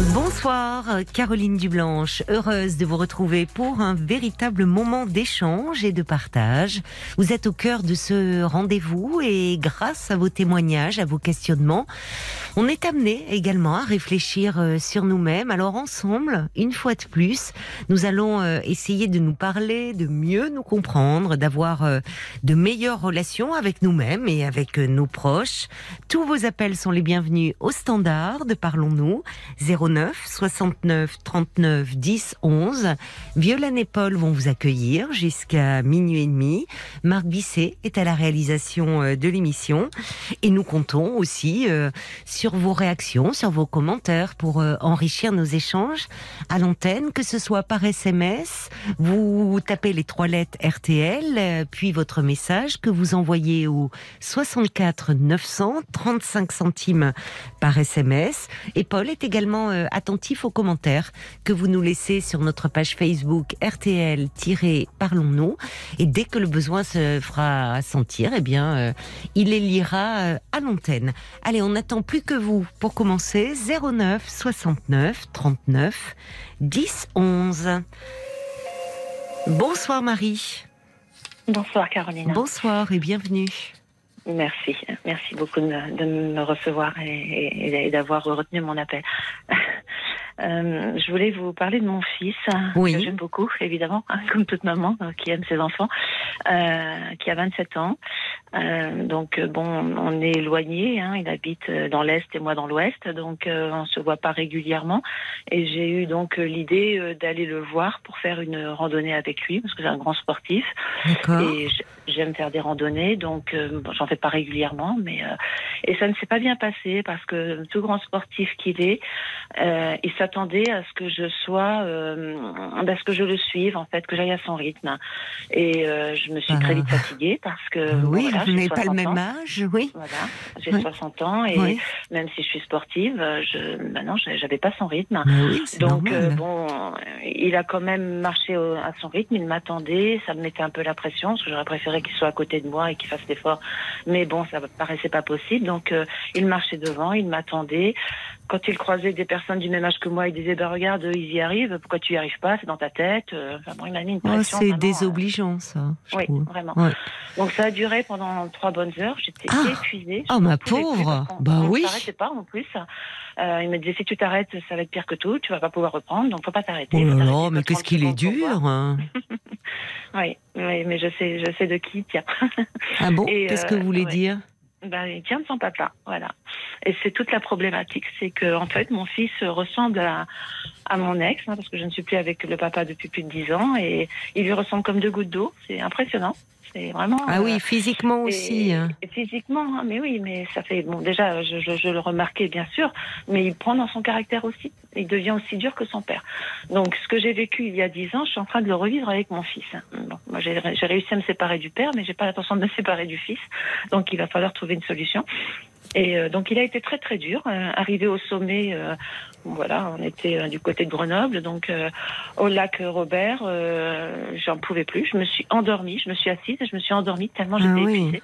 Bonsoir, Caroline Dublanche, heureuse de vous retrouver pour un véritable moment d'échange et de partage. Vous êtes au cœur de ce rendez-vous et grâce à vos témoignages, à vos questionnements, on est amené également à réfléchir euh, sur nous-mêmes. Alors ensemble, une fois de plus, nous allons euh, essayer de nous parler, de mieux nous comprendre, d'avoir euh, de meilleures relations avec nous-mêmes et avec nos proches. Tous vos appels sont les bienvenus au standard de Parlons-nous 09 69 39 10 11. Violaine et Paul vont vous accueillir jusqu'à minuit et demi. Marc Bisset est à la réalisation de l'émission et nous comptons aussi sur vos réactions, sur vos commentaires pour euh, enrichir nos échanges à l'antenne, que ce soit par SMS, vous tapez les trois lettres RTL, euh, puis votre message que vous envoyez au 64 900 35 centimes par SMS. Et Paul est également euh, attentif aux commentaires que vous nous laissez sur notre page Facebook RTL-Parlons-nous. Et dès que le besoin se fera sentir, eh bien, il les lira à l'antenne. Allez, on n'attend plus que vous pour commencer 09 69 39 10 11. Bonsoir Marie. Bonsoir Caroline. Bonsoir et bienvenue. Merci, merci beaucoup de, me recevoir et, d'avoir retenu mon appel. Euh, je voulais vous parler de mon fils, que j'aime beaucoup, évidemment, hein, comme toute maman euh, qui aime ses enfants, euh, qui a 27 ans. Donc bon, on est éloigné. Hein, il habite dans l'est et moi dans l'ouest, donc on se voit pas régulièrement. Et j'ai eu donc l'idée d'aller le voir pour faire une randonnée avec lui parce que c'est un grand sportif. Et j'aime faire des randonnées, donc j'en fais pas régulièrement, mais et ça ne s'est pas bien passé parce que tout grand sportif qu'il est, il s'attendait à ce que je sois, à ce que je le suive en fait, que j'aille à son rythme. Et je me suis très vite fatiguée parce que oui, vous n'avez pas le même âge, oui. Voilà, j'ai 60 ans et même si je suis sportive, je, bah non, j'avais pas son rythme. Donc euh, bon, il a quand même marché à son rythme, il m'attendait, ça me mettait un peu la pression parce que j'aurais préféré qu'il soit à côté de moi et qu'il fasse l'effort, mais bon, ça paraissait pas possible. Donc euh, il marchait devant, il m'attendait quand il croisait des personnes du même âge que moi, il disait bah, Regarde, ils y arrivent, pourquoi tu y arrives pas C'est dans ta tête. Euh, enfin, bon, il m'a mis une oh, pression. c'est désobligeant, ça. oui, vraiment. Donc ça a duré pendant trois bonnes heures. J'étais ah. épuisée. Oh, ma pauvre Bah on oui. Ne pas en plus. Euh, il me disait Si tu t'arrêtes, ça va être pire que tout, tu vas pas pouvoir reprendre, donc faut pas t'arrêter. Oh là là, mais qu'est-ce qu'il est dur hein. oui, mais je sais, je sais de qui, tiens. Ah bon Qu'est-ce que vous voulez dire? Ben, il tient de son papa, voilà. Et c'est toute la problématique, c'est que en fait, mon fils ressemble à, à mon ex, hein, parce que je ne suis plus avec le papa depuis plus de dix ans, et il lui ressemble comme deux gouttes d'eau. C'est impressionnant. C'est vraiment. Ah oui, euh, physiquement aussi. Hein. physiquement, hein, mais oui, mais ça fait bon. Déjà, je, je, je, le remarquais bien sûr, mais il prend dans son caractère aussi. Il devient aussi dur que son père. Donc, ce que j'ai vécu il y a dix ans, je suis en train de le revivre avec mon fils. Bon, moi, j'ai réussi à me séparer du père, mais j'ai pas l'intention de me séparer du fils. Donc, il va falloir trouver une solution. Et euh, donc il a été très très dur. Euh, arrivé au sommet, euh, voilà, on était du côté de Grenoble, donc au lac Robert, j'en pouvais plus. Je me suis endormie, je me suis assise et je me suis endormie tellement j'étais ah épuisée.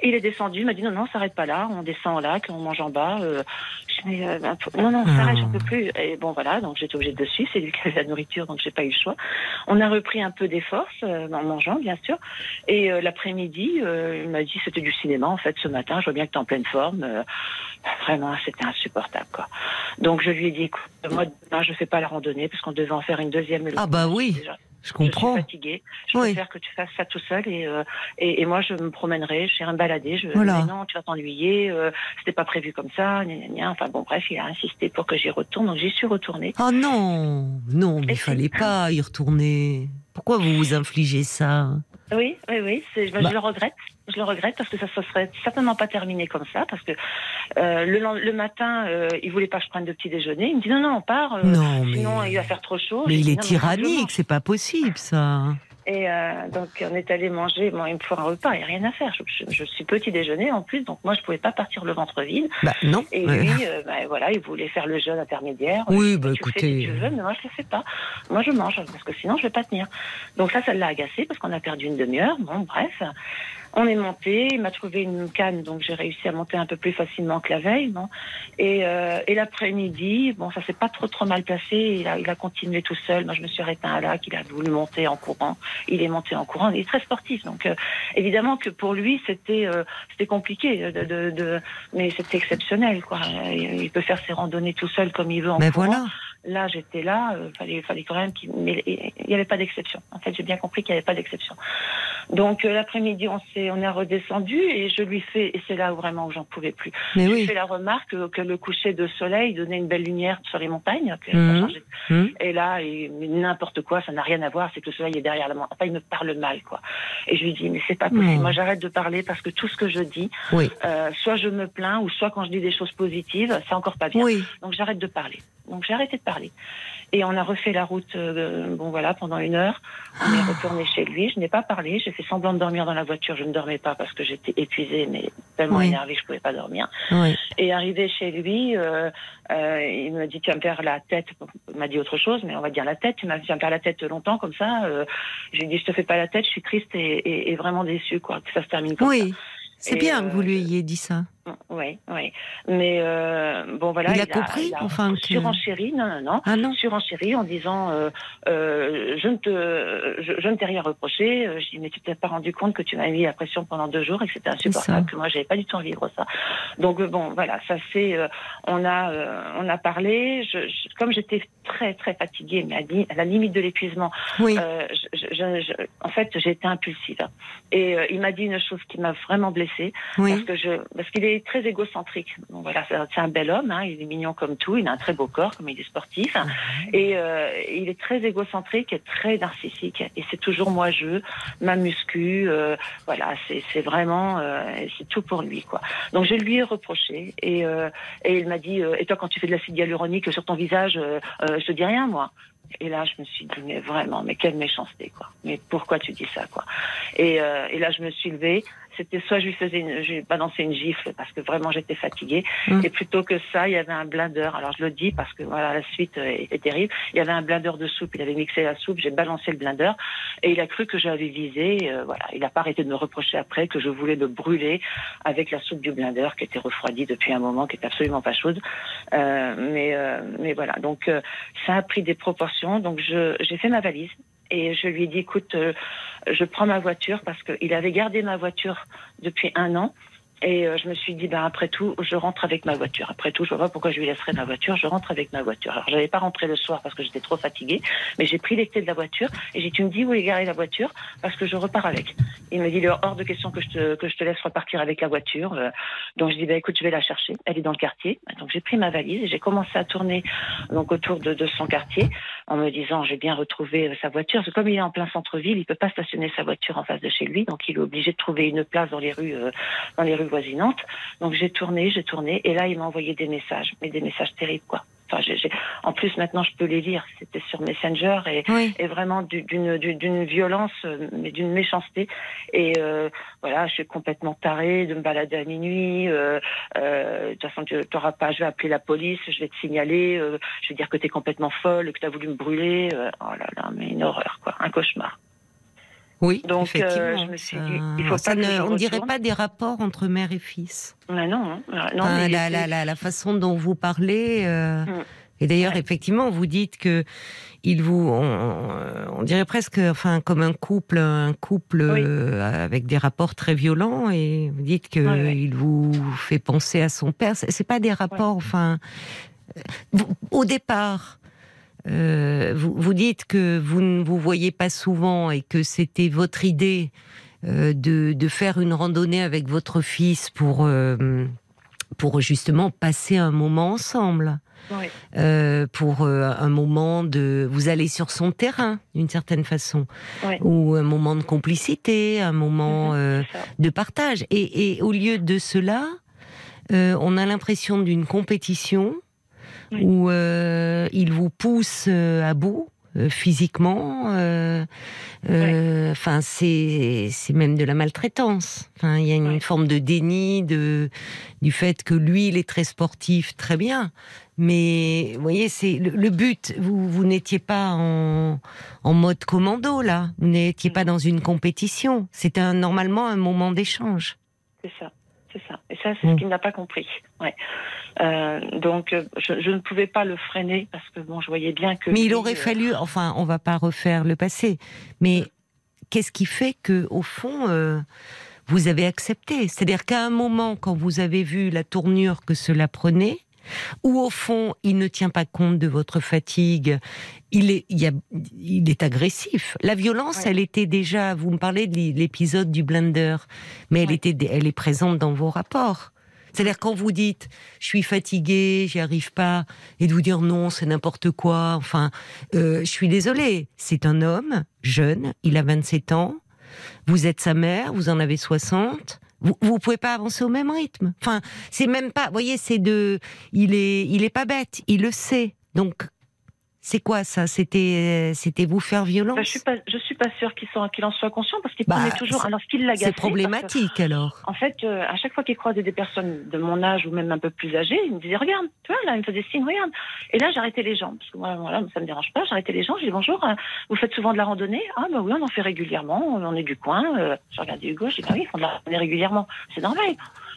Et il est descendu, il m'a dit non non, s'arrête pas là, on descend au lac, on mange en bas. Je dis non non, s'arrête, j'en peux plus. Et bon voilà, donc j'étais obligée de suivre. C'est lui qui avait la nourriture, donc j'ai pas eu le choix. On a repris un peu des forces en mangeant bien sûr. Et l'après-midi, il m'a dit c'était du cinéma en fait ce matin. Je vois bien que tu es en pleine forme. Euh, vraiment, c'était insupportable. Quoi. Donc je lui ai dit, écoute, moi, demain, je ne fais pas la randonnée parce qu'on devait en faire une deuxième. Ah bah oui. Je comprends. Je suis fatiguée. Je préfère que tu fasses ça tout seul et, euh, et, moi je me promènerai, je vais me balader. Je, voilà. non, tu vas t'ennuyer. Euh, c'était pas prévu comme ça. Enfin bon, bref, il a insisté pour que j'y retourne, donc j'y suis retournée. Oh non, non, mais il fallait pas y retourner. Pourquoi vous vous infligez ça? Oui, oui, oui. Je, bah. le regrette. Je le regrette parce que ça ne serait certainement pas terminé comme ça. Parce que euh, le, le, matin, euh, il voulait pas que je prenne de petit déjeuner. Il me dit non, non, on part. Euh, non, sinon, il va faire trop chaud. Mais il est tyrannique. C'est pas possible, ça. Et euh, donc, on est allé manger. Bon, il me faut un repas, il n'y a rien à faire. Je, je- je suis petit déjeuner en plus, donc moi, je ne pouvais pas partir le ventre vide. Bah, non. Et lui, bah, voilà, il voulait faire le jeûne intermédiaire. Oui, bah, tu fais écoutez, si tu veux, mais moi, je ne le fais pas. Moi, je mange, parce que sinon, je ne vais pas tenir. Donc ça, ça l'a agacé, parce qu'on a perdu une demi-heure. Bon, bref. On est monté, il m'a trouvé une canne, donc j'ai réussi à monter un peu plus facilement que la veille. Et, euh, et l'après-midi, bon, ça s'est pas trop trop mal passé. Il a, il a continué tout seul. Moi, je me suis arrêtée à un lac. Il a voulu monter en courant. Il est monté en courant. Il est très sportif, donc euh, évidemment que pour lui, c'était euh, c'était compliqué, de, de, de- mais c'était exceptionnel, quoi. Il, il peut faire ses randonnées tout seul comme il veut en Mais courant. voilà. Là, j'étais là, euh, fallait, fallait quand même qu'il, il n'y avait pas d'exception. En fait, j'ai bien compris qu'il n'y avait pas d'exception. Donc euh, l'après-midi, on s'est, on est redescendu et je lui fais, et c'est là où vraiment où j'en pouvais plus. Mais je lui oui. fais la remarque que, que le coucher de soleil donnait une belle lumière sur les montagnes. que ça Mhm. Mhm. Et là, n'importe quoi, ça n'a rien à voir, c'est que le soleil est derrière la montagne. Enfin, il me parle mal, quoi. Et je lui dis, mais c'est pas possible. Mhm. Moi, j'arrête de parler parce que tout ce que je dis, Oui. euh, soit je me plains, ou soit quand je dis des choses positives, c'est encore pas bien. Oui. Donc j'arrête de parler. Donc j'ai arrêté de parler. Et on a refait la route, euh, bon voilà, pendant une heure. On est retourné chez lui. Je n'ai pas parlé. J'ai fait semblant de dormir dans la voiture. Je ne dormais pas parce que j'étais épuisée, mais tellement Oui. énervée que je pouvais pas dormir. Oui. Et arrivé chez lui, euh, euh, il me dit tu vas me faire la tête. Il m'a dit autre chose, mais on va dire la tête. Tu m'as tu vas me faire la tête longtemps comme ça. Je lui ai dit je te fais pas la tête. Je suis triste et, et- et vraiment déçue quoi que ça se termine comme Oui. C'est Et, bien euh, que vous lui ayez dit ça. Oui, oui. Mais euh, bon voilà. Il a compris, il a enfin, que- surenchéri. Non, non, non Ah non. surenchéri en disant euh, euh, je ne te je, je ne t'ai rien reproché je dis mais tu t'es pas rendu compte que tu m'as mis la pression pendant deux jours et que c'était insupportable que moi j'avais pas du tout envie de vivre ça donc bon voilà ça c'est on a on a parlé je, je- comme j'étais très très fatiguée mais à, la limite de l'épuisement Oui. en fait été impulsive et il m'a dit une chose qui m'a vraiment blessée Oui. parce que je parce qu'il est très égocentrique. Donc voilà, c'est un bel homme, hein, il est mignon comme tout, il a un très beau corps comme il est sportif et euh, il est très égocentrique et très narcissique et c'est toujours moi je, ma muscu, euh, voilà, c'est vraiment euh, c'est tout pour lui quoi. Donc je lui ai reproché et et il m'a dit et toi quand tu fais de l'acide hyaluronique sur ton visage, je te dis rien moi. Et là, je me suis dit, mais vraiment, mais quelle méchanceté, quoi. Mais pourquoi tu dis ça, quoi et, et là, je me suis levée. C'était soit je lui faisais, une, je lui balançais une gifle parce que vraiment j'étais fatiguée. Mm. Et plutôt que ça, il y avait un blender. Alors je le dis parce que voilà, la suite était terrible. Il y avait un blender de soupe. Il avait mixé la soupe. J'ai balancé le blender et il a cru que j'avais visé. euh, voilà, il n'a pas arrêté de me reprocher après que je voulais le brûler avec la soupe du blender qui était refroidie depuis un moment, qui était absolument pas chaude. Euh, mais euh, mais voilà, donc euh, ça a pris des proportions. Donc je j'ai fait ma valise. Et je lui ai dit, écoute, euh, je prends ma voiture parce qu'il avait gardé ma voiture depuis un an. Et euh, je me suis dit, ben, après tout, je rentre avec ma voiture. Après tout, je vois pas pourquoi je lui laisserais ma voiture. Je rentre avec ma voiture. Alors, j'avais pas rentré le soir parce que j'étais trop fatiguée, mais j'ai pris les clés de la voiture et j'ai dit, tu me dis où est garée la voiture parce que je repars avec. Il me dit, il est hors de question que je te, que je te laisse repartir avec la voiture. Euh, donc, je dis, ben, écoute, je vais la chercher. Elle est dans le quartier. Donc, j'ai pris ma valise et j'ai commencé à tourner, donc, autour de, de son quartier en me disant, j'ai bien retrouvé euh, sa voiture. Comme il est en plein centre-ville, il peut pas stationner sa voiture en face de chez lui. Donc, il est obligé de trouver une place dans les rues, euh, dans les rues voisinantes. Donc j'ai tourné, j'ai tourné, et là il m'a envoyé des messages, mais des messages terribles quoi. Enfin, En plus maintenant je peux les lire. C'était sur Messenger et, Oui. et vraiment du- d'une violence, mais d'une méchanceté. Et euh, voilà, je suis complètement tarée de me balader à minuit. Euh, euh, de toute façon, tu n'auras pas. Je vais appeler la police, je vais te signaler. euh, je vais dire que tu es complètement folle, que tu as voulu me brûler. euh, oh là là, mais une horreur quoi, un cauchemar. Oui, Donc, euh, effectivement. je me suis ça- dit, il faut ça pas ne- on ne dirait pas des rapports entre mère et fils. Mais non, hein. non. Enfin, mais la, c'est- la, la, la façon dont vous parlez. euh, Mm. Et d'ailleurs, Ouais. effectivement, vous dites que il vous, on, on dirait presque, enfin, comme un couple, un couple Oui. euh, avec des rapports très violents, et vous dites que Ouais, ouais. il vous fait penser à son père. C'est pas des rapports, enfin, vous- au départ. Euh, vous, vous dites que vous ne vous voyez pas souvent et que c'était votre idée euh, de, de faire une randonnée avec votre fils pour, euh, pour justement passer un moment ensemble. Oui. Euh, pour euh, un moment de... Vous allez sur son terrain, d'une certaine façon. Ou un moment de complicité, un moment Mhm, euh, de partage. Et, et au lieu de cela, on a l'impression d'une compétition Oui. où euh, il vous pousse euh, à bout. euh, physiquement. euh, euh, Enfin, c'est c'est même de la maltraitance. Enfin, il y a une Ouais. forme de déni de du fait que lui, il est très sportif, très bien. Mais vous voyez, c'est le, le but. Vous vous n'étiez pas en en mode commando là. Vous n'étiez pas dans une compétition. C'était un, normalement un moment d'échange. C'est ça, c'est ça. Et ça, c'est Mm. ce qu'il n'a pas compris. Ouais. Euh, donc, euh, je, je ne pouvais pas le freiner parce que bon, je voyais bien que. Mais il aurait euh, fallu, enfin, on va pas refaire le passé, mais qu'est-ce qui fait que, au fond, euh, vous avez accepté? C'est-à-dire qu'à un moment, quand vous avez vu la tournure que cela prenait, ou au fond, il ne tient pas compte de votre fatigue, il est, il y a, il est agressif. La violence, Ouais. elle était déjà. Vous me parlez de l'épisode du blender, mais elle était, elle est présente dans vos rapports. C'est-à-dire quand vous dites je suis fatiguée, j'y arrive pas, et de vous dire non, c'est n'importe quoi. Enfin, euh, je suis désolée. C'est un homme jeune, il a 27 ans. Vous êtes sa mère, vous en avez 60. Vous, vous pouvez pas avancer au même rythme. Enfin, c'est même pas. Vous voyez, c'est de. Il est, il est pas bête. Il le sait. Donc, c'est quoi ça? C'était, c'était vous faire violence? bah, je suis pas, je suis pas sûre qu'il en soit conscient parce qu'il Bah, prenait toujours. Alors, qu'il l'agaçait. C'est que- problématique alors. En fait, euh, à chaque fois qu'il croisait des personnes de mon âge ou même un peu plus âgées, il me disait regarde, tu vois là, il me faisait signe, regarde. Et là, j'arrêtais les gens parce que moi, voilà, ça me dérange pas. J'arrêtais les gens, je dis bonjour, euh, vous faites souvent de la randonnée? Ah bah oui, on en fait régulièrement. On est du coin. Euh, je regardais Hugo, je dis bah oui, ils font de la randonnée régulièrement. C'est normal.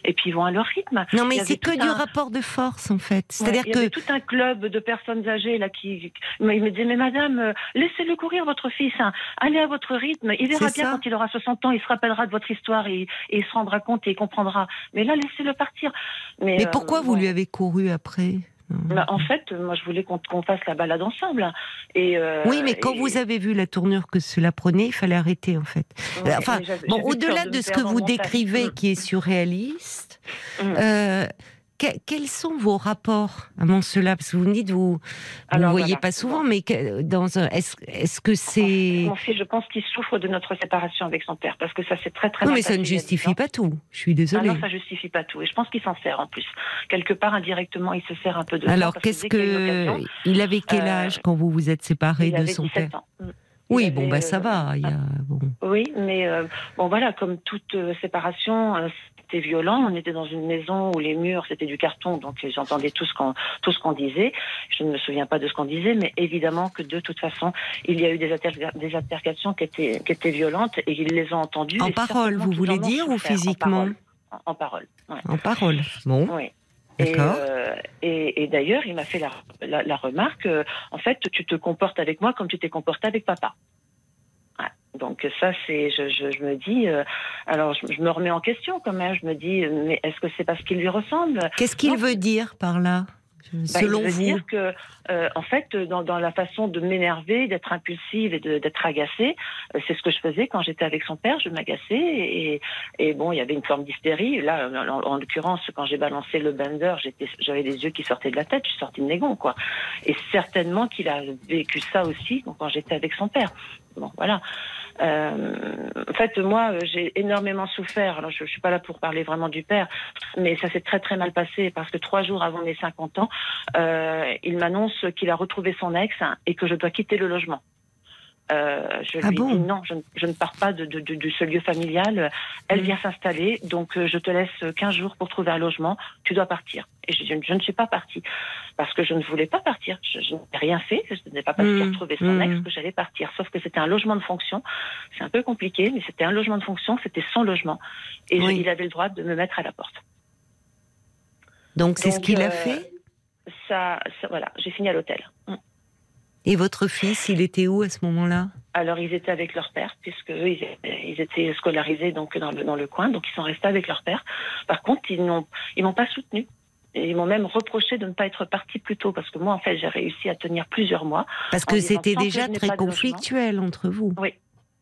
Et puis ils vont à leur rythme. Non, Il mais c'est que du rapport de force en fait. C'est-à-dire Ouais, il y que avait tout un club de personnes âgées là qui, mais il me disait mais madame, euh, laissez-le courir votre fils, hein. allez à votre rythme, il verra bien ça. quand il aura 60 ans, il se rappellera de votre histoire et, et il se rendra compte et il comprendra. Mais là laissez-le partir. Mais, Mais euh, pourquoi vous lui avez couru après? Bah, en fait, moi je voulais qu'on fasse la balade ensemble. Et euh, Oui, mais quand et- vous avez vu la tournure que cela prenait, il fallait arrêter en fait. Ouais, enfin, Bon, au-delà de ce que vous décrivez, Mm. qui est surréaliste, Mm. euh, que- quels sont vos rapports avant cela? Parce que vous me dites, vous ne voyez voilà. pas souvent, mais que- dans un, est-ce est-ce que c'est... Mon fils, je pense qu'il souffre de notre séparation avec son père parce que ça s'est très très mal mais ça ne justifie pas tout. Je suis Ah désolée. non, ça justifie pas tout. Et je pense qu'il s'en sert en plus. Quelque part, indirectement, il se sert un peu de ça, Alors, qu'est-ce que... Il avait quel euh, âge quand vous vous êtes séparés il de avait son 17 père ans. Mm. Oui, bon, bah ça euh, va. Il y a... bon. Oui, mais euh, bon voilà, comme toute euh, séparation, euh, c'était violent. On était dans une maison où les murs c'était du carton, donc j'entendais tout ce qu'on tout ce qu'on disait. Je ne me souviens pas de ce qu'on disait, mais évidemment que de toute façon, il y a eu des, alter- des altercations qui étaient qui étaient violentes et ils les ont entendues. En parole, vous voulez dire, ou en physiquement parole. En, en parole. ouais. En parole. Bon, Oui. Et, euh, et, et d'ailleurs, il m'a fait la, la, la remarque, euh, en fait, tu te comportes avec moi comme tu t'es comporté avec papa. Donc ça, c'est, je, je, je me dis, euh, alors je, je me remets en question quand même. Je me dis, mais est-ce que c'est parce qu'il lui ressemble? Qu'est-ce qu'il veut dire par là? Bah, Selon il veut vous dire que, euh, en fait, dans, dans la façon de m'énerver, d'être impulsive et d'être agacée, euh, c'est ce que je faisais quand j'étais avec son père. Je m'agaçais et, et bon, il y avait une forme d'hystérie. Là, en, en l'occurrence, quand j'ai balancé le bender, j'avais des yeux qui sortaient de la tête. Je suis sortie de négon, quoi. Et certainement qu'il a vécu ça aussi quand j'étais avec son père. Voilà. Euh, en fait, moi, j'ai énormément souffert. Alors, je, je suis pas là pour parler vraiment du père, mais ça s'est très très mal passé parce que trois jours avant mes 50 ans, euh, il m'annonce qu'il a retrouvé son ex et que je dois quitter le logement. Euh, je Ah lui bon dis non, je, ne- je ne pars pas de, de, de, de ce lieu familial. Elle Mm. vient s'installer, donc euh, je te laisse 15 jours pour trouver un logement. Tu dois partir. Et je, je, je ne suis pas partie parce que je ne voulais pas partir. Je, je n'ai rien fait. Je n'ai pas parce qu'il Mm. retrouvé son Mm. ex que j'allais partir. Sauf que c'était un logement de fonction. C'est un peu compliqué, mais c'était un logement de fonction. C'était son logement, et Oui. il avait le droit de me mettre à la porte. Donc c'est ce qu'il a euh, fait? Ça, ça voilà, j'ai fini à l'hôtel. Et votre fils, il était où à ce moment-là? Alors ils étaient avec leur père, puisque eux, ils, étaient- scolarisés donc dans le, dans le coin, donc ils sont restés avec leur père. Par contre, ils n'ont ils m'ont pas soutenu. Ils m'ont même reproché de ne pas être partie plus tôt, parce que moi, en fait, j'ai réussi à tenir plusieurs mois. Parce que c'était que déjà très conflictuel entre vous. Oui,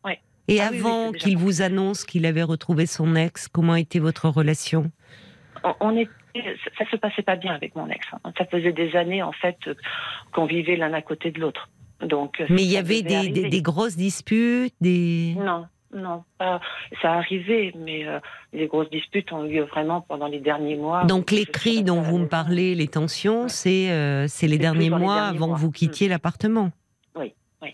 oui. Et Ah oui, oui, avant qu'il vous annonce qu'il avait retrouvé son ex, comment était votre relation? On, on était, ça, ça se passait pas bien avec mon ex. hein. Ça faisait des années, en fait, qu'on vivait l'un à côté de l'autre. Donc, euh, Mais il y avait des, arriver. des- des grosses disputes, des... Non, non, pas. Ça arrivait, mais euh, les grosses disputes ont eu lieu vraiment pendant les derniers mois. Donc les cris dont vous me parlez, les tensions, c'est euh, c'est les derniers les mois derniers avant mois. que vous quittiez l'appartement. Oui, oui.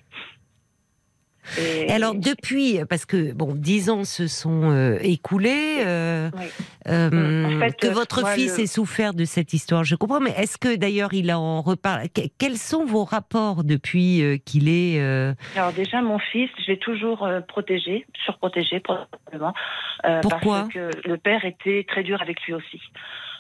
Et, Et alors depuis, parce que bon, dix ans se sont euh, écoulés, euh, Oui. euh, En fait, que votre moi, fils le- ait souffert de cette histoire, je comprends. Mais est-ce que d'ailleurs il en reparle Que- Quels sont vos rapports depuis qu'il est Alors déjà, mon fils, je l'ai toujours protégé, surprotégé probablement, Pourquoi parce que le père était très dur avec lui aussi.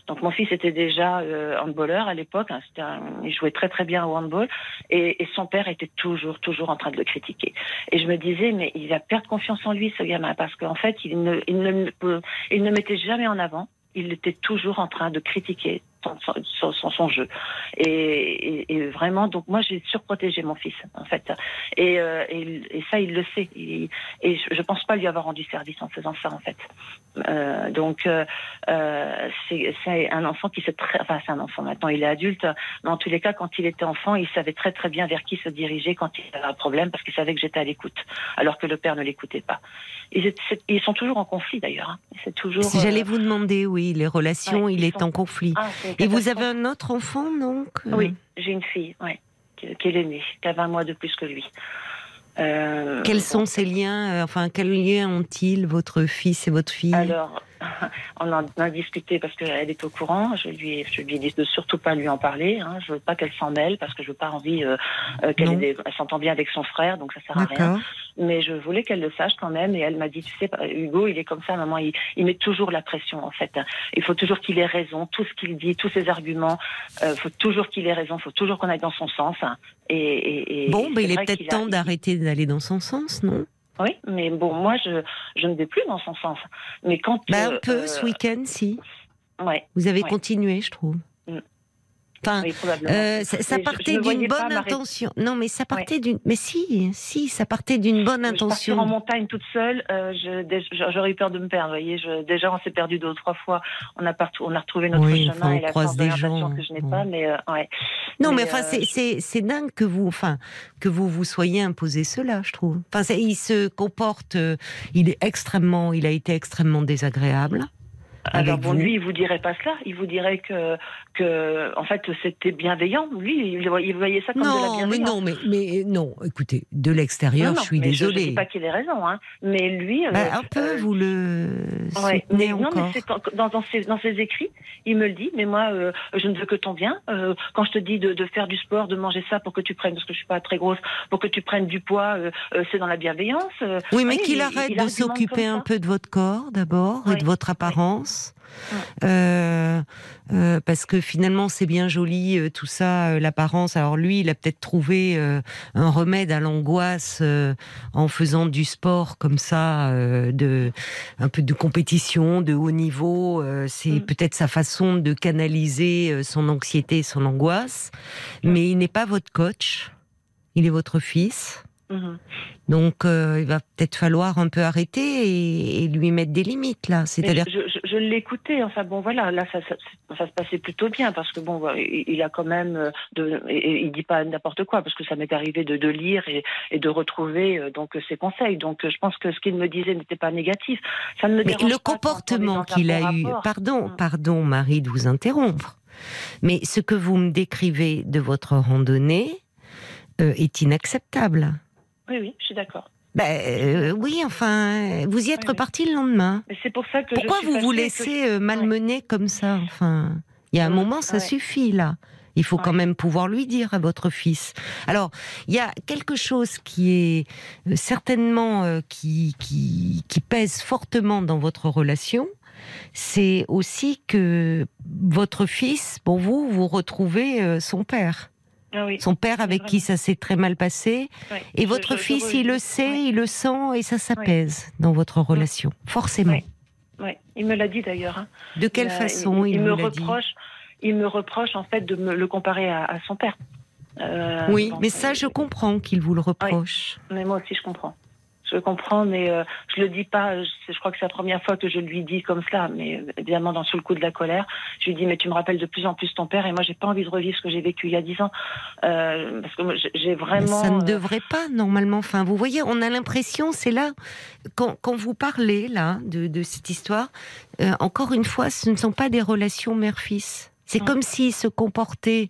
Donc mon fils était déjà euh, handballeur à l'époque, hein, un- il jouait très très bien au handball, et, et son père était toujours toujours en train de le critiquer. Et je me disais, mais il va perdre confiance en lui, ce gamin, parce qu'en fait, il ne, il ne, il ne mettait jamais en avant. Il était toujours en train de critiquer son, son, jeu. Et, et, et vraiment, donc moi, j'ai surprotégé mon fils, en fait. Et, euh, et, ça, il le sait. Et je, je pense pas lui avoir rendu service en faisant ça, en fait. Euh, donc, euh, c'est un enfant qui sait très, enfin, c'est un enfant maintenant, il est adulte. Mais en tous les cas, quand il était enfant, il savait très très bien vers qui se diriger quand il avait un problème, parce qu'il savait que j'étais à l'écoute, alors que le père ne l'écoutait pas. Ils, sont toujours en conflit d'ailleurs. hein. C'est toujours. Si j'allais vous demander, oui, les relations, ouais, il est sont- en conflit. ah, Et vous avez un autre enfant, donc euh, Oui, j'ai une fille, ouais, qui, est l'aînée, qui a 20 mois de plus que lui. Euh, Quels sont ces liens euh, Enfin, quels liens ont-ils, votre fils et votre fille? Alors, on en a discuté parce qu'elle est au courant. Je lui, ai- je lui ai dit de surtout pas lui en parler. Hein. Je veux pas qu'elle s'en mêle parce que je veux pas envie euh, euh, qu'elle des- s'entend bien avec son frère, donc ça sert à rien. Mais je voulais qu'elle le sache quand même. Et elle m'a dit, tu sais, Hugo, il est comme ça, maman. Il, il met toujours la pression en fait. Il faut toujours qu'il ait raison. Tout ce qu'il dit, tous ses arguments, il faut toujours qu'il ait raison. Faut toujours qu'on aille dans son sens. hein. Et, et, et- Bon, ben, il est peut-être a- temps d'arrêter d'aller dans son sens, non? Oui, mais bon, moi, je, je ne vais plus dans son sens. Mais quand. Euh, Un peu, euh, ce week-end, si. Ouais, Vous avez ouais. continué, je trouve. Enfin, oui, euh, ça, je- je partait ne d'une bonne intention. Non, mais ça partait d'une. Mais si, si, ça partait d'une bonne Je partir en intention. montagne toute seule, euh, je- j'aurais eu peur de me perdre. Vous voyez, je, déjà on s'est perdu deux ou trois fois. On a partout, on a retrouvé notre Oui, chemin enfin, on et la croise des gens, que je n'ai pas. Mais euh, ouais. Non, mais, Mais, enfin, c'est- je- c'est dingue que vous, enfin, que vous vous soyez imposé cela, je trouve. Enfin, il se comporte, il est extrêmement, il a été extrêmement désagréable. Alors avec bon, vous. lui, il vous dirait pas cela. Il vous dirait que, que en fait, c'était bienveillant. Lui, il, voyait- ça comme de la Non, mais bienveillance. non, mais, mais non. Écoutez, de l'extérieur, Non, non, je suis mais Je, je désolée. dis pas qu'il ait raison, hein. Mais lui, euh, Bah, un peu, euh, vous le Ouais, mais non, mais dans, dans, ses, dans ses écrits, il me le dit. Mais moi, euh, je ne veux que ton bien. Euh, quand je te dis de, de faire du sport, de manger ça pour que tu prennes, parce que je suis pas très grosse, pour que tu prennes du poids, euh, euh, c'est dans la bienveillance. euh. Oui, mais qu'il il- arrête il de s'occuper un peu de votre corps d'abord et de votre apparence. Euh, euh, parce que finalement c'est bien joli euh, tout ça, l'apparence. Alors lui, il a peut-être trouvé un remède à l'angoisse en faisant du sport comme ça, de un peu de compétition, de haut niveau. c'est Mm. peut-être sa façon de canaliser son anxiété, son angoisse. Mais il n'est pas votre coach. Il est votre fils. Mhm. Donc, euh, il va peut-être falloir un peu arrêter et, et lui mettre des limites là. C'est-à-dire, je, je, je l'écoutais. Enfin bon, voilà, là, ça, ça, ça se passait plutôt bien parce que bon, il, il a quand même euh, de, il dit pas n'importe quoi parce que ça m'est arrivé de, de lire et, et de retrouver euh, donc ses conseils. Donc, je pense que ce qu'il me disait n'était pas négatif. Ça ne me mais le comportement qu'il a eu, rapport. pardon, Mm. pardon, Marie, de vous interrompre, mais ce que vous me décrivez de votre randonnée euh, est inacceptable. Oui, oui, je suis d'accord. Ben euh, oui, enfin, vous y êtes Oui, oui. reparti le lendemain. C'est pour ça que Pourquoi je suis vous vous fâchée que laissez euh, malmener comme ça Enfin, il y a un Ouais, moment, ça ouais. suffit là. Il faut quand même pouvoir lui dire à votre fils. Alors, il y a quelque chose qui est euh, certainement euh, qui, qui qui pèse fortement dans votre relation. C'est aussi que votre fils, pour vous, vous retrouvez euh, son père. Ah oui. Son père avec qui ça s'est très mal passé. Et Je- votre je- je fils, il le sait, il le sent et ça s'apaise dans votre relation. Forcément. Ouais. Il me l'a dit d'ailleurs. hein. De quelle Il façon il, me l'a dit reproche, il me reproche en fait de me le comparer à, à son père. Euh, Oui, mais ça, euh, je comprends qu'il vous le reproche. Mais moi aussi, je comprends. Je comprends, mais euh, je le dis pas. Je, je crois que c'est la première fois que je lui dis comme cela, mais euh, évidemment dans sous le coup de la colère, je lui dis mais tu me rappelles de plus en plus ton père et moi j'ai pas envie de revivre ce que j'ai vécu il y a dix ans euh, parce que j'ai- Mais vraiment. ça ne euh, devrait pas normalement. Enfin, vous voyez, on a l'impression, c'est là quand, quand vous parlez là de, de cette histoire. euh, encore une fois, ce ne sont pas des relations mère-fils. C'est comme s'il se comportait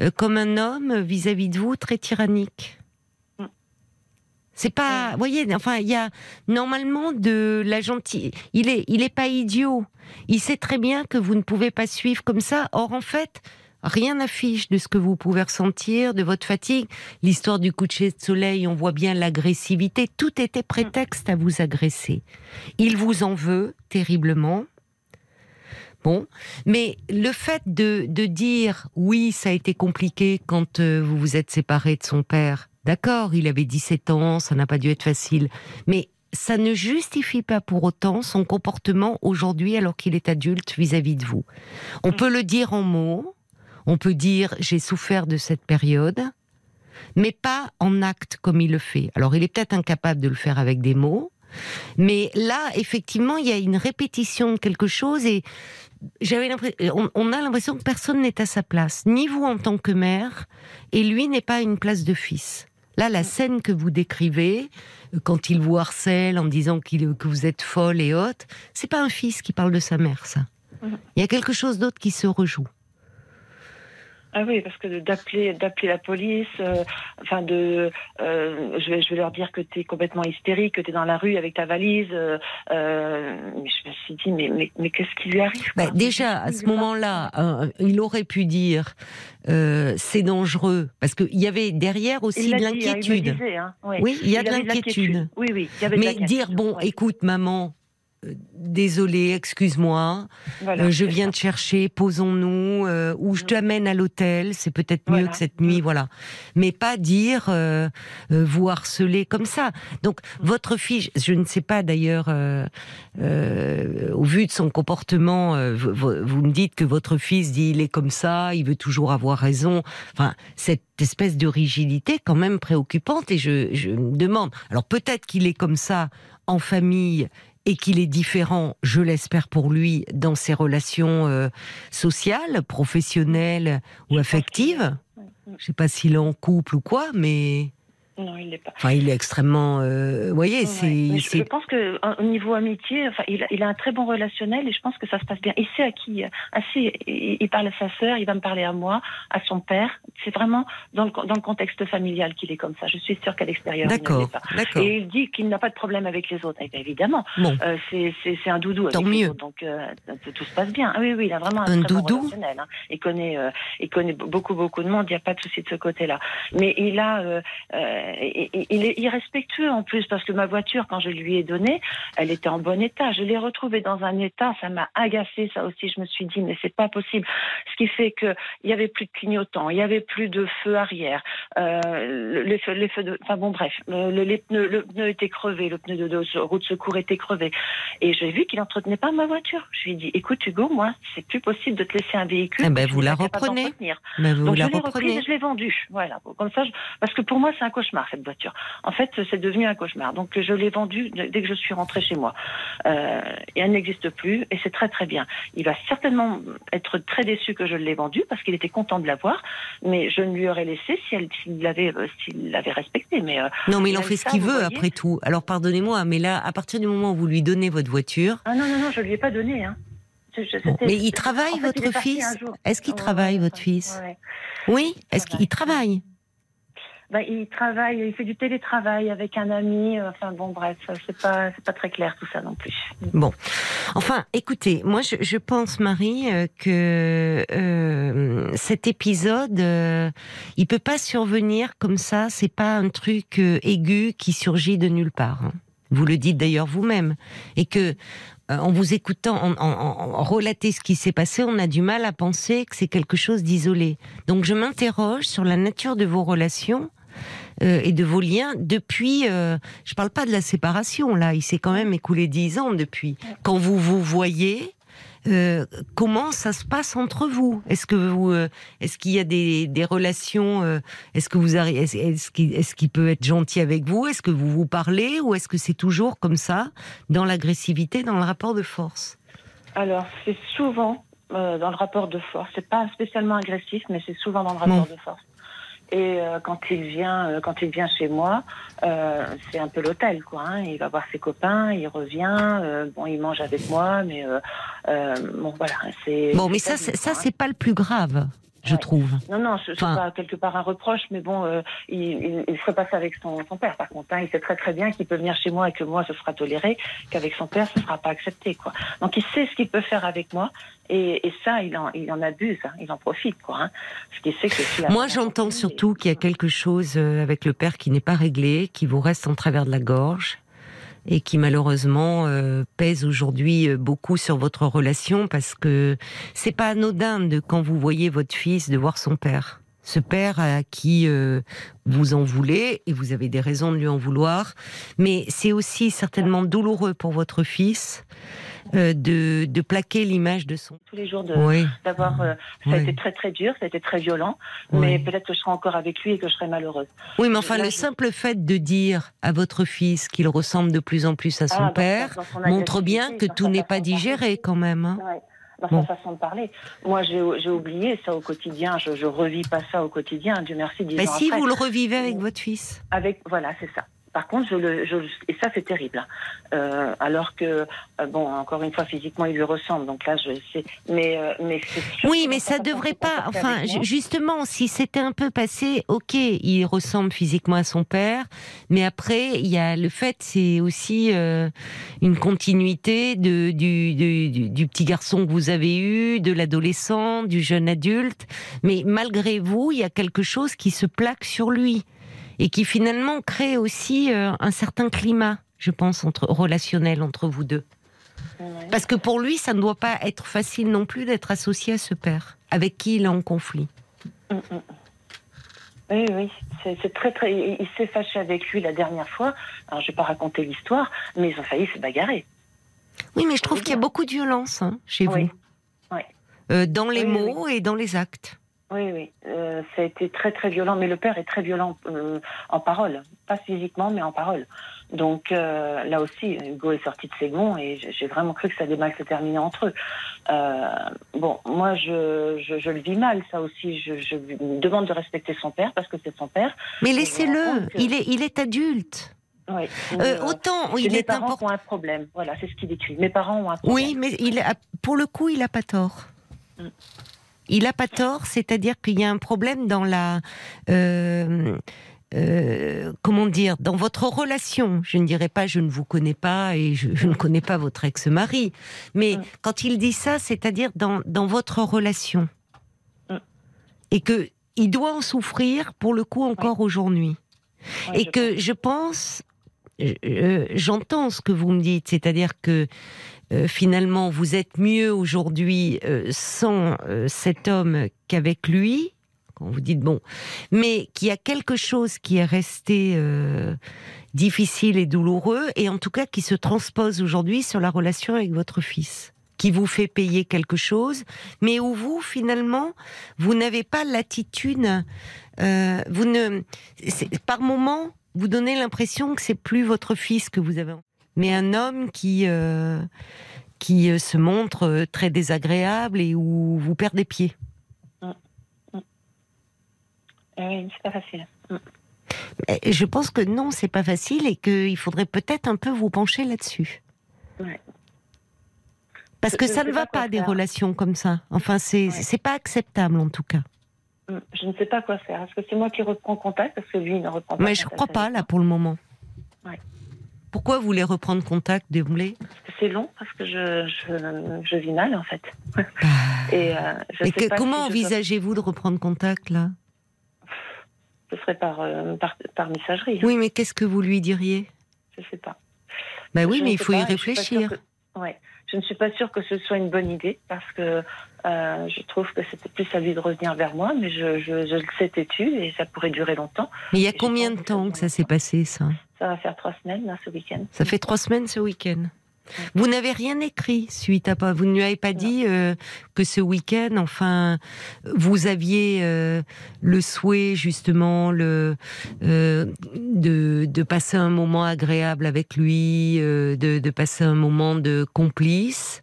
euh, comme un homme vis-à-vis de vous, très tyrannique. C'est pas, vous voyez, enfin, il y a normalement de la gentille. Il est, il est pas idiot. Il sait très bien que vous ne pouvez pas suivre comme ça. Or, en fait, rien n'affiche de ce que vous pouvez ressentir, de votre fatigue. L'histoire du coucher de soleil, on voit bien l'agressivité. Tout était prétexte à vous agresser. Il vous en veut terriblement. Bon, mais le fait de, de dire oui, ça a été compliqué quand euh, vous vous êtes séparé de son père, d'accord, il avait 17 ans, ça n'a pas dû être facile, mais ça ne justifie pas pour autant son comportement aujourd'hui alors qu'il est adulte vis-à-vis de vous. On peut le dire en mots, on peut dire j'ai souffert de cette période, mais pas en acte comme il le fait. Alors il est peut-être incapable de le faire avec des mots, mais là, effectivement, il y a une répétition de quelque chose et j'avais l'impression, on, a l'impression que personne n'est à sa place, ni vous en tant que mère, et lui n'est pas à une place de fils. Là, la scène que vous décrivez, quand il vous harcèle en disant qu'il, que vous êtes folle et haute, c'est pas un fils qui parle de sa mère, ça. Il y a quelque chose d'autre qui se rejoue. Ah oui, parce que d'appeler d'appeler la police, euh, enfin de, euh, je vais je vais leur dire que tu es complètement hystérique, que tu es dans la rue avec ta valise. Euh, je me suis dit mais mais, mais qu'est-ce qui lui arrive bah, Déjà à ce moment-là, il aurait pu dire c'est dangereux parce qu'il y avait derrière aussi de hein, l'inquiétude. Hein, oui. il y a de l'inquiétude. Oui oui. Il y avait mais dire bon, écoute maman, désolé, excuse-moi, euh, je viens te chercher, posons-nous, euh, ou je mm. t'amène à l'hôtel, c'est peut-être mieux que cette nuit, mm. voilà. Mais pas dire euh, vous harceler comme ça. Donc mm. votre fille, je ne sais pas d'ailleurs, au vu de son comportement, vous, vous, me dites que votre fils dit il est comme ça, il veut toujours avoir raison. Enfin, cette espèce de rigidité quand même préoccupante et je, je me demande. Alors peut-être qu'il est comme ça en famille et qu'il est différent, je l'espère pour lui, dans ses relations euh, sociales, professionnelles ou affectives. Je ne sais pas s'il est en couple ou quoi, mais non, il n'est pas. Enfin, il est extrêmement. Euh, vous voyez, c'est. Je pense que au niveau amitié, enfin, il, a, il, a, un très bon relationnel et je pense que ça se passe bien. Il sait à qui. Assez, il, parle à sa sœur, il va me parler à moi, à son père. C'est vraiment dans le, dans le contexte familial qu'il est comme ça. Je suis sûre qu'à l'extérieur, d'accord, d'accord. Et il dit qu'il n'a pas de problème avec les autres. Et évidemment, bon. euh, c'est un doudou. Tant mieux. donc euh, tout se passe bien. Ah oui, oui, il a vraiment un, un très doudou. bon relationnel. Hein. Il connaît, euh, il connaît beaucoup, beaucoup de monde. Il n'y a pas de souci de ce côté-là. Mais il a euh, il est irrespectueux en plus parce que ma voiture, quand je lui ai donnée, elle était en bon état. Je l'ai retrouvée dans un état, ça m'a agacé. Ça aussi, je me suis dit, mais c'est pas possible. Ce qui fait que il y avait plus de clignotant, il y avait plus de feu arrière, euh, les feux, les feux de, enfin bon, bref, le, les pneus, le pneu était crevé, le pneu de, de route secours était crevé, et j'ai vu qu'il n'entretenait pas ma voiture. Je lui ai dit, écoute Hugo, moi, c'est plus possible de te laisser un véhicule. Eh ben, vous la reprenez. Ben, vous Donc la je l'ai reprise et je l'ai vendue. Voilà, comme ça, parce que pour moi, c'est un cauchemar cette voiture. En fait, c'est devenu un cauchemar. Donc, je l'ai vendue dès que je suis rentrée chez moi. Euh, et elle n'existe plus, et c'est très très bien. Il va certainement être très déçu que je l'ai vendue parce qu'il était content de l'avoir, mais je ne lui aurais laissé s'il l'avait euh, s'il l'avait respecté. Mais euh, non, mais il en fait ce qu'il veut après tout. Alors pardonnez-moi, mais là, à partir du moment où vous lui donnez votre voiture, ah non non non, je lui ai pas donné. Hein. mais il travaille, votre fils Est-ce qu'il travaille, votre fils Oui Est-ce qu'il travaille bah, il travaille, il fait du télétravail avec un ami. Euh, enfin bon, bref, c'est pas, c'est pas très clair tout ça non plus. Bon, enfin, écoutez, moi je, je pense Marie euh, que euh, cet épisode, euh, il peut pas survenir comme ça. C'est pas un truc aigu qui surgit de nulle part. Hein. Vous le dites d'ailleurs vous-même, et que en vous écoutant, en, en, en, relater ce qui s'est passé, on a du mal à penser que c'est quelque chose d'isolé. Donc je m'interroge sur la nature de vos relations euh, et de vos liens depuis. Euh, je parle pas de la séparation là, il s'est quand même écoulé dix ans depuis. Quand vous vous voyez. Euh, comment ça se passe entre vous? Est-ce que vous, euh, est-ce qu'il y a des, des relations euh, Est-ce que vous arrivez Est-ce qu'il est qu'il peut être gentil avec vous? Est-ce que vous vous parlez ou est-ce que c'est toujours comme ça dans l'agressivité, dans le rapport de force? Alors c'est souvent dans le rapport de force. C'est pas spécialement agressif, mais c'est souvent dans le rapport de force. Et euh, quand il vient, euh, quand il vient chez moi, euh, c'est un peu l'hôtel, quoi. Hein. Il va voir ses copains, il revient. bon, il mange avec moi, mais bon, voilà. C'est bon, mais ça, ça, c'est pas le plus grave. Je Ouais. trouve. Non, non, c'est Enfin- pas quelque part un reproche, mais bon, euh, il, il, il ferait pas ça avec son, son père. Par contre, hein, il sait très très bien qu'il peut venir chez moi et que moi ce sera toléré, qu'avec son père ce sera pas accepté, quoi. Donc il sait ce qu'il peut faire avec moi, et, et ça, il en, il en abuse, hein, il en profite, quoi. Hein, parce qu'il sait que Moi, j'entends surtout et- qu'il y a quelque chose euh, avec le père qui n'est pas réglé, qui vous reste en travers de la gorge et qui malheureusement euh, pèse aujourd'hui euh, beaucoup sur votre relation parce que c'est pas anodin de quand vous voyez votre fils de voir son père. Ce père à qui euh, vous en voulez et vous avez des raisons de lui en vouloir, mais c'est aussi certainement douloureux pour votre fils euh, de, de plaquer l'image de son. tous les jours de, Oui, d'avoir. euh, ça a Oui. été très très dur, ça a été très violent, Oui. mais peut-être que je serai encore avec lui et que je serai malheureuse. Oui, mais enfin, Là, le je- simple fait de dire à votre fils qu'il ressemble de plus en plus à son Ah, père son montre bien que tout n'est pas digéré quand même. hein. Ouais, dans Bon. sa façon de parler. Moi, j'ai oublié ça au quotidien. Je, je revis pas ça au quotidien. Dieu merci. Dix Bah, ans si après. vous le revivez avec Oui. votre fils. Avec voilà, c'est ça. Par contre, je le, je, et ça c'est terrible. hein. Euh, alors que euh, bon, encore une fois, physiquement, il lui ressemble. Donc là, je sais. Mais euh, mais Oui, mais ça devrait pas. Enfin, justement, si c'était un peu passé, ok, il ressemble physiquement à son père, mais après, il y a le fait, c'est aussi une continuité de, du- du petit garçon que vous avez eu, de l'adolescent, du jeune adulte. Mais malgré vous, il y a quelque chose qui se plaque sur lui et qui finalement crée aussi euh, un certain climat, je pense, entre relationnel entre vous deux. Parce que pour lui, ça ne doit pas être facile non plus d'être associé à ce père, avec qui il est en conflit. Mm, mm. Oui, oui, c'est très très. Il il s'est fâché avec lui la dernière fois. Alors, je vais pas raconter l'histoire, mais ils ont failli se bagarrer. Oui, mais je trouve qu'il y a beaucoup de violence hein, chez Oui. vous. Oui. Euh, dans les Oui, mots et dans les actes. Oui, oui, euh, ça a été très très violent, mais le père est très violent euh, en parole, pas physiquement, mais en parole. Donc euh, là aussi, Hugo est sorti de ses gonds et j'ai- vraiment cru que ça allait mal se terminer entre eux. Euh, bon, moi je, je, je le vis mal, ça aussi. Je, je lui demande de respecter son père parce que c'est son père. Mais laissez-le, que- il est, il est adulte. Oui. Euh, autant il mes est parents important. ont un problème. Voilà, c'est ce qu'il écrit. Mes parents ont un problème. Oui, mais il a, pour le coup, il a pas tort. Mm. Il a pas tort, c'est-à-dire qu'il y a un problème dans la, euh, euh, comment dire, dans votre relation. Je ne dirais pas, je ne vous connais pas et je, je ne connais pas votre ex-mari, mais Mm. quand il dit ça, c'est-à-dire dans, dans votre relation, Mm. et que il doit en souffrir pour le coup encore aujourd'hui Ouais, et je que je pense, euh, j'entends ce que vous me dites, c'est-à-dire que euh, finalement vous êtes mieux aujourd'hui euh, sans euh, cet homme qu'avec lui. Quand vous dites bon, mais qu'il y a quelque chose qui est resté euh, difficile et douloureux, et en tout cas qui se transpose aujourd'hui sur la relation avec votre fils, qui vous fait payer quelque chose, mais où vous finalement vous n'avez pas l'attitude, euh, vous ne, par moment vous donnez l'impression que c'est plus votre fils que vous avez, mais un homme qui euh, qui euh, se montre euh, très désagréable et où vous perdez pied. Eh oui, c'est pas facile. Et Je pense que non, c'est pas facile et qu'il faudrait peut-être un peu vous pencher là-dessus. Ouais. Parce que je ça ne va pas des faire. relations comme ça. Enfin, c'est Ouais. pas acceptable en tout cas. Mm. Je ne sais pas quoi faire. Est-ce que c'est moi qui reprends contact? Parce que lui, il ne reprend pas Mais je contact crois pas là pour le moment. Ouais. Pourquoi vous voulez reprendre contact, que c'est long, parce que je, je, je vis mal, en fait. Et euh, je Mais sais que- pas comment si je dois- envisagez-vous de reprendre contact là? Ce serait par, euh, par, par messagerie. Oui, mais qu'est-ce que vous lui diriez? Je sais pas. Bah oui, Je mais ne il faut y pas, réfléchir. que- Ouais. Je ne suis pas sûre que ce soit une bonne idée parce que euh, je trouve que c'était plus à lui de revenir vers moi, mais je, je, je le sais têtu et ça pourrait durer longtemps. Mais il y a combien de temps que ça s'est passé ça? Ça va faire trois semaines là, ce week-end. Ça fait trois semaines ce week-end. Vous n'avez rien écrit suite à pas. Vous ne lui avez pas Non. dit euh, que ce week-end, enfin, vous aviez euh, le souhait justement le de, de passer un moment agréable avec lui, de, de passer un moment de complice,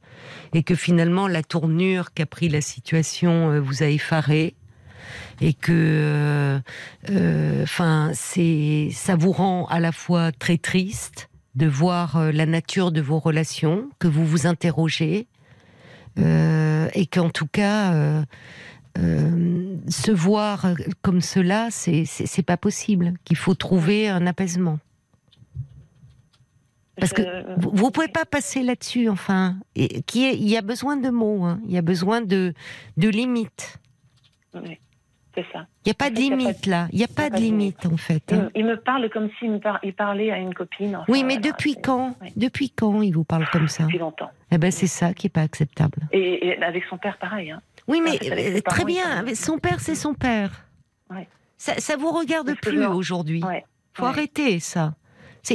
et que finalement la tournure qu'a pris la situation euh, vous a effaré. Et que, euh, euh, enfin, ça vous rend à la fois très triste, de voir la nature de vos relations, que vous vous interrogez, et qu'en tout cas, se voir comme cela, c'est pas possible. Qu'il faut trouver un apaisement. Parce que Je- vous, pouvez pas passer là-dessus, enfin. Et, qui est, il y a besoin de mots, hein. il y a besoin de, de limites. Oui, c'est ça. Il n'y a pas En de fait, il pas limite là. Il n'y a pas de limite en fait. Il, hein. il me parle comme s'il par- il parlait à une copine. enfin, Oui, mais voilà, depuis quand oui, Depuis quand il vous parle comme ça? Depuis longtemps. Eh ben c'est ça qui est pas acceptable. Et, et avec son père, pareil. Hein. Oui, mais euh, très bien. Son père, c'est son père. Ouais. Ça, ça vous regarde plus aujourd'hui. Ouais. Faut Ouais. arrêter ça.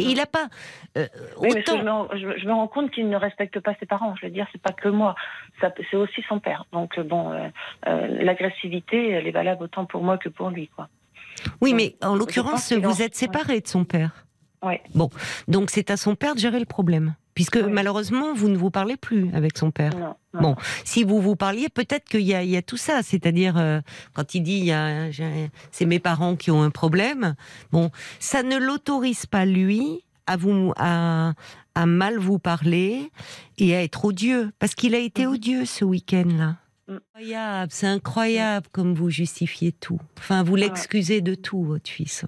Il a pas euh, Oui, mais je me, rends- je, me- je me rends compte qu'il ne respecte pas ses parents. Je veux dire, c'est pas que moi, ça, c'est aussi son père. Donc euh, bon, euh, euh, l'agressivité, elle est valable autant pour moi que pour lui, quoi. Oui, Donc, mais en l'occurrence, vous êtes séparés de son père. Ouais. Donc c'est à son père de gérer le problème, puisque Oui. malheureusement vous ne vous parlez plus avec son père. Non, non. Bon, si vous vous parliez, peut-être qu'il y y a tout ça. C'est-à-dire, euh, quand il dit, c'est mes parents qui ont un problème. Bon, ça ne l'autorise pas lui à vous, à, à mal vous parler et à être odieux, parce qu'il a été Mhm. odieux ce week-end-là. Mm. Incroyable, c'est incroyable comme vous justifiez tout. Enfin, vous l'excusez de tout, votre fils.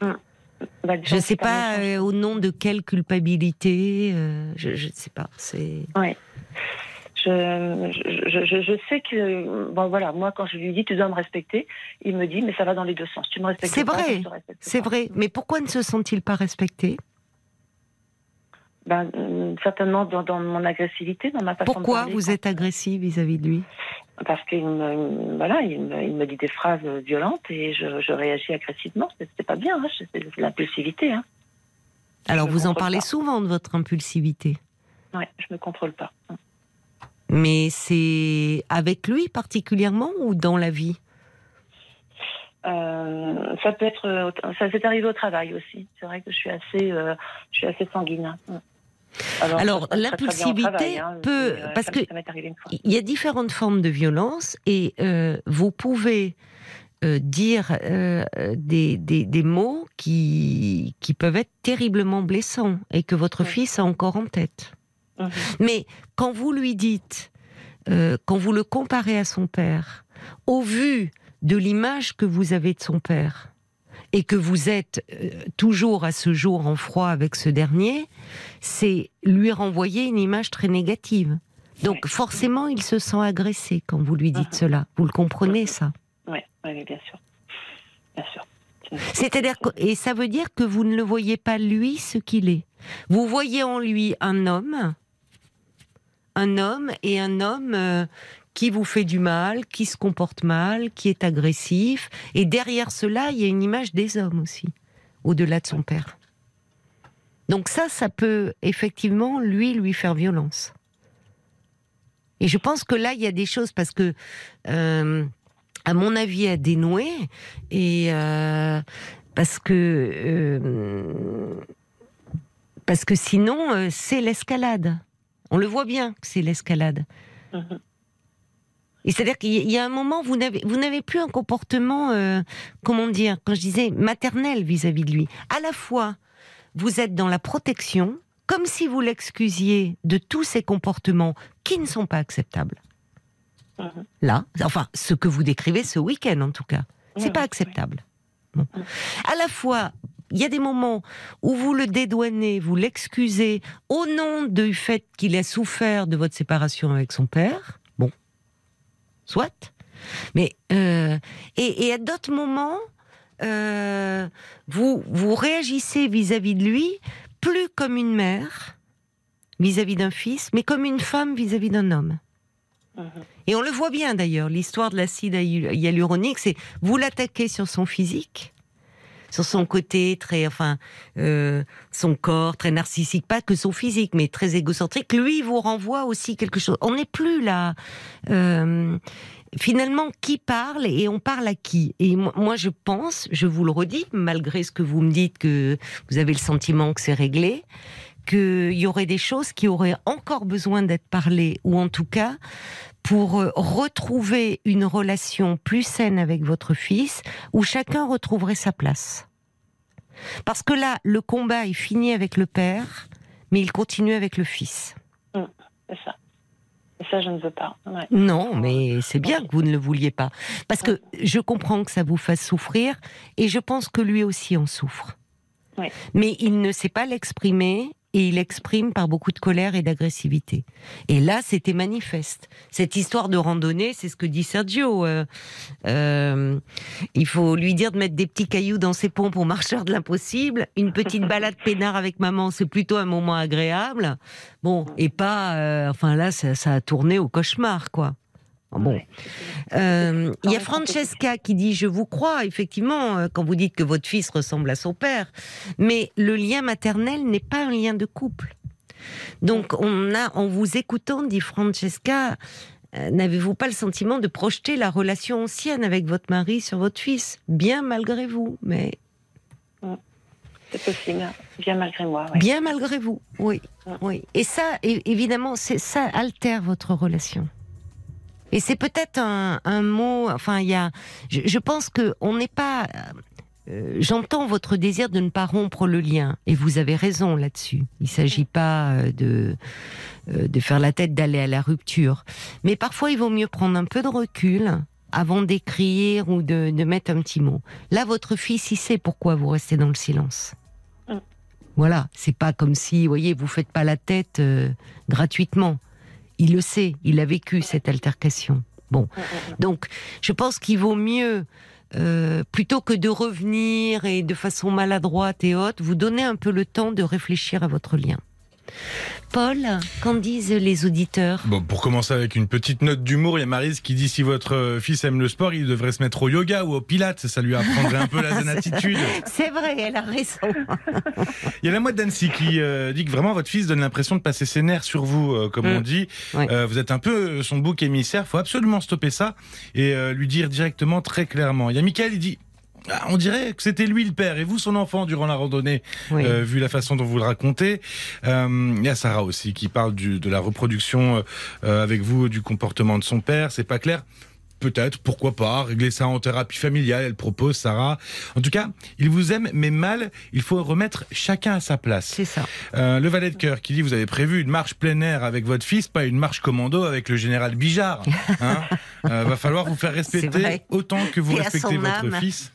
Bah, Je ne sais pas euh, au nom de quelle culpabilité. euh, je ne sais pas. C'est. Je, je, je, je sais que, bon voilà, moi quand je lui dis tu dois me respecter, il me dit mais ça va dans les deux sens. Tu me respectes C'est vrai, C'est vrai. Mais pourquoi ne se sont-ils pas respectés Ben, euh, certainement dans, dans mon agressivité, dans ma façon de Pourquoi parler, vous êtes agressif vis-à-vis de lui? Parce qu'il me, voilà, il me, il me dit des phrases violentes et je, je réagis agressivement. C'est pas bien, hein, c'est de l'impulsivité. Hein. Alors vous en parlez pas. souvent de votre impulsivité, Ouais, je me contrôle pas. mais c'est avec lui particulièrement ou dans la vie? Euh, ça peut être, ça s'est arrivé au travail aussi. C'est vrai que je suis assez, euh, je suis assez sanguine. Alors, l'impulsivité hein, peut- euh, parce que-. Il y a différentes formes de violence et euh, vous pouvez euh, dire des, des, des mots qui, qui peuvent être terriblement blessants et que votre Oui. fils a encore en tête. Mhm. Mais quand vous lui dites, quand vous le comparez à son père, au vu de l'image que vous avez de son père, et que vous êtes euh, toujours à ce jour en froid avec ce dernier, c'est lui renvoyer une image très négative. Donc forcément, il se sent agressé quand vous lui dites Mhm. cela. Vous le comprenez ça Oui, oui, bien sûr, bien sûr. C'est-à-dire et ça veut dire que vous ne le voyez pas lui ce qu'il est. Vous voyez en lui un homme, un homme et un homme euh, qui vous fait du mal, qui se comporte mal, qui est agressif. Et derrière cela, il y a une image des hommes aussi, au-delà de son père. Donc ça, ça peut effectivement lui lui faire violence. Et je pense que là, il y a des choses parce que. euh, à mon avis, à dénouer et euh, parce que euh, parce que sinon c'est l'escalade. On le voit bien que c'est l'escalade. Mhm. Et c'est-à-dire qu'il y a- un moment vous n'avez vous n'avez plus un comportement euh, comment dire quand je disais maternel vis-à-vis de lui. À la fois vous êtes dans la protection comme si vous l'excusiez de tous ces comportements qui ne sont pas acceptables Mhm. là, enfin, ce que vous décrivez ce week-end en tout cas, c'est Oui, pas acceptable. Bon. À la fois, il y a des moments où vous le dédouanez, vous l'excusez au nom du fait qu'il a souffert de votre séparation avec son père. Soit. Mais euh, et, et à d'autres moments, euh, vous vous réagissez vis-à-vis de lui plus comme une mère vis-à-vis d'un fils, mais comme une femme vis-à-vis d'un homme. Mhm. Et on le voit bien d'ailleurs, l'histoire de l'acide hy- hyaluronique, c'est vous l'attaquez sur son physique, sur son côté très, enfin, euh, son corps très narcissique, pas que son physique, mais très égocentrique. Lui vous renvoie aussi quelque chose. On n'est plus là. euh, finalement, qui parle et on parle à qui? Et moi, je pense, je vous le redis, malgré ce que vous me dites que vous avez le sentiment que c'est réglé, qu'il y aurait des choses qui auraient encore besoin d'être parlées, ou en tout cas pour euh, retrouver une relation plus saine avec votre fils, où chacun retrouverait sa place. Parce que là, le combat est fini avec le père, mais il continue avec le fils. C'est ça. Ça, je ne veux pas. Ouais. Non, mais c'est bien que vous ne le vouliez pas. Parce que je comprends que ça vous fasse souffrir et je pense que lui aussi en souffre. Ouais. Mais il ne sait pas l'exprimer et il exprime par beaucoup de colère et d'agressivité. Et là, c'était manifeste. Cette histoire de randonnée, c'est ce que dit Sergio. euh, euh, il faut lui dire de mettre des petits cailloux dans ses pompes aux marcheurs de l'impossible. Une petite balade peinard avec maman, c'est plutôt un moment agréable. Bon, et pas... euh, enfin là, ça, ça a tourné au cauchemar, quoi. Bon. Ouais. Euh, il y a Francesca qui dit Je vous crois, effectivement, euh, quand vous dites que votre fils ressemble à son père. Mais le lien maternel n'est pas un lien de couple. Donc, on a, en vous écoutant, dit Francesca, euh, n'avez-vous pas le sentiment de projeter la relation ancienne avec votre mari sur votre fils? Bien malgré vous, mais C'est possible, bien malgré moi. bien malgré vous, oui. oui. Et ça, évidemment, ça altère votre relation. Et c'est peut-être un, un mot. Enfin, il y a. Je, je pense que on n'est pas. euh, J'entends votre désir de ne pas rompre le lien, et vous avez raison là-dessus. Il s'agit pas euh, de euh, de faire la tête d'aller à la rupture, mais parfois il vaut mieux prendre un peu de recul avant d'écrire ou de, de mettre un petit mot. Là, votre fils, il sait pourquoi vous restez dans le silence. Mm. Voilà, c'est pas comme si, vous voyez, vous faites pas la tête euh, gratuitement. Il le sait, il a vécu cette altercation. Bon, Mm, mm, mm. donc je pense qu'il vaut mieux, euh, plutôt que de revenir et de façon maladroite et haute, vous donner un peu le temps de réfléchir à votre lien. Paul, qu'en disent les auditeurs? Bon, pour commencer avec une petite note d'humour, il y a Marise qui dit si votre euh, fils aime le sport, il devrait se mettre au yoga ou au pilates, ça lui apprendrait un peu la zen attitude. C'est vrai, elle a raison. Il y a la mouette d'Annecy qui euh, dit que vraiment votre fils donne l'impression de passer ses nerfs sur vous, euh, comme Mm. on dit. Euh, vous êtes un peu son bouc émissaire, faut absolument stopper ça et lui dire directement très clairement. Il y a Michael, il dit... Ah, On dirait que c'était lui le père et vous son enfant durant la randonnée, Oui. euh, vu la façon dont vous le racontez. Euh, il y a Sarah aussi qui parle du, de la reproduction euh, avec vous du comportement de son père. C'est pas clair. Peut-être, pourquoi pas, régler ça en thérapie familiale, elle propose, Sarah. En tout cas, il vous aime, mais mal, il faut remettre chacun à sa place. C'est ça. Euh, le valet de cœur qui dit vous avez prévu une marche plein air avec votre fils, pas une marche commando avec le général Bijard. Hein Euh, va falloir vous faire respecter autant que vous respectez votre âme. fils.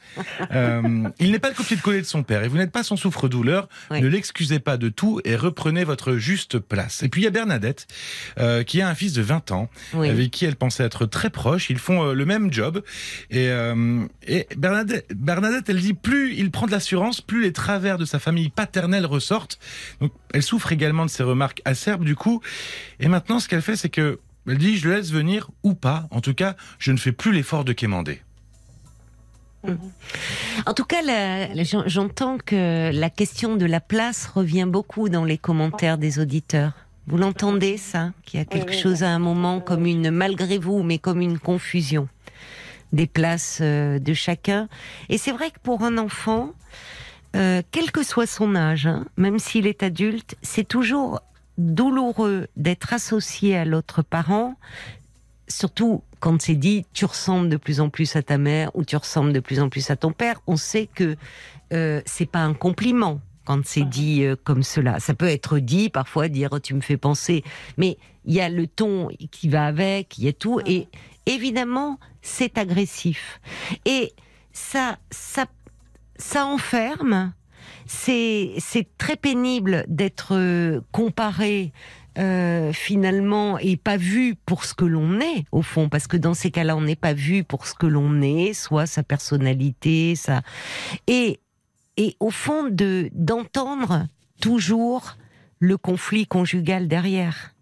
Euh, il n'est pas le copier-coller de son père et vous n'êtes pas son souffre-douleur. Oui. Ne l'excusez pas de tout et reprenez votre juste place. Et puis il y a Bernadette qui a un fils de 20 ans Oui. avec qui elle pensait être très proche. Ils font euh, le même job. Et, euh, et Bernadette, Bernadette, elle dit plus il prend de l'assurance, plus les travers de sa famille paternelle ressortent. Donc, elle souffre également de ces remarques acerbes du coup. Et maintenant, ce qu'elle fait, c'est que elle dit je le laisse venir ou pas. En tout cas, je ne fais plus l'effort de quémander. En tout cas, j'entends que la question de la place revient beaucoup dans les commentaires des auditeurs. Vous l'entendez, ça Qu'il y a quelque oui, chose à un moment comme une, malgré vous, mais comme une confusion des places euh, de chacun. Et c'est vrai que pour un enfant, euh, quel que soit son âge, hein, même s'il est adulte, c'est toujours douloureux d'être associé à l'autre parent, surtout quand c'est dit tu ressembles de plus en plus à ta mère ou tu ressembles de plus en plus à ton père. On sait que euh, c'est pas un compliment quand c'est dit euh, comme cela. Ça peut être dit parfois dire tu me fais penser, mais il y a le ton qui va avec, il y a tout. Et évidemment c'est agressif. Et ça ça ça enferme. C'est c'est très pénible d'être euh, comparé euh, finalement et pas vu pour ce que l'on est au fond. Parce que dans ces cas-là on n'est pas vu pour ce que l'on est soit sa personnalité ça et et au fond de d'entendre toujours le conflit conjugal derrière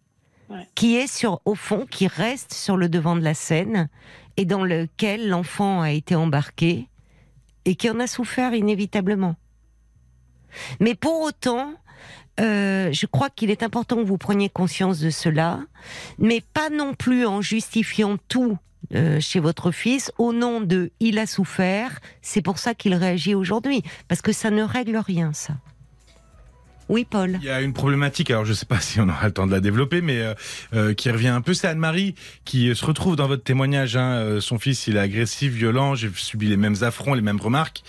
Ouais. qui est sur au fond qui reste sur le devant de la scène et dans lequel l'enfant a été embarqué et qui en a souffert inévitablement mais pour autant euh, je crois qu'il est important que vous preniez conscience de cela, mais pas non plus en justifiant tout euh, chez votre fils au nom de il a souffert, c'est pour ça qu'il réagit aujourd'hui, parce que ça ne règle rien, ça. Oui, Paul. Il y a une problématique, alors je ne sais pas si on aura le temps de la développer, mais euh, euh, qui revient un peu. C'est Anne-Marie qui se retrouve dans votre témoignage. Hein, euh, son fils, il est agressif, violent, j'ai subi les mêmes affronts, les mêmes remarques.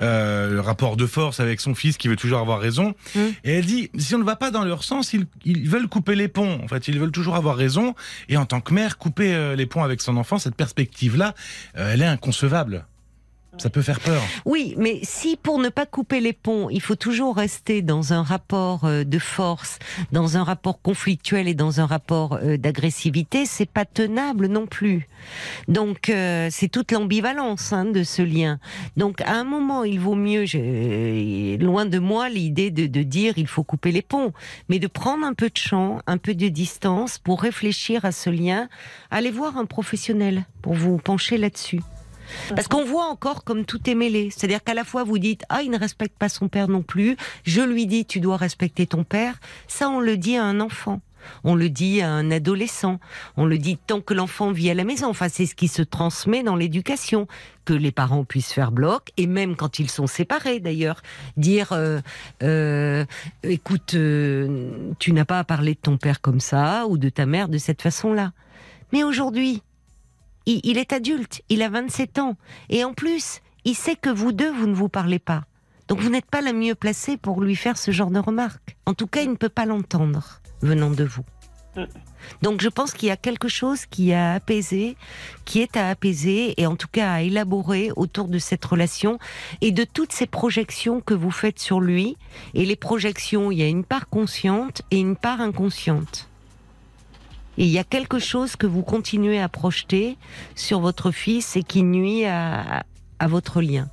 le rapport de force avec son fils qui veut toujours avoir raison. Mm. Et elle dit, si on ne va pas dans leur sens, ils, ils, veulent couper les ponts. En fait, ils veulent toujours avoir raison. Et en tant que mère, couper les ponts avec son enfant, cette perspective-là, elle est inconcevable. Ça peut faire peur. Oui, mais si pour ne pas couper les ponts, il faut toujours rester dans un rapport euh, de force, dans un rapport conflictuel et dans un rapport euh, d'agressivité, c'est pas tenable non plus. Donc euh, c'est toute l'ambivalence hein, de ce lien. Donc à un moment, il vaut mieux, loin de moi l'idée de, de dire il faut couper les ponts, mais de prendre un peu de champ, un peu de distance pour réfléchir à ce lien. Allez voir un professionnel pour vous pencher là-dessus. Parce qu'on voit encore comme tout est mêlé. C'est-à-dire qu'à la fois vous dites ah il ne respecte pas son père non plus. Je lui dis tu dois respecter ton père. Ça on le dit à un enfant. On le dit à un adolescent, on le dit tant que l'enfant vit à la maison. Enfin, c'est ce qui se transmet dans l'éducation, que les parents puissent faire bloc, et même quand ils sont séparés d'ailleurs, dire euh, euh, écoute, euh, tu n'as pas à parler de ton père comme ça ou de ta mère de cette façon-là. Mais aujourd'hui, il, est adulte, il a 27 ans. Et en plus, il sait que vous deux, vous ne vous parlez pas. Donc vous n'êtes pas la mieux placée pour lui faire ce genre de remarques. En tout cas, il ne peut pas l'entendre venant de vous. Donc je pense qu'il y a quelque chose qui a apaisé, qui est à apaiser et en tout cas à élaborer autour de cette relation et de toutes ces projections que vous faites sur lui. Et les projections, il y a une part consciente et une part inconsciente. Et il y a quelque chose que vous continuez à projeter sur votre fils et qui nuit à, à votre lien.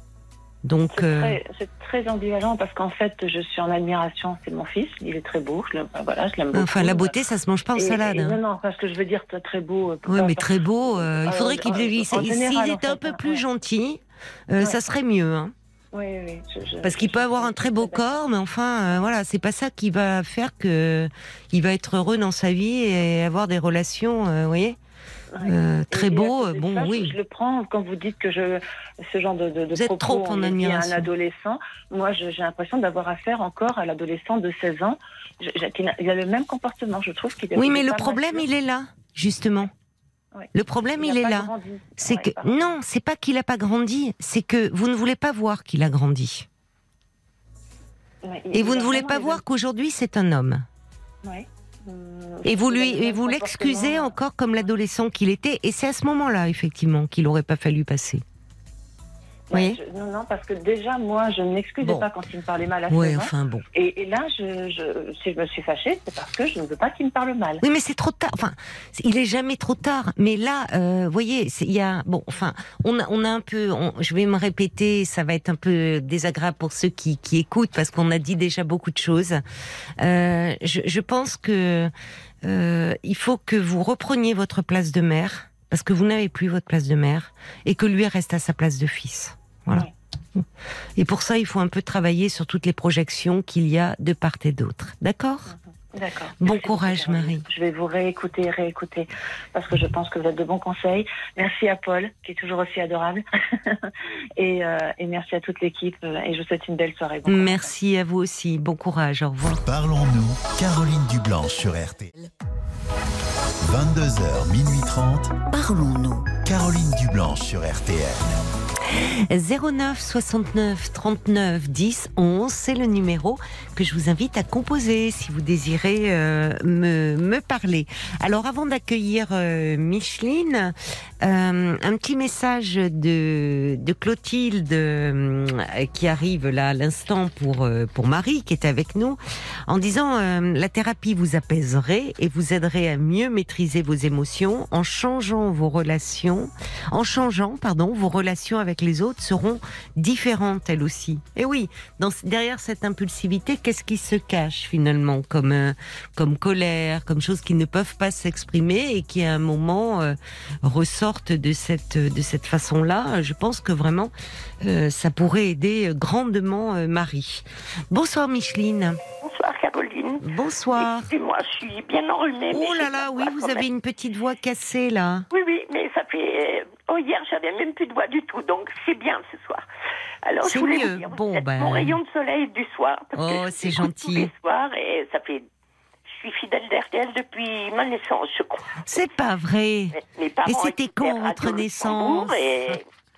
Donc, c'est euh, très, très, ambivalent parce qu'en fait, je suis en admiration. C'est mon fils, il est très beau. Je l'aime, voilà, je l'aime beaucoup. Enfin, la beauté, ça se mange pas en salade. non, non, parce que je veux dire très beau. Euh, oui, mais très beau. Euh, il faudrait qu'il s'il était un peu plus gentil, ça serait mieux. Hein. Oui, oui. Parce qu'il peut avoir un très beau corps, mais enfin, euh, voilà, c'est pas ça qui va faire que il va être heureux dans sa vie et avoir des relations, euh, vous voyez. Euh, très beau, bon, oui. Je, le prends quand vous dites que je, ce genre de, de, vous êtes trop en admiration. un adolescent. Moi, j'ai l'impression d'avoir affaire encore à l'adolescent de 16 ans. il a le même comportement, je trouve qu'il. Oui, mais le problème, il est là, justement. Le problème, il, est là. C'est que non, c'est pas qu'il a pas grandi, c'est que vous ne voulez pas voir qu'il a grandi. et vous ne voulez pas voir qu'aujourd'hui c'est un homme. Et vous lui, et vous l'excusez encore comme l'adolescent qu'il était, et c'est à ce moment-là effectivement qu'il n'aurait pas fallu passer non, non, parce que déjà, moi, je ne m'excusais pas quand il me parlait mal à Oui, enfin bon. Et, là, je, si je me suis fâchée, c'est parce que je ne veux pas qu'il me parle mal. Oui, mais c'est trop tard. Enfin, il est jamais trop tard. Mais là, euh, vous voyez, il y a. Bon, enfin, on a, on a un peu. je vais me répéter, ça va être un peu désagréable pour ceux qui, qui écoutent, parce qu'on a dit déjà beaucoup de choses. Euh, je, je, pense que euh, il faut que vous repreniez votre place de mère parce que vous n'avez plus votre place de mère et que lui reste à sa place de fils. Voilà. Et pour ça, il faut un peu travailler sur toutes les projections qu'il y a de part et d'autre. D'accord? D'accord. Bon courage, Marie. Je vais vous réécouter, réécouter, parce que je pense que vous êtes de bons conseils. Merci à Paul, qui est toujours aussi adorable. et, euh, et, merci à toute l'équipe. Et je vous souhaite une belle soirée. merci à vous aussi. Bon courage. Au revoir. Parlons-nous. Caroline Dublanche sur RT. 22h, minuit 30. Parlons-nous. Caroline Dublanche sur RTL. 09 69 39 10 11, c'est le numéro que je vous invite à composer si vous désirez euh, me, me, parler. Alors avant d'accueillir euh, Micheline, euh, un petit message de, de Clotilde qui arrive là à l'instant pour, pour Marie qui est avec nous en disant la thérapie vous apaiserait et vous aiderait à mieux maîtriser vos émotions en changeant vos relations, en changeant pardon vos relations avec les autres seront différentes elles aussi. Et oui, dans, derrière cette impulsivité, qu'est-ce qui se cache finalement comme euh, comme colère, comme choses qui ne peuvent pas s'exprimer et qui à un moment euh, de cette de cette façon-là. Je pense que vraiment euh, ça pourrait aider grandement Marie. Bonsoir Micheline. Bonsoir Caroline. Bonsoir. Excusez-moi, je suis bien enrhumée. Oh là là, oui, vous avez une petite voix cassée là. Oui, oui, mais ça fait Oh, hier, j'avais même plus de voix du tout, donc c'est bien ce soir. Alors, je voulais mieux. vous dire, Bon, ben- mon rayon de soleil du soir. parce Oh, c'est gentil. Tous les soirs et ça fait. Je suis fidèle d'RTL depuis ma naissance, je crois. C'est pas vrai. Mes- parents Et c'était quand votre naissance? Et,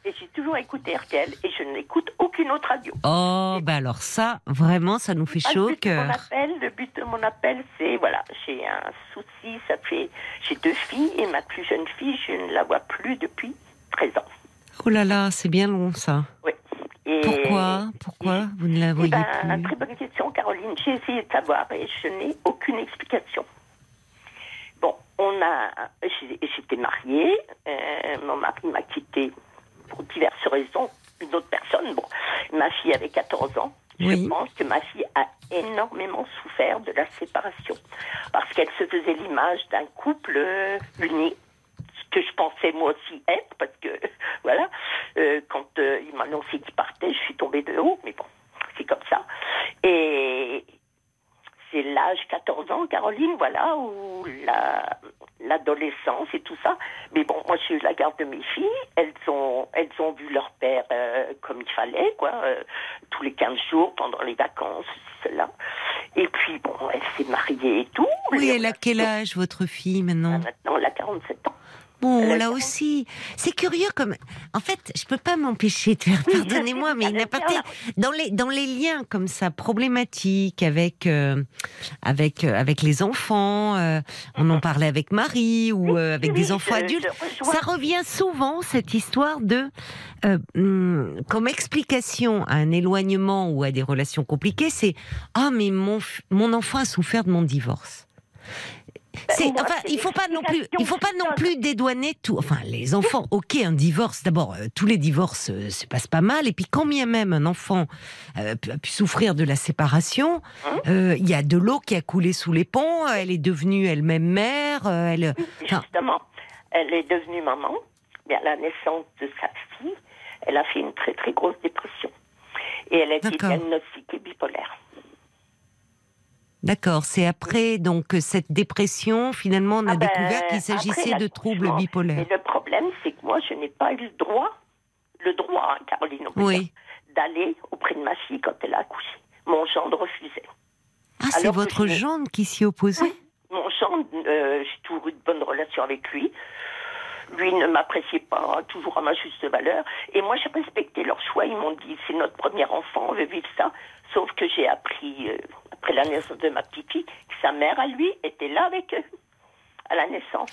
et j'ai toujours écouté RTL et je n'écoute aucune autre radio. Oh, bah alors ça, vraiment, ça nous fait Ah, chaud au le but de mon cœur. appel, le but de mon appel, c'est voilà, j'ai un souci, ça fait, j'ai deux filles et ma plus jeune fille, je ne la vois plus depuis 13 ans. Oh là là, c'est bien long ça. Oui. Et- Pourquoi Pourquoi vous ne la voyez ben, plus très bonne question, Caroline. J'ai essayé de savoir et je n'ai aucune explication. Bon, on a, j'étais mariée, euh, mon mari m'a quittée pour diverses raisons. Une autre personne, bon, ma fille avait 14 ans. Oui. Je pense que ma fille a énormément souffert de la séparation parce qu'elle se faisait l'image d'un couple euh, uni que je pensais moi aussi être, parce que voilà, euh, quand euh, il m'a annoncé qu'il partait, je suis tombée de haut, mais bon, c'est comme ça. Et c'est l'âge 14 ans, Caroline, voilà, où la- l'adolescence et tout ça. Mais bon, moi j'ai eu la garde de mes filles, elles ont, elles ont vu leur père euh, comme il fallait, quoi, tous les 15 jours pendant les vacances, cela. Et puis bon, elle s'est mariée et tout. Oui, elle a quel âge votre fille maintenant? Maintenant, elle a 47 ans. Bon, a là aussi, c'est curieux comme. En fait, je peux pas m'empêcher de faire. Pardonnez-moi, mais il elle n'a aime pas bien été la- dans les dans les liens comme ça problématiques avec euh, avec euh, avec les enfants. euh, on en parlait avec Marie ou euh, avec des enfants adultes. Ça revient souvent cette histoire de euh, hum, comme explication à un éloignement ou à des relations compliquées, c'est ah mais mon mon enfant a souffert de mon divorce. Enfin, il faut pas non plus, il faut pas non plus dédouaner tout. Enfin, les enfants, ok, un divorce. D'abord, euh, tous les divorces euh, se passent pas mal. Et puis, quand bien même un enfant euh, a pu souffrir de la séparation, Hein il y a de l'eau qui a coulé sous les ponts. Elle est devenue elle-même mère. elle, enfin, Justement, elle est devenue maman, mais à la naissance de sa fille, elle a fait une très très grosse dépression. Et elle a été D'accord. diagnostiquée bipolaire. D'accord. C'est après donc cette dépression, finalement, on a Ah ben, découvert qu'il s'agissait de troubles bipolaires. Mais le problème, c'est que moi, je n'ai pas eu le droit, le droit, hein, Caroline, Oui. d'aller auprès de ma fille quand elle a accouché. Mon gendre refusait. Ah, c'est votre gendre qui s'y opposait? Oui. Mon gendre, euh, j'ai toujours eu de bonnes relations avec lui. Lui ne m'appréciait pas toujours à ma juste valeur. Et moi, j'ai respecté leur choix. Ils m'ont dit, c'est notre premier enfant, on veut vivre ça. Sauf que j'ai appris, euh, après la naissance de ma petite fille, que sa mère, à lui, était là avec eux, à la naissance.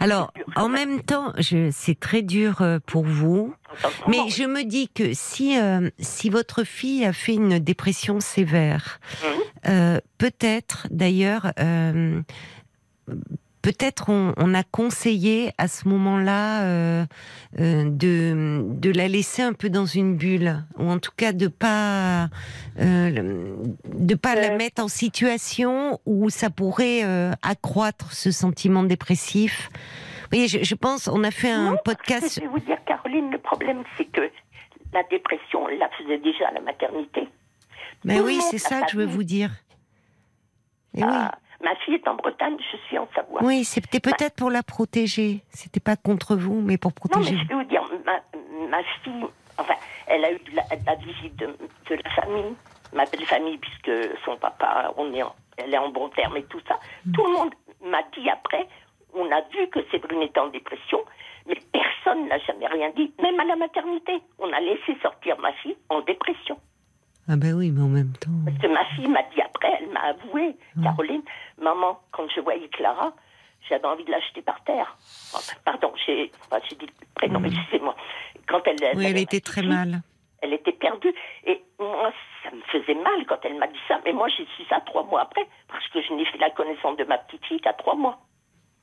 Alors, en même temps, c'est très dur euh, pour vous. Mais je me dis que si, euh, si votre fille a fait une dépression sévère, euh, peut-être d'ailleurs, euh, peut-être on, on a conseillé à ce moment-là euh, euh, de, de la laisser un peu dans une bulle, ou en tout cas de pas euh, de pas la mettre en situation où ça pourrait euh, accroître ce sentiment dépressif. Voyez, je, je pense, on a fait un Non, podcast. Je vais vous dire, Caroline, le problème, c'est que la dépression, elle la faisait déjà à la maternité. Mais Tout le oui, c'est ça que je veux vous dire. Et oui. Ma fille est en Bretagne, je suis en Savoie. Oui, c'était peut-être pour la protéger. C'était pas contre vous, mais pour Non, mais protéger. je vais vous dire, ma, ma fille, enfin, elle a eu la, la visite de, de la famille, ma belle famille, puisque son papa, on est en- elle est en bon terme et tout ça. Mm. Tout le monde m'a dit après, on a vu que Séverine était en dépression, mais personne n'a jamais rien dit, même à la maternité. On a laissé sortir ma fille en dépression. Ah ben oui, mais en même temps. Parce que ma fille m'a dit après, elle m'a avoué, Caroline, maman, quand je voyais Clara, j'avais envie de l'acheter par terre. Pardon, j'ai enfin, dit le prénom, excusez-moi. Quand elle, Oui, elle était très fille, mal. Elle était perdue. Et moi, ça me faisait mal quand elle m'a dit ça. Mais moi, j'ai su ça trois mois après, parce que je n'ai fait la connaissance de ma petite fille qu'à trois mois.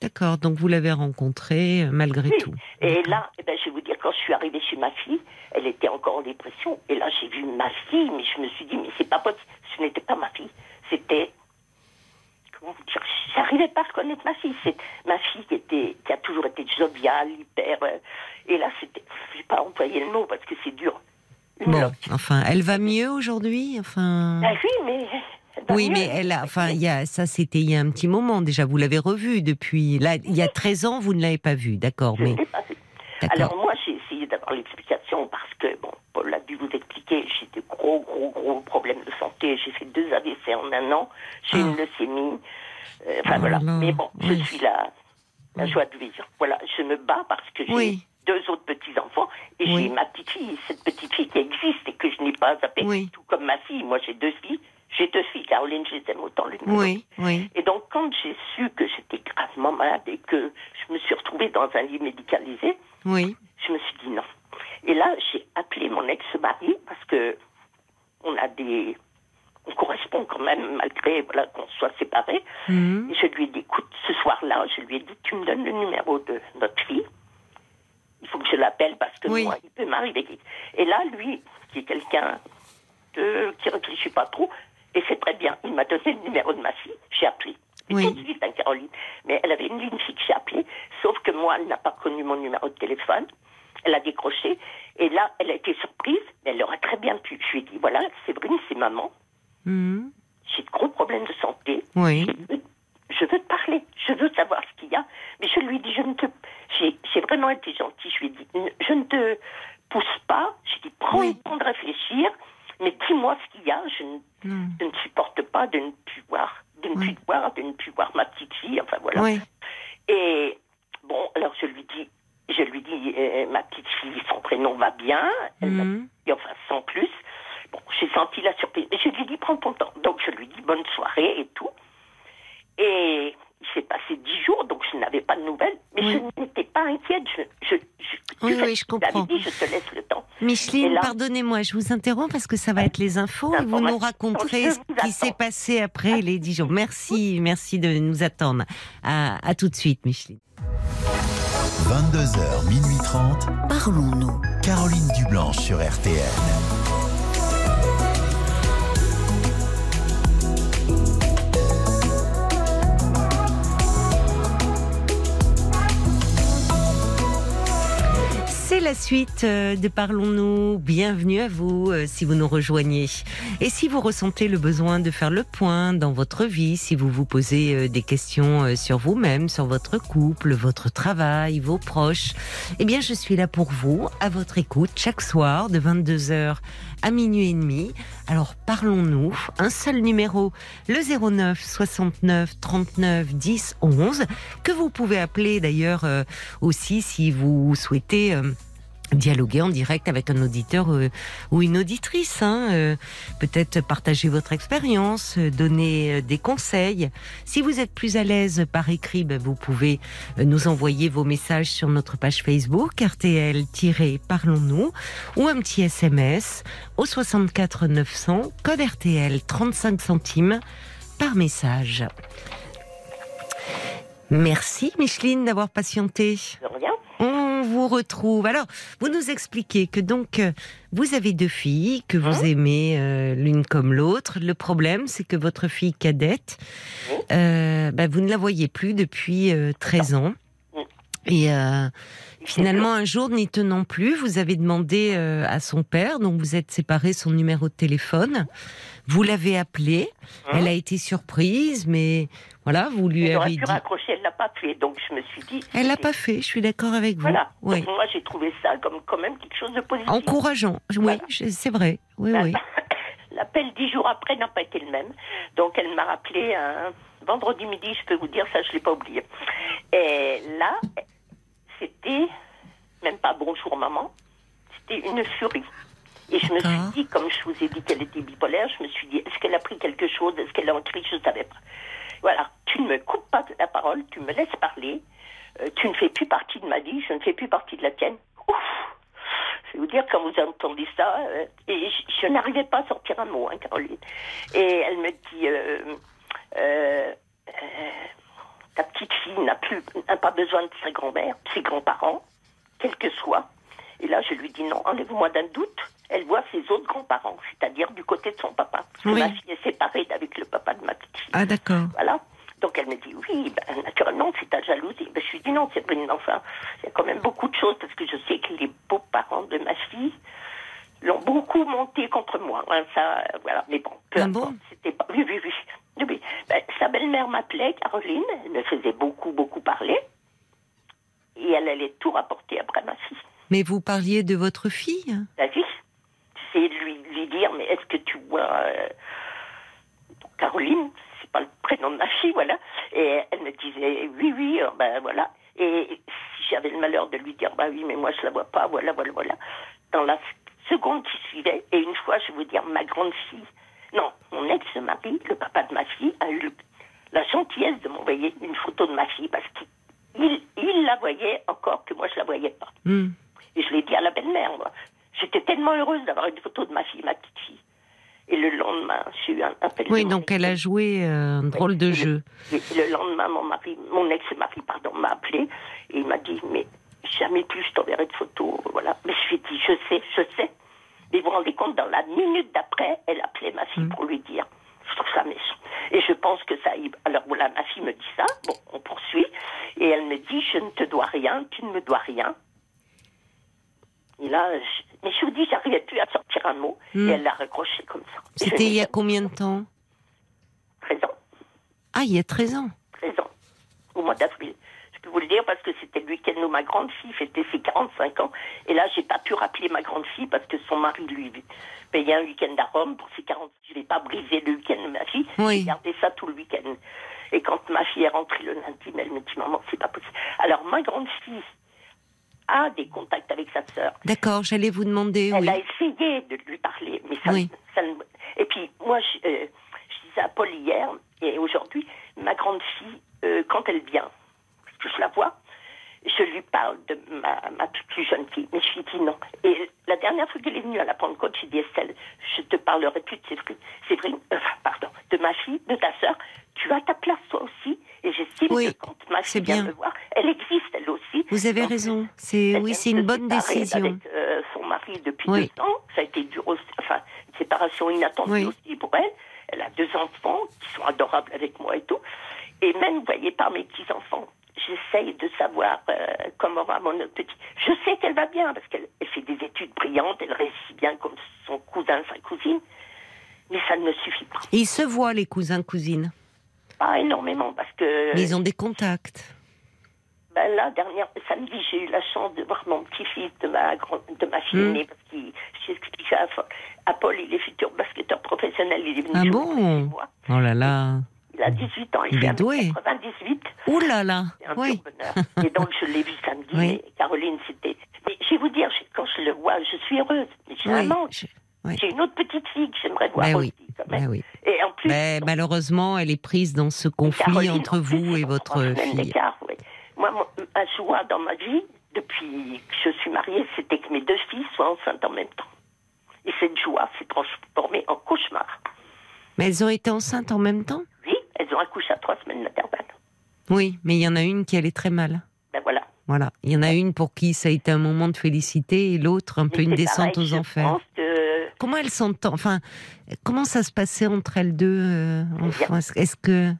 D'accord, donc vous l'avez rencontrée euh, malgré Oui. tout. Et là, eh ben, je vais vous dire, quand je suis arrivée chez ma fille, elle était encore en dépression. Et là, j'ai vu ma fille, mais je me suis dit, mais c'est pas possible. Ce n'était pas ma fille. C'était. Comment vous dire J'arrivais pas à reconnaître ma fille. C'est ma fille qui, était, qui a toujours été joviale, hyper. euh, et là, c'était. Je vais pas employer le mot parce que c'est dur. Bon, enfin, elle va mieux aujourd'hui, enfin. Ah oui, mais. Oui, mieux. mais elle a, enfin, il y a, ça, c'était il y a un petit moment déjà. Vous l'avez revue depuis. Là, il y a 13 ans, vous ne l'avez pas vue, d'accord, mais. Alors moi, j'ai essayé d'avoir l'explication parce que, bon, Paul a dû vous expliquer j'ai de gros, gros, gros problèmes de santé. J'ai fait deux AVC en un an. J'ai Ah. une leucémie. Euh, Enfin Oh voilà. là, Mais bon, oui. je suis là. La joie de vivre. Voilà, je me bats parce que j'ai Oui. deux autres petits-enfants et Oui. j'ai ma petite fille, cette petite fille qui existe et que je n'ai pas zappée. Oui. Tout comme ma fille. Moi, j'ai deux filles. J'ai deux filles, Caroline, je les aime autant l'une que. Oui, oui. Et donc, quand j'ai su que j'étais gravement malade et que je me suis retrouvée dans un lit médicalisé, Oui. je me suis dit non. Et là, j'ai appelé mon ex-mari parce que on a des. On correspond quand même, malgré voilà, qu'on soit séparés. Mhm. Et je lui ai dit écoute, ce soir-là, je lui ai dit tu me donnes le numéro de notre fille. Il faut que je l'appelle parce que Oui. moi, il peut m'arriver. Et là, lui, qui est quelqu'un de, qui réfléchit pas trop, et c'est très bien, il m'a donné le numéro de ma fille, j'ai appelé. Oui. tout de suite, hein, Caroline. Mais elle avait une ligne fixe, j'ai appelé, sauf que moi, elle n'a pas connu mon numéro de téléphone. Elle a décroché, et là, elle a été surprise, mais elle aurait très bien pu. Je lui ai dit, voilà, Séverine, c'est maman, Mhm. j'ai de gros problèmes de santé, Oui. je veux, te parler, je veux savoir ce qu'il y a. Mais je lui ai dit, je ne te. J'ai j'ai vraiment été gentille. Je lui ai dit, je ne te pousse pas. J'ai dit, prends Oui. le temps de réfléchir, mais dis-moi ce qu'il y a. Je ne, Mhm. je ne supporte pas de ne plus voir, de ne Oui. plus voir, de ne plus voir ma petite fille. Enfin voilà. Oui. Et bon, alors je lui dis, je lui dis, euh, ma petite fille, son prénom va bien. Elle dit, enfin sans plus. Bon, j'ai senti la surprise. Et je lui dis, prends ton temps. Donc je lui dis bonne soirée et tout. Et il s'est passé dix jours, donc je n'avais pas de nouvelles. Mais Oui. je n'étais pas inquiète. Je, je, je, Oui, tu sais, oui, je comprends. dit, je te laisse le temps. Micheline, là- pardonnez-moi, je vous interromps parce que ça va être les infos et vous nous raconterez ce qui s'est passé après les 10 jours. Merci, merci de nous attendre. À, à tout de suite, Micheline. 22h, minuit 30. Parlons-nous. Caroline Dublanche sur RTL. C'est la suite euh, de Parlons-nous. Bienvenue à vous euh, si vous nous rejoignez. Et si vous ressentez le besoin de faire le point dans votre vie, si vous vous posez euh, des questions sur vous-même, sur votre couple, votre travail, vos proches, eh bien je suis là pour vous, à votre écoute, chaque soir de 22h à minuit et demi. Alors parlons-nous. Un seul numéro, le 09 69 39 10 11, que vous pouvez appeler d'ailleurs aussi si vous souhaitez dialoguer en direct avec un auditeur euh, ou une auditrice. hein, euh, Peut-être partager votre expérience, euh, donner des conseils. Si vous êtes plus à l'aise par écrit, ben, vous pouvez nous envoyer vos messages sur notre page Facebook RTL-Parlons-nous ou un petit SMS au 64 900 code RTL 35 centimes par message. Merci Micheline d'avoir patienté. On vous retrouve. Alors, vous nous expliquez que donc euh, vous avez deux filles que vous Hein aimez euh, l'une comme l'autre. Le problème, c'est que votre fille cadette, euh, bah, vous ne la voyez plus depuis euh, 13 ans. Oui. Et finalement, un jour, n'y tenant plus, vous avez demandé euh, à son père, donc vous êtes séparés, son numéro de téléphone. Vous l'avez appelé. Hein Elle a été surprise, mais voilà, vous lui Elle avez pu dit. raccrocher, elle l'a pas fait. Donc je me suis dit. Elle l'a pas fait. Je suis d'accord avec vous. Voilà. Oui. Moi, j'ai trouvé ça comme quand même quelque chose de positif. Encourageant, oui, Voilà. c'est vrai. Oui, oui. L'appel dix jours après n'a pas été le même. Donc elle m'a rappelé un vendredi midi, je peux vous dire ça, je l'ai pas oublié. Et là, c'était même pas bonjour maman, c'était une furie. Et je me suis dit, comme je vous ai dit qu'elle était bipolaire, je me suis dit, est-ce qu'elle a pris quelque chose? Est-ce qu'elle a un cri Je ne savais pas. Voilà, tu ne me coupes pas de la parole, tu me laisses parler. Euh, tu ne fais plus partie de ma vie, je ne fais plus partie de la tienne. Ouf je vais vous dire, quand vous entendez ça, euh, et je, je n'arrivais pas à sortir un mot, hein, Caroline. Et elle me dit, euh, ta petite fille n'a plus, n'a pas besoin de sa grand-mère, ses grands-parents, quels que soient. Et là, je lui dis non, enlève-moi d'un doute. Elle voit ses autres grands-parents, c'est-à-dire du côté de son papa. Parce que Oui. ma fille est séparée avec le papa de ma petite fille. Ah, d'accord. Voilà. Donc elle me dit oui, ben, naturellement c'est ta jalousie. Ben, je lui dis non, c'est pas une enfin. Il y a quand même beaucoup de choses parce que je sais que les beaux-parents de ma fille l'ont beaucoup monté contre moi. Hein, ça, voilà. Mais bon, peu Ah importe. bon C'était pas. Oui, oui, oui. Oui, oui. Ben, sa belle-mère m'appelait, Caroline. Elle me faisait beaucoup, beaucoup parler. Et elle allait tout rapporter après ma fille. Mais vous parliez de votre fille? La vie, c'est lui dire, mais est-ce que tu vois euh, Caroline? C'est pas le prénom de ma fille, voilà. Et elle me disait, oui, oui, euh, ben voilà. Et si j'avais le malheur de lui dire, bah oui, mais moi je la vois pas, voilà, voilà, voilà. Dans la seconde qui suivait, et une fois, je veux dire, ma grande fille, non, mon ex-mari, le papa de ma fille, a eu le- la gentillesse de m'envoyer une photo de ma fille parce qu'il il la voyait encore que moi je la voyais pas. Hmm. Et je l'ai dit à la belle-mère, moi. J'étais tellement heureuse d'avoir une photo de ma fille, ma petite fille. Et le lendemain, j'ai eu un appel. Oui, donc elle a ex- joué euh, un drôle de jeu. Le lendemain, mon mari, mon ex-mari, pardon, m'a appelé et il m'a dit, mais jamais plus je t'enverrai de photos, voilà. Mais je lui ai dit, je sais, je sais. Mais vous vous rendez compte, dans la minute d'après, elle appelait ma fille Mm. pour lui dire. Je trouve ça méchant. Et je pense que ça. Alors voilà, ma fille me dit ça. Bon, on poursuit. Et elle me dit, je ne te dois rien, tu ne me dois rien. Et là, je- mais je vous dis, j'arrivais plus à sortir un mot. Mm. Et elle l'a raccroché comme ça. Et C'était il y a combien de temps? 13 ans. Ah, il y a 13 ans. 13 ans, au mois d'avril. Je peux vous le dire parce que c'était le week-end où ma grande fille fêtait ses 45 ans. Et là, j'ai pas pu rappeler ma grande fille parce que son mari lui payait un week-end à Rome pour ses 40 Je vais pas briser le week-end de ma fille. Oui. J'ai gardé ça tout le week-end. Et quand ma fille est rentrée le lundi, elle me dit Maman, c'est pas possible. Alors, ma grande fille a des contacts avec sa sœur. D'accord, j'allais vous demander. Elle oui. a essayé de lui parler, mais ça, Oui. ça ne- Et puis, moi, je, euh, je disais à Paul hier et aujourd'hui, ma grande fille, euh, quand elle vient, que je la vois, je lui parle de ma, ma plus jeune fille, mais je lui dis non. Et la dernière fois qu'elle est venue à la Pentecôte, j'ai dit Estelle, je te parlerai plus de Séverine, Séverine euh, pardon, de ma fille, de ta sœur. Tu as ta place toi aussi, et j'estime Oui, que quand ma fille vient me voir, elle existe elle aussi. Vous avez Donc, raison. C'est oui, c'est une bonne décision. Avec euh, son mari depuis Oui. deux ans, ça a été dur aussi, enfin, une séparation inattendue Oui. aussi pour elle. Elle a deux enfants qui sont adorables avec moi et tout. Et même, vous voyez, par mes petits-enfants, j'essaye de savoir euh, comment va mon autre petit. Je sais qu'elle va bien parce qu'elle elle fait des études brillantes, elle réussit bien comme son cousin, sa cousine. Mais ça ne me suffit pas. Et ils se voient, les cousins, cousines? Pas énormément parce que. Mais ils ont des contacts. Ben là, dernière, samedi, j'ai eu la chance de voir mon petit-fils de ma, grand- de ma fille Hmm. aînée, parce qu'il, j'expliquais à, à Paul, il est futur basketteur professionnel, il est venu Ah bon? Oh là là. Il a 18 ans, il, Il est doué. 98, Ouh là là. c'est un Oui. bonheur. Et donc, je l'ai vu samedi, Oui. mais Caroline, c'était... Mais je vais vous dire, quand je le vois, je suis heureuse, mais j'ai un Oui. manque. je- oui. J'ai une autre petite fille que j'aimerais voir Ben aussi, oui. quand même. Ben oui. Et en plus... Ben, malheureusement, elle est prise dans ce conflit Caroline, entre en vous et votre fille. Moi, mon- ma joie dans ma vie, depuis que je suis mariée, c'était que mes deux filles soient enceintes en même temps. Et cette joie s'est transformée en cauchemar. Mais elles ont été enceintes en même temps? Elles ont accouché à trois semaines d'intervalle. Oui, mais il y en a une qui allait très mal. Ben voilà. Voilà. Il y en a une pour qui ça a été un moment de félicité et l'autre un peu une descente pareil, aux enfers. que Comment elles s'entendent Enfin, comment ça se passait entre elles deux euh, enfin, Est-ce que.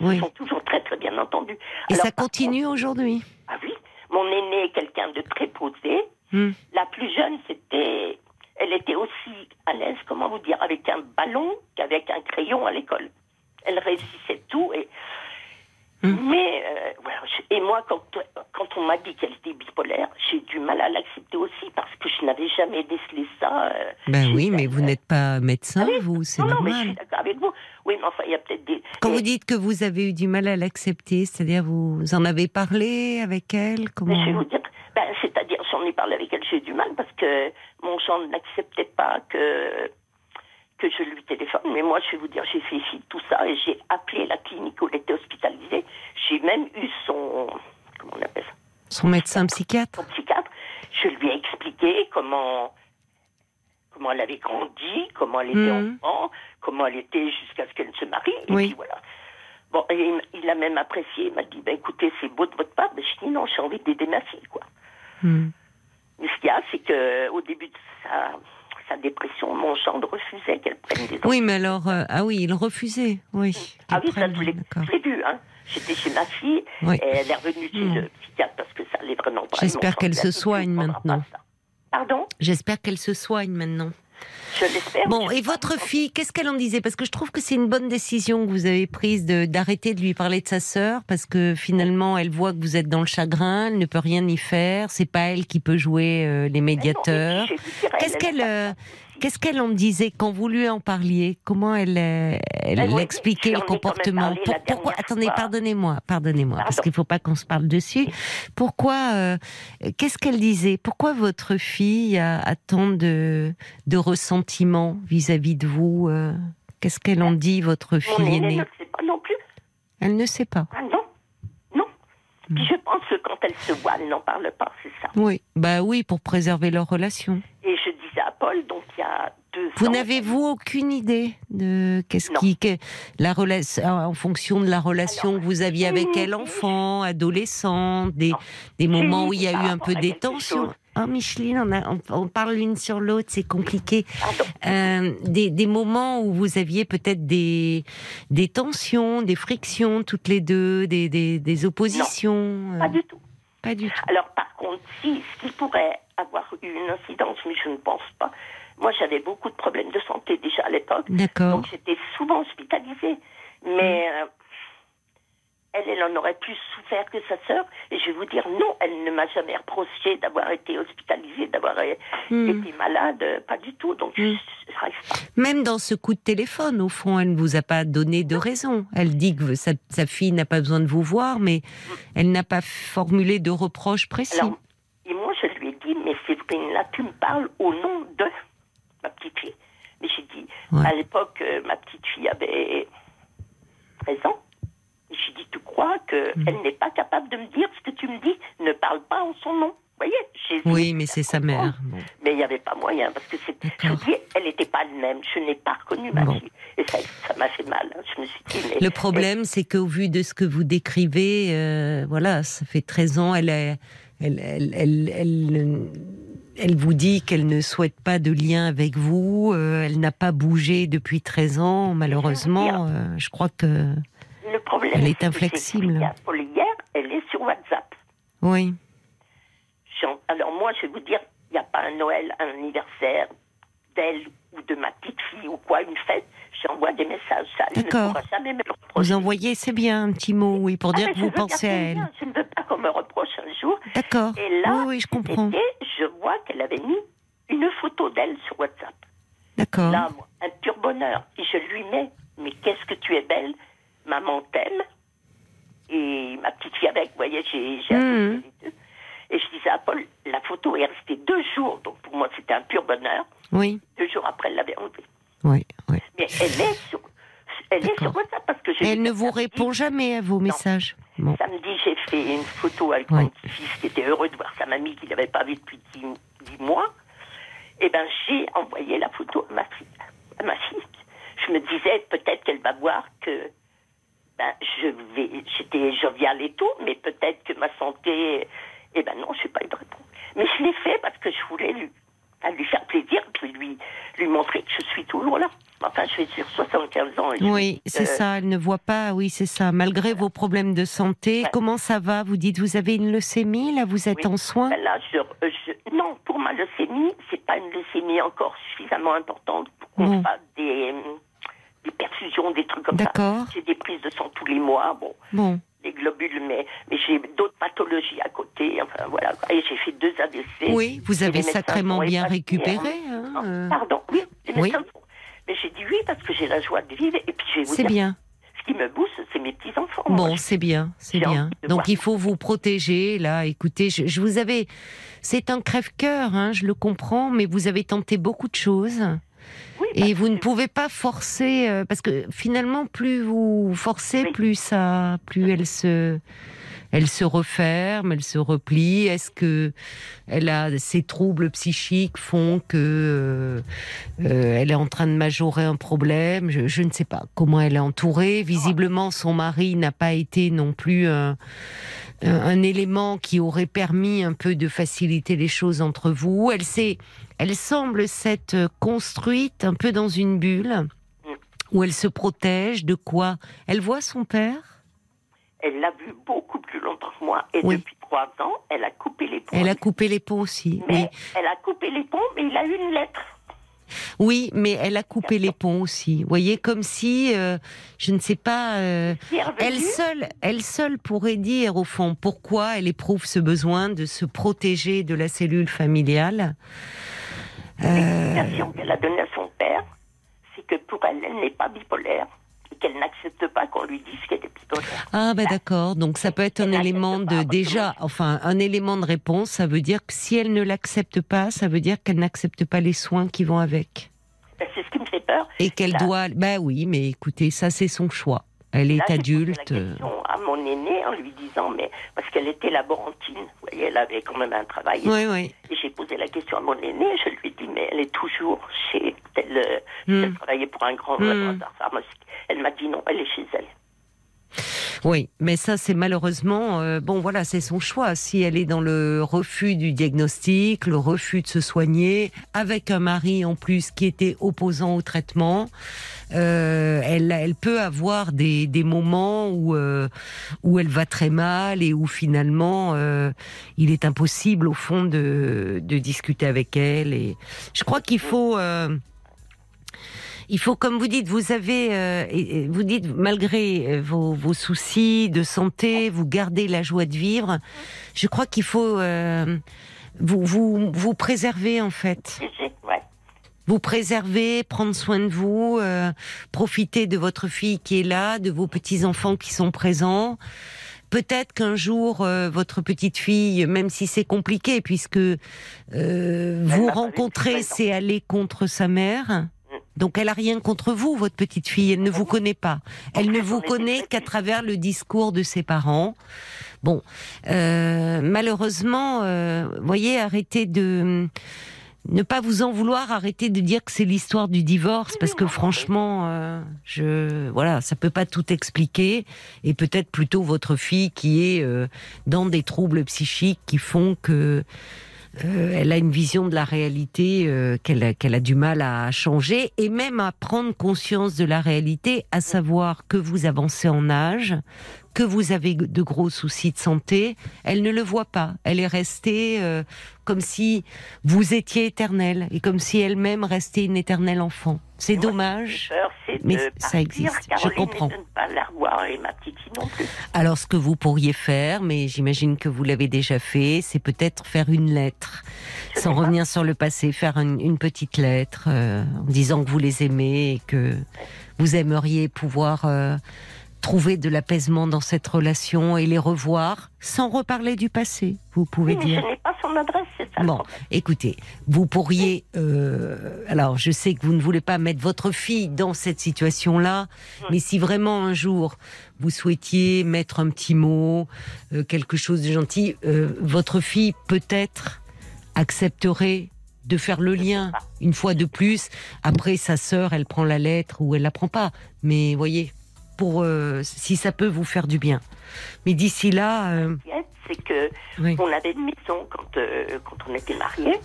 ils Oui. sont toujours très très bien entendus. Et Alors, ça continue aujourd'hui? Ah oui, mon aîné est quelqu'un de très posé. Hmm. La plus jeune, c'était, elle était aussi à l'aise, comment vous dire, avec un ballon qu'avec un crayon à l'école. Elle réussissait tout et. Hmm. Mais euh, et moi, quand, quand on m'a dit qu'elle était bipolaire, j'ai du mal à l'accepter aussi parce que je n'avais jamais décelé ça. euh, Ben oui, mais vous n'êtes pas médecin, Ah oui. vous, c'est Non, non, mais je suis normal. d'accord avec vous. Oui, mais enfin, il y a peut-être des. Quand vous dites que vous avez eu du mal à l'accepter, c'est-à-dire vous en avez parlé avec elle Comment je vais vous dire, ben, c'est-à-dire, j'en ai parlé avec elle, j'ai eu du mal parce que mon gendre n'acceptait pas que, que je lui téléphone. Mais moi, je vais vous dire, j'ai fait de tout ça et j'ai appelé la clinique où elle était hospitalisée. J'ai même eu son, comment on appelle ça, Son médecin psychiatre son psychiatre. Je lui ai expliqué comment, comment elle avait grandi, comment elle était Mhm. enfant, comment elle était jusqu'à ce qu'elle se marie. Et Oui. puis voilà. Bon, et il, a même apprécié. Il m'a dit, ben, écoutez, c'est beau de votre part. Mais je dis, non, j'ai envie d'aider ma fille, quoi. Hmm. Mais ce qu'il y a, c'est que au début de sa, sa dépression, mon gendre refusait qu'elle prenne des Oui, mais alors, euh, ah oui, il refusait, oui. Ah oui, ça, je l'ai vu. Hein. J'étais chez ma fille Oui. et elle est revenue chez le psychiatre parce que ça allait vraiment pas. J'espère qu'elle se soigne maintenant. Pardon? J'espère qu'elle se soigne maintenant. Je l'espère. Bon, et votre fille, qu'est-ce qu'elle en disait? Parce que je trouve que c'est une bonne décision que vous avez prise de- d'arrêter de, lui parler de sa sœur, parce que finalement, elle voit que vous êtes dans le chagrin, elle ne peut rien y faire, c'est pas elle qui peut jouer euh, les médiateurs. Qu'est-ce elle qu'elle qu'est-ce qu'elle en disait quand vous lui en parliez? Comment elle, euh, elle, Ben, expliquait le comportement? Pour- Pourquoi? Attendez, pardonnez-moi, pardonnez-moi, parce qu'il faut pas qu'on se parle dessus. Pourquoi euh, Qu'est-ce qu'elle disait? Pourquoi votre fille a, a tant de, de ressentiment vis-à-vis de vous euh? Qu'est-ce qu'elle en dit, votre Mon fille aînée aînée? ne sait pas non plus. Elle ne sait pas. Ah non, non. Hmm. Puis je pense que quand elle se voit, elle n'en parle pas, c'est ça. Oui, bah oui, pour préserver leur relation. Et je donc il y a deux Vous n'avez-vous aucune idée de qu'est-ce qui, que- la en fonction de la relation Alors, que vous aviez avec elle, enfant, adolescente, des, moments où il y a eu un peu des tensions. Ah, Micheline, on, a- on- on parle l'une sur l'autre, c'est compliqué. Euh, des, des moments où vous aviez peut-être des, des tensions, des frictions toutes les deux, des, des, des oppositions. euh, Pas du tout. pas du tout. Alors par contre, si, ce qui pourrait avoir eu une incidence, mais je ne pense pas, moi j'avais beaucoup de problèmes de santé déjà à l'époque, D'accord. donc j'étais souvent hospitalisée. Mais euh, elle, elle en aurait plus souffert que sa sœur. Et je vais vous dire, non, elle ne m'a jamais reproché d'avoir été hospitalisée, d'avoir euh, Hmm. été malade, euh, pas du tout. Donc je pas. Même dans ce coup de téléphone, au fond, elle ne vous a pas donné de raison. Elle dit que sa, sa fille n'a pas besoin de vous voir, mais elle n'a pas formulé de reproches précis. Alors, et moi, je là, tu me parles au nom de ma petite fille. Mais j'ai dit, Ouais. à l'époque, euh, ma petite fille avait 13 ans. J'ai dit, tu crois qu'elle Mm. n'est pas capable de me dire ce que tu me dis? Ne parle pas en son nom. Vous voyez oui, mais c'est sa mère. Bon. Mais il n'y avait pas moyen, parce que c'est, je dis, elle n'était pas elle-même. Je n'ai pas reconnu ma Bon. fille. Et ça, m'a fait mal. hein. Je me suis dit, mais. Le problème, c'est qu'au vu de ce que vous décrivez, euh, voilà, ça fait 13 ans, elle, est- elle, elle, elle, elle, elle vous dit qu'elle ne souhaite pas de lien avec vous, euh, elle n'a pas bougé depuis 13 ans, malheureusement. euh, je crois que. Le problème, Elle est inflexible. elle est sur WhatsApp. Oui. Alors moi, je vais vous dire, il n'y a pas un Noël, un anniversaire d'elle ou de ma petite fille ou quoi, une fête. J'envoie des messages. Ça, elle ne D'accord. pourra jamais me le Vous envoyez, c'est bien, un petit mot, oui, pour Ah, dire que je vous pensez à le elle. Je ne veux pas qu'on me reproche un jour. D'accord. Et là, oui, oui, je comprends. Et je vois qu'elle avait mis une photo d'elle sur WhatsApp. D'accord. Là, moi, un pur bonheur. Et je lui mets, mais qu'est-ce que tu es belle, maman t'aime. Et ma petite fille avec, vous voyez, j'ai j'ai les deux. Et je disais à Paul, la photo est restée deux jours, donc pour moi c'était un pur bonheur. Oui, Deux jours après, elle l'avait enlevée. oui, oui. Mais elle est sur, elle est D'accord. sur WhatsApp parce que elle ne vous répond jamais à vos messages. Bon. Samedi, j'ai fait une photo avec mon petit-fils qui était heureux de voir sa mamie qu'il n'avait pas vue depuis dix, dix mois. Et ben, j'ai envoyé la photo à ma fille. À ma fille. Je me disais peut-être qu'elle va voir que ben, je vais, j'étais joviale et tout, mais peut-être que ma santé. Eh ben non, je n'ai pas eu de réponse. Mais je l'ai fait parce que je voulais lui, lui faire plaisir, puis lui, lui montrer que je suis toujours là. Enfin, je vais sur 75 ans. et Oui, c'est euh, ça, elle ne voit pas, oui, c'est ça. Malgré vos problèmes de santé, Ouais. comment ça va? Vous dites, vous avez une leucémie, là, vous êtes Oui. en soins? Ben là, je, euh, je- non, pour ma leucémie, c'est pas une leucémie encore suffisamment importante pour qu'on Bon. fasse des, euh, des perfusions, des trucs comme ça. D'accord. J'ai des prises de sang tous les mois, bon, Bon, des globules, mais, mais j'ai d'autres pathologies à côté, enfin voilà. Et j'ai fait deux AVC. oui, vous avez sacrément bien épatés, récupéré. hein. hein, euh, Pardon, oui, les Oui. médecins j'ai dit oui parce que j'ai la joie de vivre et puis je vais vous C'est dire, bien. ce qui me booste, c'est mes petits-enfants. Bon, Moi, c'est bien, c'est j'ai bien. Donc voir. il faut vous protéger. Là, écoutez, je, je vous avais. C'est un crève-cœur, hein, je le comprends, mais vous avez tenté beaucoup de choses oui, et vous ne pouvez pas forcer euh, parce que finalement, plus vous forcez, Oui. plus ça, plus elle se, elle se referme, elle se replie. Est-ce que elle a ces troubles psychiques font que euh, euh, elle est en train de majorer un problème? Je, ne sais pas comment elle est entourée. Visiblement, son mari n'a pas été non plus un, un- un élément qui aurait permis un peu de faciliter les choses entre vous. Elle s'est, elle semble s'être construite un peu dans une bulle où elle se protège. De quoi? Elle voit son père? Elle l'a vu beaucoup plus longtemps que moi. Et Oui. depuis trois ans, elle a coupé les ponts. Elle a coupé les ponts aussi. Mais Oui. elle a coupé les ponts, mais il a eu une lettre. Oui, mais elle a coupé les ponts aussi. Vous voyez, comme si, euh, je ne sais pas, euh, elle seule, elle seule pourrait dire au fond pourquoi elle éprouve ce besoin de se protéger de la cellule familiale. Euh, L'explication qu'elle a donnée à son père, c'est que pour elle, elle n'est pas bipolaire qu'elle n'accepte pas qu'on lui dise qu'elle est bipolaire. Ah ben d'accord, donc ça peut être un élément de déjà, enfin un élément de réponse. Ça veut dire que si elle ne l'accepte pas, ça veut dire qu'elle n'accepte pas les soins qui vont avec Ben, C'est ce qui me fait peur. et qu'elle doit. Ben oui, mais écoutez, ça c'est son choix. Elle est Là, j'ai posé adulte. la question à mon aînée en lui disant, mais parce qu'elle était laborantine, vous voyez, elle avait quand même un travail. Oui, oui. Et j'ai posé la question à mon aîné, je lui ai dit, mais elle est toujours chez tel. euh, Hmm. Elle travaillait pour un grand Hmm. laboratoire pharmaceutique. Elle m'a dit non, elle est chez elle. Oui, mais ça c'est malheureusement euh, bon voilà c'est son choix. Si elle est dans le refus du diagnostic, le refus de se soigner, avec un mari en plus qui était opposant au traitement, euh, elle elle peut avoir des, des moments où euh, où elle va très mal et où finalement il est impossible au fond de de discuter avec elle. Et je crois qu'il faut il faut, comme vous dites, vous avez, euh, vous dites, malgré euh, vos, vos soucis de santé, vous gardez la joie de vivre. Je crois qu'il faut euh, vous, vous, vous préserver en fait. Ouais. Vous préserver, prendre soin de vous, euh, profiter de votre fille qui est là, de vos petits enfants qui sont présents. Peut-être qu'un jour, euh, votre petite fille, même si c'est compliqué, puisque euh, vous rencontrez, c'est aller contre sa mère. Donc elle a rien contre vous, votre petite fille. Elle ne vous connaît pas. Elle ne vous connaît qu'à travers le discours de ses parents. Bon, euh, malheureusement, euh, voyez, arrêtez de ne pas vous en vouloir, arrêtez de dire que c'est l'histoire du divorce, parce que franchement, euh, je voilà, ça peut pas tout expliquer, et peut-être plutôt votre fille qui est euh, dans des troubles psychiques qui font que euh, elle a une vision de la réalité euh, qu'elle a, qu'elle a du mal à changer et même à prendre conscience de la réalité, à savoir que vous avancez en âge, que vous avez de gros soucis de santé. Elle ne le voit pas. Elle est restée euh, comme si vous étiez éternelle et comme si elle-même restait une éternelle enfant. C'est Moi, dommage. Peur, Mais ça existe, je comprends. et de ne pas la revoir et ma petite fille non plus. Alors, ce que vous pourriez faire, mais j'imagine que vous l'avez déjà fait, c'est peut-être faire une lettre, Je sans pas. revenir sur le passé, faire une, une petite lettre euh, en disant que vous les aimez et que vous aimeriez pouvoir euh, trouver de l'apaisement dans cette relation et les revoir, sans reparler du passé. Vous pouvez Oui, mais dire. je n'ai pas son adresse, c'est ça. Bon, écoutez, vous pourriez. euh, alors, je sais que vous ne voulez pas mettre votre fille dans cette situation-là, mais si vraiment un jour vous souhaitiez mettre un petit mot, euh, quelque chose de gentil, euh, votre fille peut-être accepterait de faire le lien une fois de plus. Après, sa sœur, elle prend la lettre ou elle la prend pas. Mais voyez, pour euh, si ça peut vous faire du bien. Mais d'ici là, euh, C'est que oui. on avait une maison quand, euh, quand on était mariés.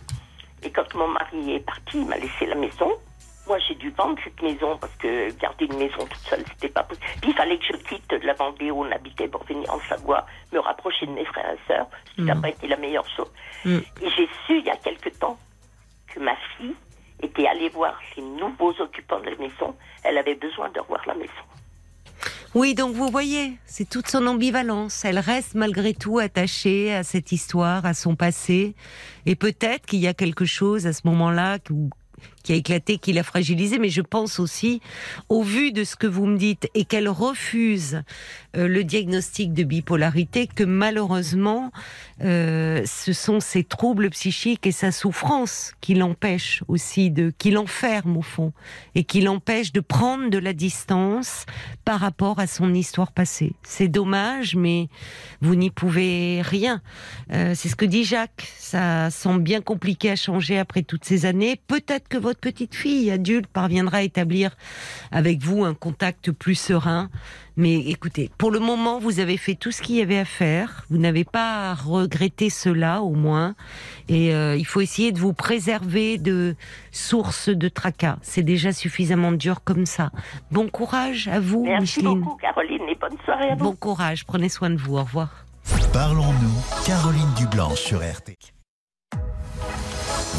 Et quand mon mari est parti, il m'a laissé la maison. Moi, j'ai dû vendre cette maison parce que garder une maison toute seule, c'était pas possible. Puis il fallait que je quitte la Vendée où on habitait pour venir en Savoie, me rapprocher de mes frères et sœurs. Ce qui n'a Mhm. pas été la meilleure chose. Mhm. Et j'ai su il y a quelque temps que ma fille était allée voir les nouveaux occupants de la maison. Elle avait besoin de revoir la maison. Oui, donc vous voyez, c'est toute son ambivalence. Elle reste malgré tout attachée à cette histoire, à son passé. Et peut-être qu'il y a quelque chose à ce moment-là qui- a éclaté, qui l'a fragilisée. Mais je pense aussi, au vu de ce que vous me dites, et qu'elle refuse euh, le diagnostic de bipolarité, que malheureusement, euh, ce sont ses troubles psychiques et sa souffrance qui l'empêchent aussi de, qui l'enferment au fond, et qui l'empêchent de prendre de la distance par rapport à son histoire passée. C'est dommage, mais vous n'y pouvez rien. Euh, c'est ce que dit Jacques. Ça semble bien compliqué à changer après toutes ces années. Peut-être que votre petite fille adulte parviendra à établir avec vous un contact plus serein. Mais écoutez, pour le moment, vous avez fait tout ce qu'il y avait à faire. Vous n'avez pas à regretter cela, au moins. Et euh, il faut essayer de vous préserver de sources de tracas. C'est déjà suffisamment dur comme ça. Bon courage à vous, Merci Micheline. beaucoup, Caroline, et bonne soirée à vous. Bon courage. Prenez soin de vous. Au revoir. Parlons-nous, Caroline Dublanche sur RT.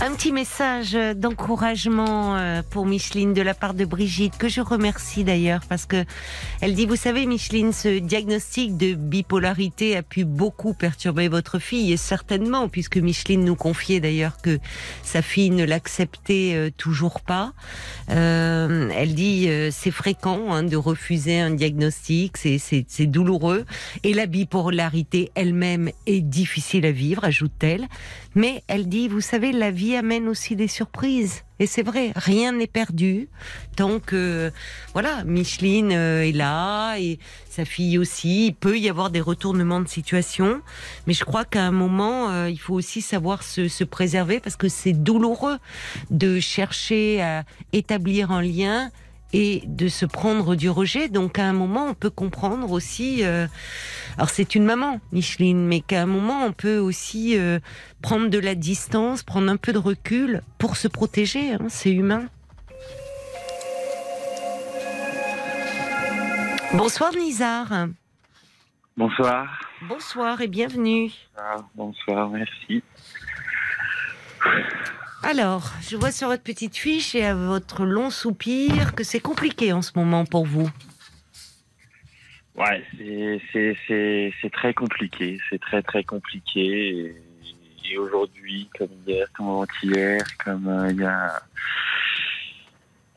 Un petit message d'encouragement euh, pour Micheline de la part de Brigitte, que je remercie d'ailleurs, parce que elle dit, vous savez Micheline, ce diagnostic de bipolarité a pu beaucoup perturber votre fille, et certainement, puisque Micheline nous confiait d'ailleurs que sa fille ne l'acceptait euh, toujours pas. Euh, elle dit, c'est fréquent hein, de refuser un diagnostic, c'est- douloureux, et la bipolarité elle-même est difficile à vivre, ajoute-t-elle. Mais elle dit, vous savez, la amène aussi des surprises. Et c'est vrai, rien n'est perdu tant que voilà, Micheline euh, est là et sa fille aussi. Il peut y avoir des retournements de situation, mais je crois qu'à un moment, euh, il faut aussi savoir se préserver parce que c'est douloureux de chercher à établir un lien et de se prendre du rejet. Donc à un moment, on peut comprendre aussi. euh, alors c'est une maman, Micheline, mais qu'à un moment, on peut aussi euh, prendre de la distance, prendre un peu de recul pour se protéger. hein, c'est humain. Bonsoir Nizar. Bonsoir. Bonsoir et bienvenue. Ah, bonsoir, merci. Alors, je vois sur votre petite fiche et à votre long soupir que c'est compliqué en ce moment pour vous. Ouais, c'est- très compliqué. C'est très, très compliqué. Et, et aujourd'hui, comme hier, comme avant-hier, comme euh, il y a.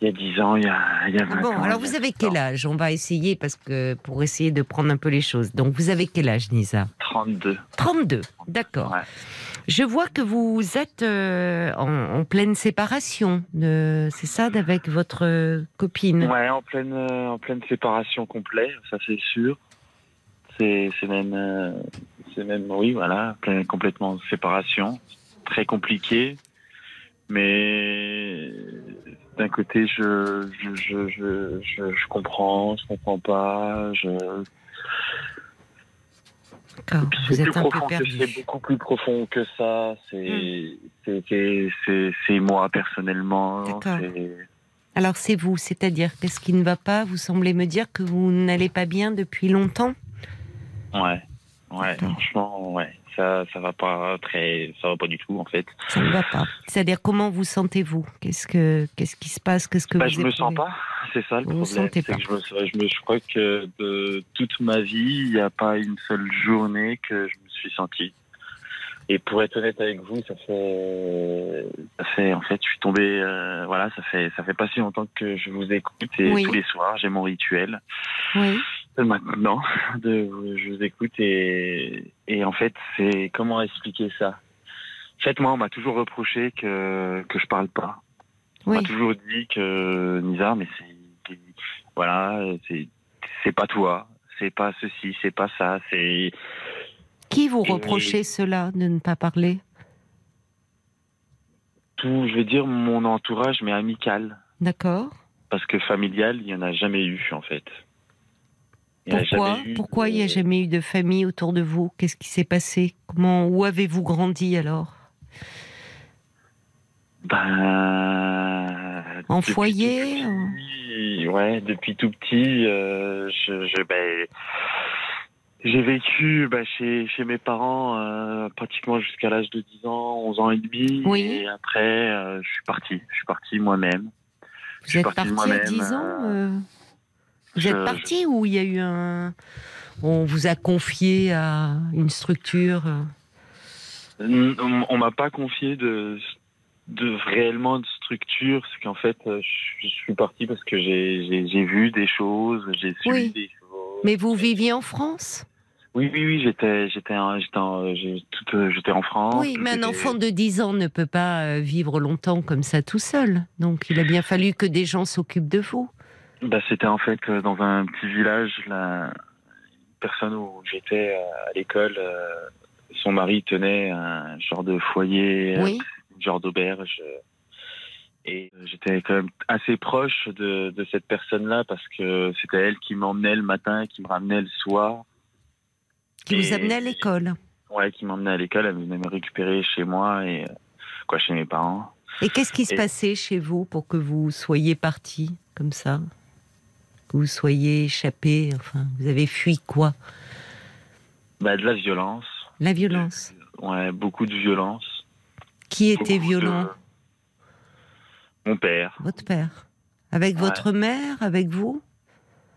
Il y a 10 ans, il y a, il y a 20 Bon, ans. alors il y a vous avez 30 quel âge? On va essayer parce que pour essayer de prendre un peu les choses. Donc vous avez quel âge, Nisa? 32. 32. D'accord. Ouais. Je vois que vous êtes euh, en, pleine séparation. C'est ça, avec votre euh, copine. Ouais, en pleine, euh, en pleine séparation complète, ça c'est sûr. C'est même, c'est même, oui, voilà, complètement séparation. Très compliqué. Mais d'un côté, je, je, je, je comprends, je comprends pas. Je... D'accord. Vous C'est plus êtes un peu perdu. c'est beaucoup plus profond que ça. C'est c'est moi personnellement. Alors c'est vous, c'est-à-dire qu'est-ce qui ne va pas Vous semblez me dire que vous n'allez pas bien depuis longtemps? Ouais, ouais, franchement, ouais, ça, ça va pas très, ça va pas du tout en fait. Ça ne va pas. C'est-à-dire comment vous sentez-vous? Qu'est-ce que qu'est-ce qui se passe? Qu'est-ce que Bah, vous je me sens pas, c'est ça le Vous problème. pas. que je, me, je, me, je crois que de toute ma vie, il n'y a pas une seule journée que je me suis senti. Et pour être honnête avec vous, ça fait, ça fait, en fait, je suis tombé, euh, voilà, ça fait, ça fait pas si longtemps que je vous écoute et Oui. tous les soirs, j'ai mon rituel. Oui. Maintenant, de, je vous écoute et, et en fait, c'est comment expliquer ça? En fait, moi, on m'a toujours reproché que que je parle pas. On Oui. m'a toujours dit que Nizar, mais c'est voilà, c'est c'est pas toi, c'est pas ceci, c'est pas ça, c'est Qui vous Et- reprochez cela de ne pas parler? Tout, je vais dire mon entourage, mais amical, D'accord. parce que familial, il y en a jamais eu en fait. Il a Pourquoi Pourquoi il n'y a jamais eu de famille autour de vous? Qu'est-ce qui s'est passé? Comment Où avez-vous grandi alors? Ben, En foyer, petit, Ouais, depuis tout petit, euh, je, je- ben, j'ai vécu ben, chez, chez mes parents euh, pratiquement jusqu'à l'âge de 10 ans, 11 ans et demi. Oui. Et après, euh, je suis parti. Je suis parti moi-même. Vous suis êtes parti à moi-même, 10 ans euh, euh, Vous êtes parti ou il y a eu un. On vous a confié à une structure euh, On, on m'a pas confié de, de réellement de structure. C'est qu'en fait, euh, je, je suis parti parce que j'ai vu des choses, j'ai su Oui. des choses. Mais vous viviez en France? Oui, oui, oui, j'étais, j'étais, en- euh, j'étais en France. Oui, mais un enfant de 10 ans ne peut pas vivre longtemps comme ça tout seul. Donc il a bien fallu que des gens s'occupent de vous. Bah, c'était en fait euh, dans un petit village, la personne où j'étais euh, à l'école, euh, son mari tenait un genre de foyer, Oui. un genre d'auberge. Et j'étais quand même assez proche de, de cette personne-là parce que c'était elle qui m'emmenait le matin, qui me ramenait le soir. Qui vous amenait à l'école. Ouais, qui m'emmenait à l'école, elle venait me récupérer chez moi et quoi chez mes parents. Et qu'est-ce qui se passait chez vous pour que vous soyez parti comme ça? Que vous soyez échappé Enfin, vous avez fui quoi? Bah, de la violence. La violence. Ouais, beaucoup de violence. Qui était Beaucoup violent? De- Mon père. Votre père Avec Ouais. votre mère Avec vous?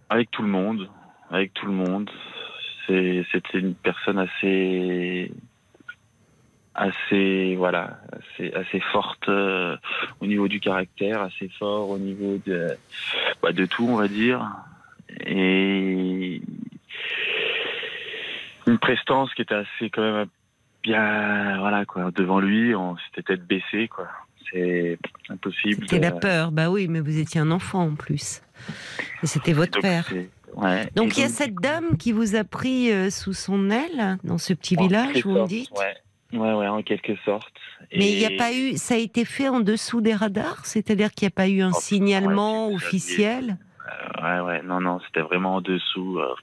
Avec tout le monde. Avec tout le monde. C'est- C'était une personne assez. Assez. voilà. assez, assez forte euh, au niveau du caractère, assez fort au niveau de. bah, de tout, on va dire. Et. une prestance qui était assez, quand même, bien. voilà, quoi. Devant lui, on s'était tête baissée, quoi. C'est impossible. C'était de- la peur, bah oui, mais vous étiez un enfant en plus. Et c'était votre Donc, père. ouais. Donc Et il y a cette dame qui vous a pris euh, sous son aile dans ce petit village, quelque vous me sorte, dites? ouais. Ouais, ouais, en quelque sorte. Mais il n'y a pas eu, ça a été fait en dessous des radars, c'est-à-dire qu'il n'y a pas eu un Oh, signalement ouais, officiel, Euh, ouais, ouais, non, non, c'était vraiment en dessous. euh,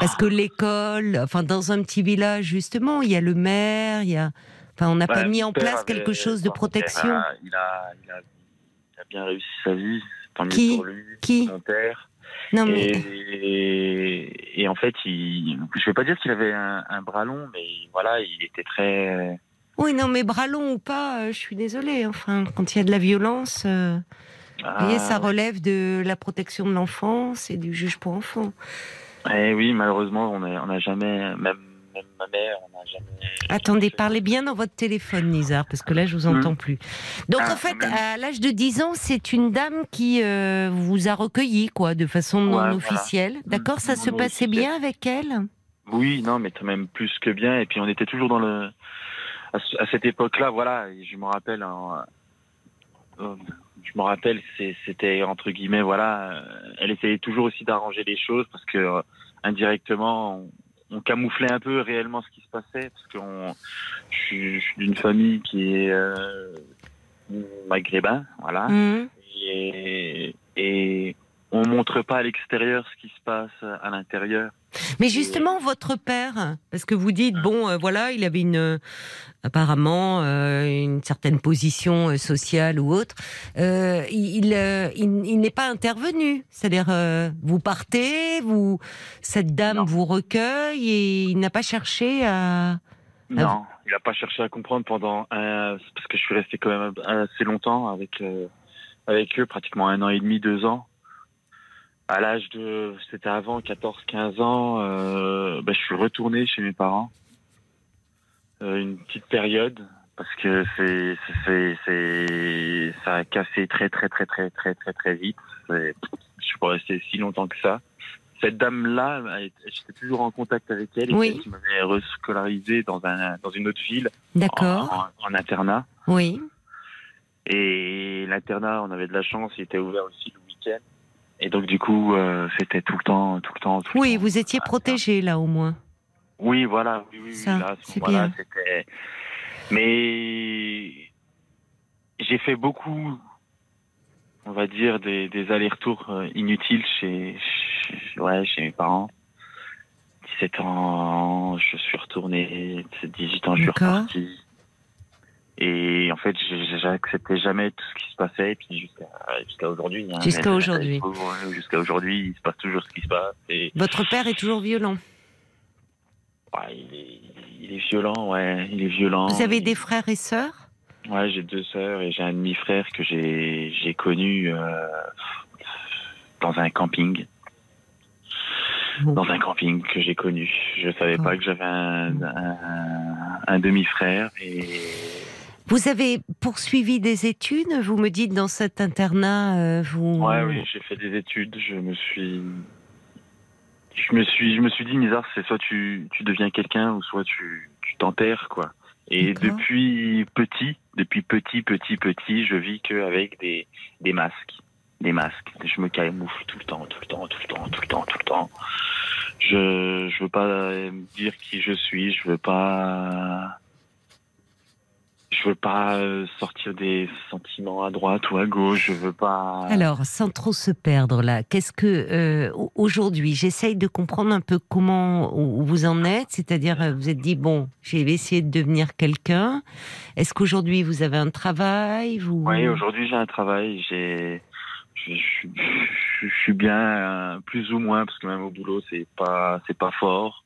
parce que l'école, enfin dans un petit village justement, il y a le maire, il y a, enfin on n'a pas mis en place avait- quelque chose de protection. a- Il a, il, a, il a bien réussi sa vie, tant mieux Qui pour lui, Qui? mon père. Non mais Et, et en fait, il, je vais pas dire qu'il avait un, un bras long, mais voilà, il était très. oui, non mais bras long ou pas, euh, je suis désolée. Enfin, quand il y a de la violence, euh, vous voyez, ça Ah, relève de la protection de l'enfance et du juge pour enfants. eh oui, malheureusement, on n'a jamais, même, même ma mère, on n'a jamais. Attendez, parlez bien dans votre téléphone, Nizar, parce que là, je vous entends plus. Donc, Ah, en fait, même. à l'âge de 10 ans, c'est une dame qui euh, vous a recueilli, quoi, de façon non Ouais, voilà. officielle. D'accord Ça Non se passait bien avec elle? Oui, non, mais quand même plus que bien. Et puis on était toujours dans le à, ce- à cette époque-là, voilà. je me rappelle, en- euh, je me rappelle, c'était entre guillemets, voilà. Elle essayait toujours aussi d'arranger les choses parce que euh, indirectement, on, on camouflait un peu réellement ce qui se passait parce que on- je suis, d'une famille qui est euh, maghrébin, voilà. Mhm. Et, et on montre pas à l'extérieur ce qui se passe à l'intérieur. Mais justement, votre père, parce que vous dites, bon, euh, voilà, il avait une, euh, apparemment, euh, une certaine position euh, sociale ou autre, euh, il, il, il n'est pas intervenu. C'est-à-dire, euh, vous partez, vous, cette dame Non. vous recueille et il n'a pas cherché à. Non, il n'a pas cherché à comprendre pendant un, parce que je suis resté quand même assez longtemps avec euh, avec eux, pratiquement un an et demi, deux ans. À l'âge de, c'était avant 14-15 ans, euh, ben, je suis retourné chez mes parents. Euh, une petite période parce que c'est c'est c'est ça a cassé très très très très très très très vite. Je suis pas resté si longtemps que ça. Cette dame-là, j'étais toujours en contact avec elle. et Oui. c'est elle m'avait rescolarisé dans un dans une autre ville D'accord. en, en internat. Oui. Et l'internat, on avait de la chance, il était ouvert aussi le week-end. Et donc du coup, euh, c'était tout le temps, tout le temps. tout le Oui, temps. vous étiez protégé là au moins. Oui, voilà, oui, oui, Ça, là, à ce c'est moment-là, bien. c'était. Mais j'ai fait beaucoup, on va dire, des, des allers-retours euh, inutiles chez, chez- ouais, chez mes parents. 17 ans, je suis retourné. 18 ans, je suis reparti. Et en fait, j'acceptais jamais tout ce qui se passait. Et puis jusqu'à jusqu'à aujourd'hui. hein. Jusqu'à aujourd'hui. Jusqu'à aujourd'hui, il se passe toujours ce qui se passe. Et Votre père est toujours violent. ouais, il, est, il est violent, ouais, il est violent. Vous avez des frères et sœurs? Ouais, j'ai deux sœurs et j'ai un demi-frère que j'ai connu euh, dans un camping. Bon. Dans un camping que j'ai connu. Je savais D'accord. pas que j'avais un, un, un demi-frère et Vous avez poursuivi des études Vous me dites dans cet internat, euh, vous. ouais, oui, j'ai fait des études. Je me suis je me suis je me suis dit Nizar, c'est soit tu tu deviens quelqu'un ou soit tu tu t'enterres quoi. Et depuis petit, depuis petit, petit, petit, je vis que avec des, des masques. Des masques. Je me camoufle tout le temps, tout le temps, tout le temps, tout le temps, tout le temps. Je, je veux pas dire qui je suis, je veux pas, je veux pas euh, sortir des sentiments à droite ou à gauche, je veux pas. Alors, sans trop se perdre là, qu'est-ce que euh, au- aujourd'hui, j'essaye de comprendre un peu comment vous en êtes, c'est-à-dire euh, vous êtes dit bon, j'ai essayé de devenir quelqu'un. Est-ce qu'aujourd'hui vous avez un travail Vous Oui, aujourd'hui j'ai un travail, j'ai, je, je- je- je suis bien, euh, plus ou moins, parce que même au boulot, c'est pas, c'est pas fort.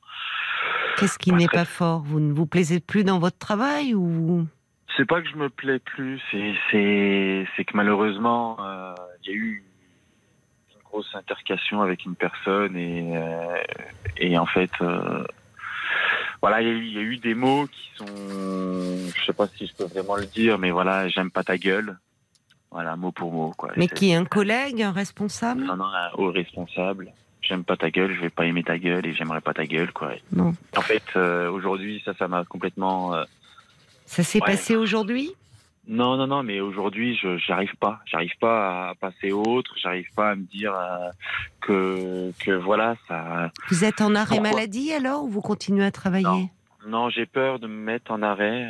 Qu'est-ce qui n'est très- pas fort? Vous ne vous plaisez plus dans votre travail ou? C'est pas que je me plais plus, c'est, que malheureusement, euh, il y a eu une grosse intercation avec une personne et, euh, et en fait, euh, voilà, il y, a eu- il y a eu des mots qui sont, je sais pas si je peux vraiment le dire, mais voilà, j'aime pas ta gueule. Voilà, mot pour mot, quoi. Mais qui Un collègue Un responsable? Non, non, un haut responsable. J'aime pas ta gueule, je vais pas aimer ta gueule et j'aimerais pas ta gueule, quoi. Non. En fait, euh, aujourd'hui, ça, ça m'a complètement. euh, Ça s'est Ouais. passé aujourd'hui? Non, non, non, mais aujourd'hui, je j'arrive pas. J'arrive pas à passer autre. J'arrive pas à me dire euh, que que voilà, ça. Vous êtes en arrêt Pourquoi maladie alors ou vous continuez à travailler? Non. Non, j'ai peur de me mettre en arrêt.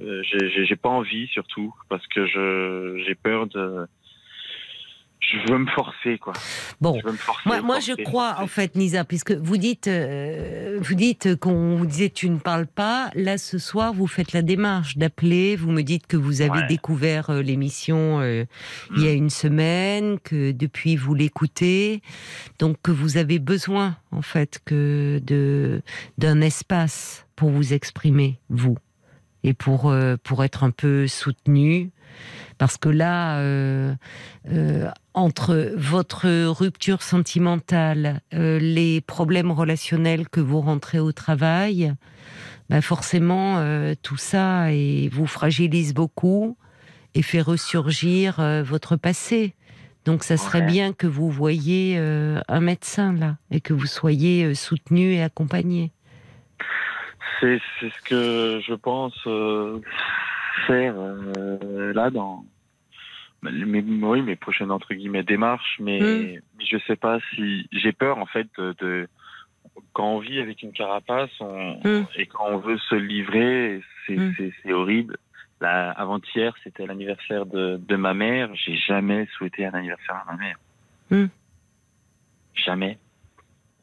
euh, j'ai- pas envie, surtout, parce que je j'ai peur de. Je veux me forcer, quoi. Bon. Je veux me forcer. Moi, moi, je crois, forcer. en fait, Nisa, puisque vous dites, euh, vous dites qu'on vous disait tu ne parles pas. Là, ce soir, vous faites la démarche d'appeler. Vous me dites que vous avez Ouais. découvert euh, l'émission euh, il y a une semaine, que depuis vous l'écoutez, donc que vous avez besoin, en fait, que de d'un espace pour vous exprimer, vous, et pour pour être un peu soutenu. Parce que là, euh, euh, entre votre rupture sentimentale, euh, les problèmes relationnels que vous rentrez au travail, ben forcément, tout ça et vous fragilise beaucoup et fait ressurgir votre passé. Donc, ça serait Ouais. bien que vous voyiez un médecin là et que vous soyez soutenu et accompagné. C'est ce que je pense faire euh, là dans mes, oui, mes prochaines entre guillemets démarches, mais, Mm. mais je sais pas si j'ai peur en fait de, de- quand on vit avec une carapace on- Mm. et quand on veut se livrer, c'est Mm. horrible. Avant-hier, c'était l'anniversaire de, de ma mère. J'ai jamais souhaité un anniversaire à ma mère. Jamais.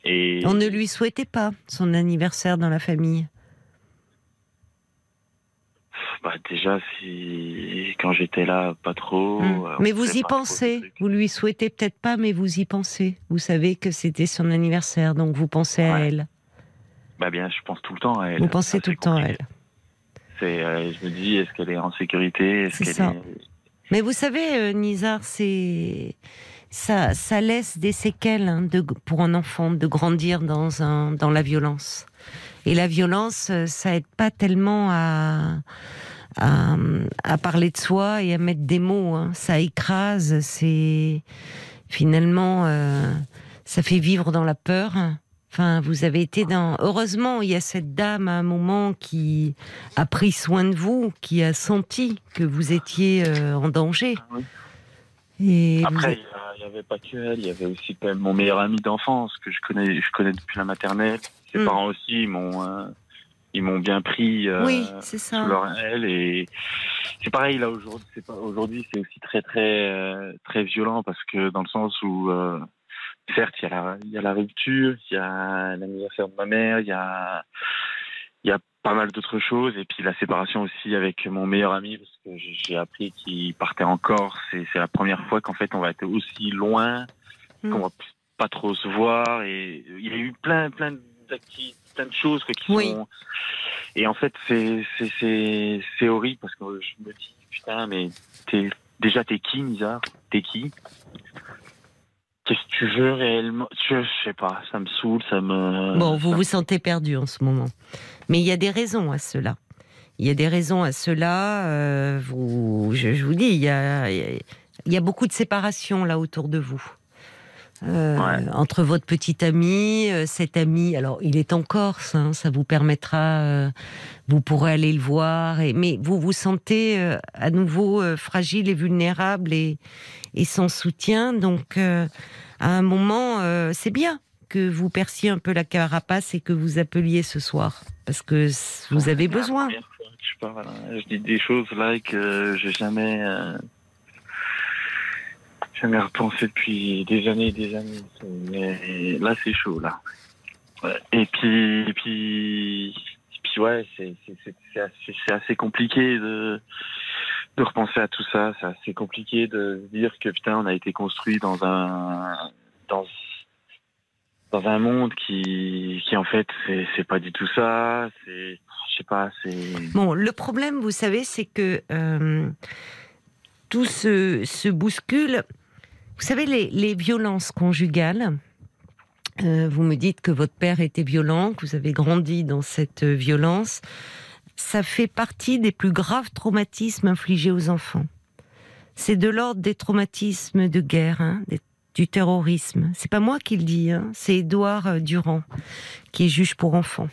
Et On ne lui souhaitait pas son anniversaire dans la famille. Bah déjà, si quand j'étais là, pas trop. Mm. euh, Mais vous y pensez. Vous lui souhaitez peut-être pas, mais vous y pensez. Vous savez que c'était son anniversaire, donc vous pensez à elle. Bah bien, je pense tout le temps à elle. Vous pensez tout le temps à elle. Euh, je me dis, est-ce qu'elle est en sécurité? Qu'elle ça. est Mais vous savez, euh, Nizar, c'est ça, ça laisse des séquelles hein, de, pour un enfant de grandir dans un dans la violence. Et la violence, ça aide pas tellement à à, à parler de soi et à mettre des mots. hein. Ça écrase. C'est finalement, euh, ça fait vivre dans la peur. Enfin, vous avez été dans. Heureusement, il y a cette dame à un moment qui a pris soin de vous, qui a senti que vous étiez euh, en danger. Oui. Et Après, il n'y avait pas que elle, il y avait aussi quand même mon meilleur ami d'enfance que je connais, je connais depuis la maternelle. Ses Mm. parents aussi, m'ont, euh, ils m'ont bien pris. euh, oui, sous leur aile et c'est pareil là aujourd'hui c'est pas aujourd'hui c'est aussi très très euh, très violent parce que dans le sens où euh, certes il y a la il y a la rupture il y a l'anniversaire de ma mère il y a il y a pas mal d'autres choses et puis la séparation aussi avec mon meilleur ami parce que j'ai appris qu'il partait en Corse et c'est la première fois qu'en fait on va être aussi loin Mm. qu'on va pas trop se voir et il y a eu plein plein d'activités plein de choses quoi, qui Oui. sont et en fait c'est c'est horrible parce que je me dis putain mais t'es déjà t'es qui Nizar t'es qui? Qu'est-ce que tu veux réellement? Je, je sais pas ça me saoule ça me Bon, vous ça- vous sentez perdu en ce moment. Mais il y a des raisons à cela. Il y a des raisons à cela. euh, vous, je, je vous dis, il y a, il y a beaucoup de séparation là autour de vous. Euh, Ouais. Entre votre petit ami, euh, cet ami, alors il est en Corse, hein, ça vous permettra, euh, vous pourrez aller le voir, et, mais vous vous sentez euh, à nouveau fragile et vulnérable et, et sans soutien, donc à un moment, c'est bien que vous perciez un peu la carapace et que vous appeliez ce soir, parce que vous avez besoin. je parle, je dis des choses là que j'ai jamais euh, jamais repensé depuis des années et des années mais là c'est chaud là et puis puis puis ouais c'est assez, compliqué de de repenser à tout ça. C'est assez compliqué de dire que putain, on a été construit dans un dans dans un monde qui qui en fait c'est c'est pas du tout ça. C'est je sais pas. C'est Bon, le problème, vous savez, c'est que euh, tout se, se bouscule. Vous savez, les, les violences conjugales, euh, vous me dites que votre père était violent, que vous avez grandi dans cette violence, ça fait partie des plus graves traumatismes infligés aux enfants. C'est de l'ordre des traumatismes de guerre, hein, du terrorisme. C'est pas moi qui le dis, hein, c'est Édouard euh, Durand, qui est juge pour enfants.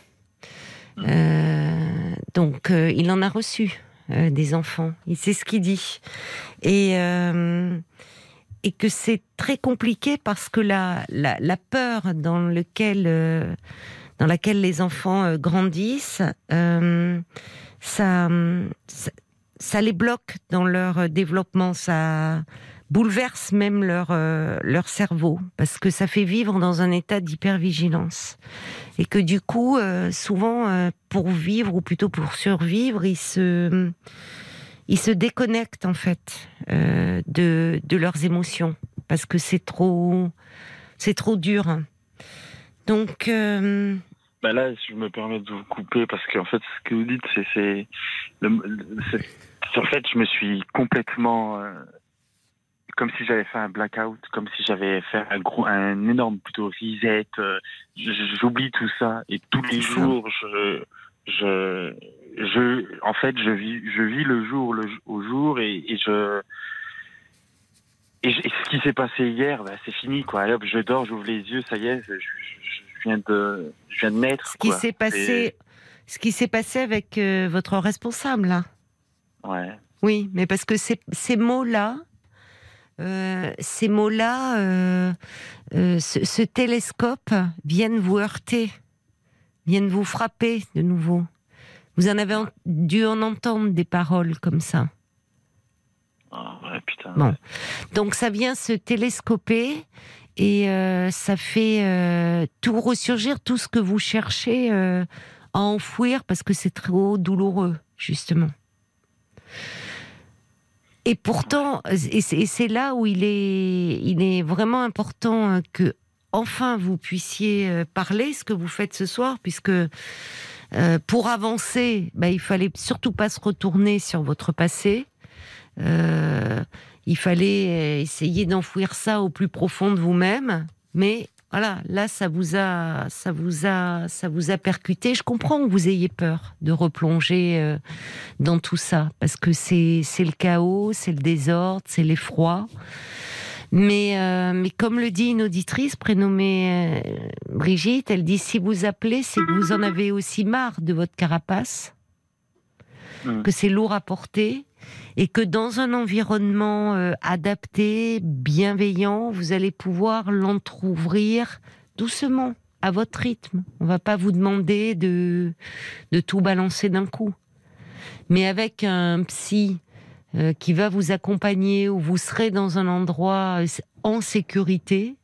Euh, donc, euh, il en a reçu euh, des enfants. Il sait ce qu'il dit. Et, euh, et que c'est très compliqué parce que la, la, peur dans, lequel, euh, dans laquelle les enfants euh, grandissent, euh, ça, ça, les bloque dans leur développement. Ça bouleverse même leur, leur cerveau parce que ça fait vivre dans un état d'hypervigilance et que du coup, souvent, pour vivre ou plutôt pour survivre, ils se, ils se déconnectent en fait euh, de, de leurs émotions parce que c'est trop, c'est trop dur. Donc, euh, Bah là, je me permets de vous couper parce qu'en fait, ce que vous dites, c'est, en fait, je me suis complètement, euh, comme si j'avais fait un blackout, comme si j'avais fait un gros, un énorme plutôt reset. j'oublie tout ça et tous les jours, je, je, je, en fait, je vis, je vis le jour le, au jour et, et je. Et, je- et ce qui s'est passé hier, bah, c'est fini quoi. Hop, je dors, j'ouvre les yeux, ça y est, je, viens de, je viens de naître. ce qui s'est passé, ce qui s'est passé avec euh, votre responsable là. Ouais. Oui, mais parce que ces, ces mots-là, euh, ces mots-là, euh, euh, ce, ce télescope viennent vous heurter, viennent vous frapper de nouveau. Vous en avez en- dû en entendre des paroles comme ça. Ah, ouais, putain. Bon. Donc ça vient se télescoper et euh, ça fait euh, tout ressurgir, tout ce que vous cherchez euh, à enfouir parce que c'est trop douloureux, justement. Et pourtant, et c'est là où il est, il est vraiment important euh, que enfin vous puissiez parler ce que vous faites ce soir, puisque euh, pour avancer, bah, il fallait surtout pas se retourner sur votre passé. Euh, il fallait euh, essayer d'enfouir ça au plus profond de vous-même, mais voilà, là ça vous a, ça vous a, ça vous a percuté. Je comprends que vous ayez peur de replonger dans tout ça parce que c'est c'est le chaos, c'est le désordre, c'est l'effroi. Mais euh, mais comme le dit une auditrice prénommée euh, Brigitte, elle dit si vous appelez, c'est que vous en avez aussi marre de votre carapace, que c'est lourd à porter et que dans un environnement euh, adapté, bienveillant, vous allez pouvoir l'entrouvrir doucement, à votre rythme. On va pas vous demander de, de tout balancer d'un coup. Mais avec un psy euh, qui va vous accompagner, où vous serez dans un endroit euh, en sécurité,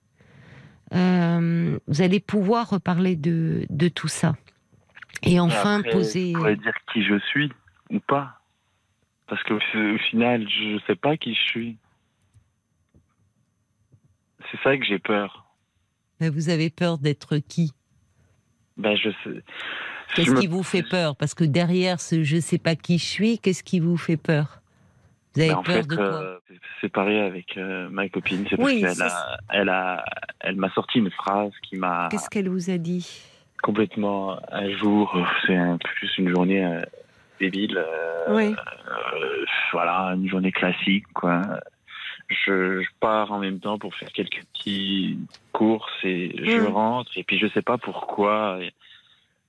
euh, vous allez pouvoir reparler de, de tout ça. Et enfin Après, poser... Je pourrais dire qui je suis ou pas. Parce qu'au au final, je sais pas qui je suis. C'est ça que j'ai peur. Mais vous avez peur d'être qui? Ben, je sais. je Qu'est-ce me- qui vous fait peur? Parce que derrière ce je sais pas qui je suis, qu'est-ce qui vous fait peur? Vous avez Ben, en fait, de quoi euh, séparé avec euh, ma copine, c'est Oui, parce qu'elle a, elle a, elle m'a sorti une phrase qui m'a Qu'est-ce qu'elle vous a dit complètement un jour. C'est un plus une journée euh, débile. Oui. voilà, une journée classique, quoi. Je, je pars en même temps pour faire quelques petits courses et je Mm. rentre et puis je sais pas pourquoi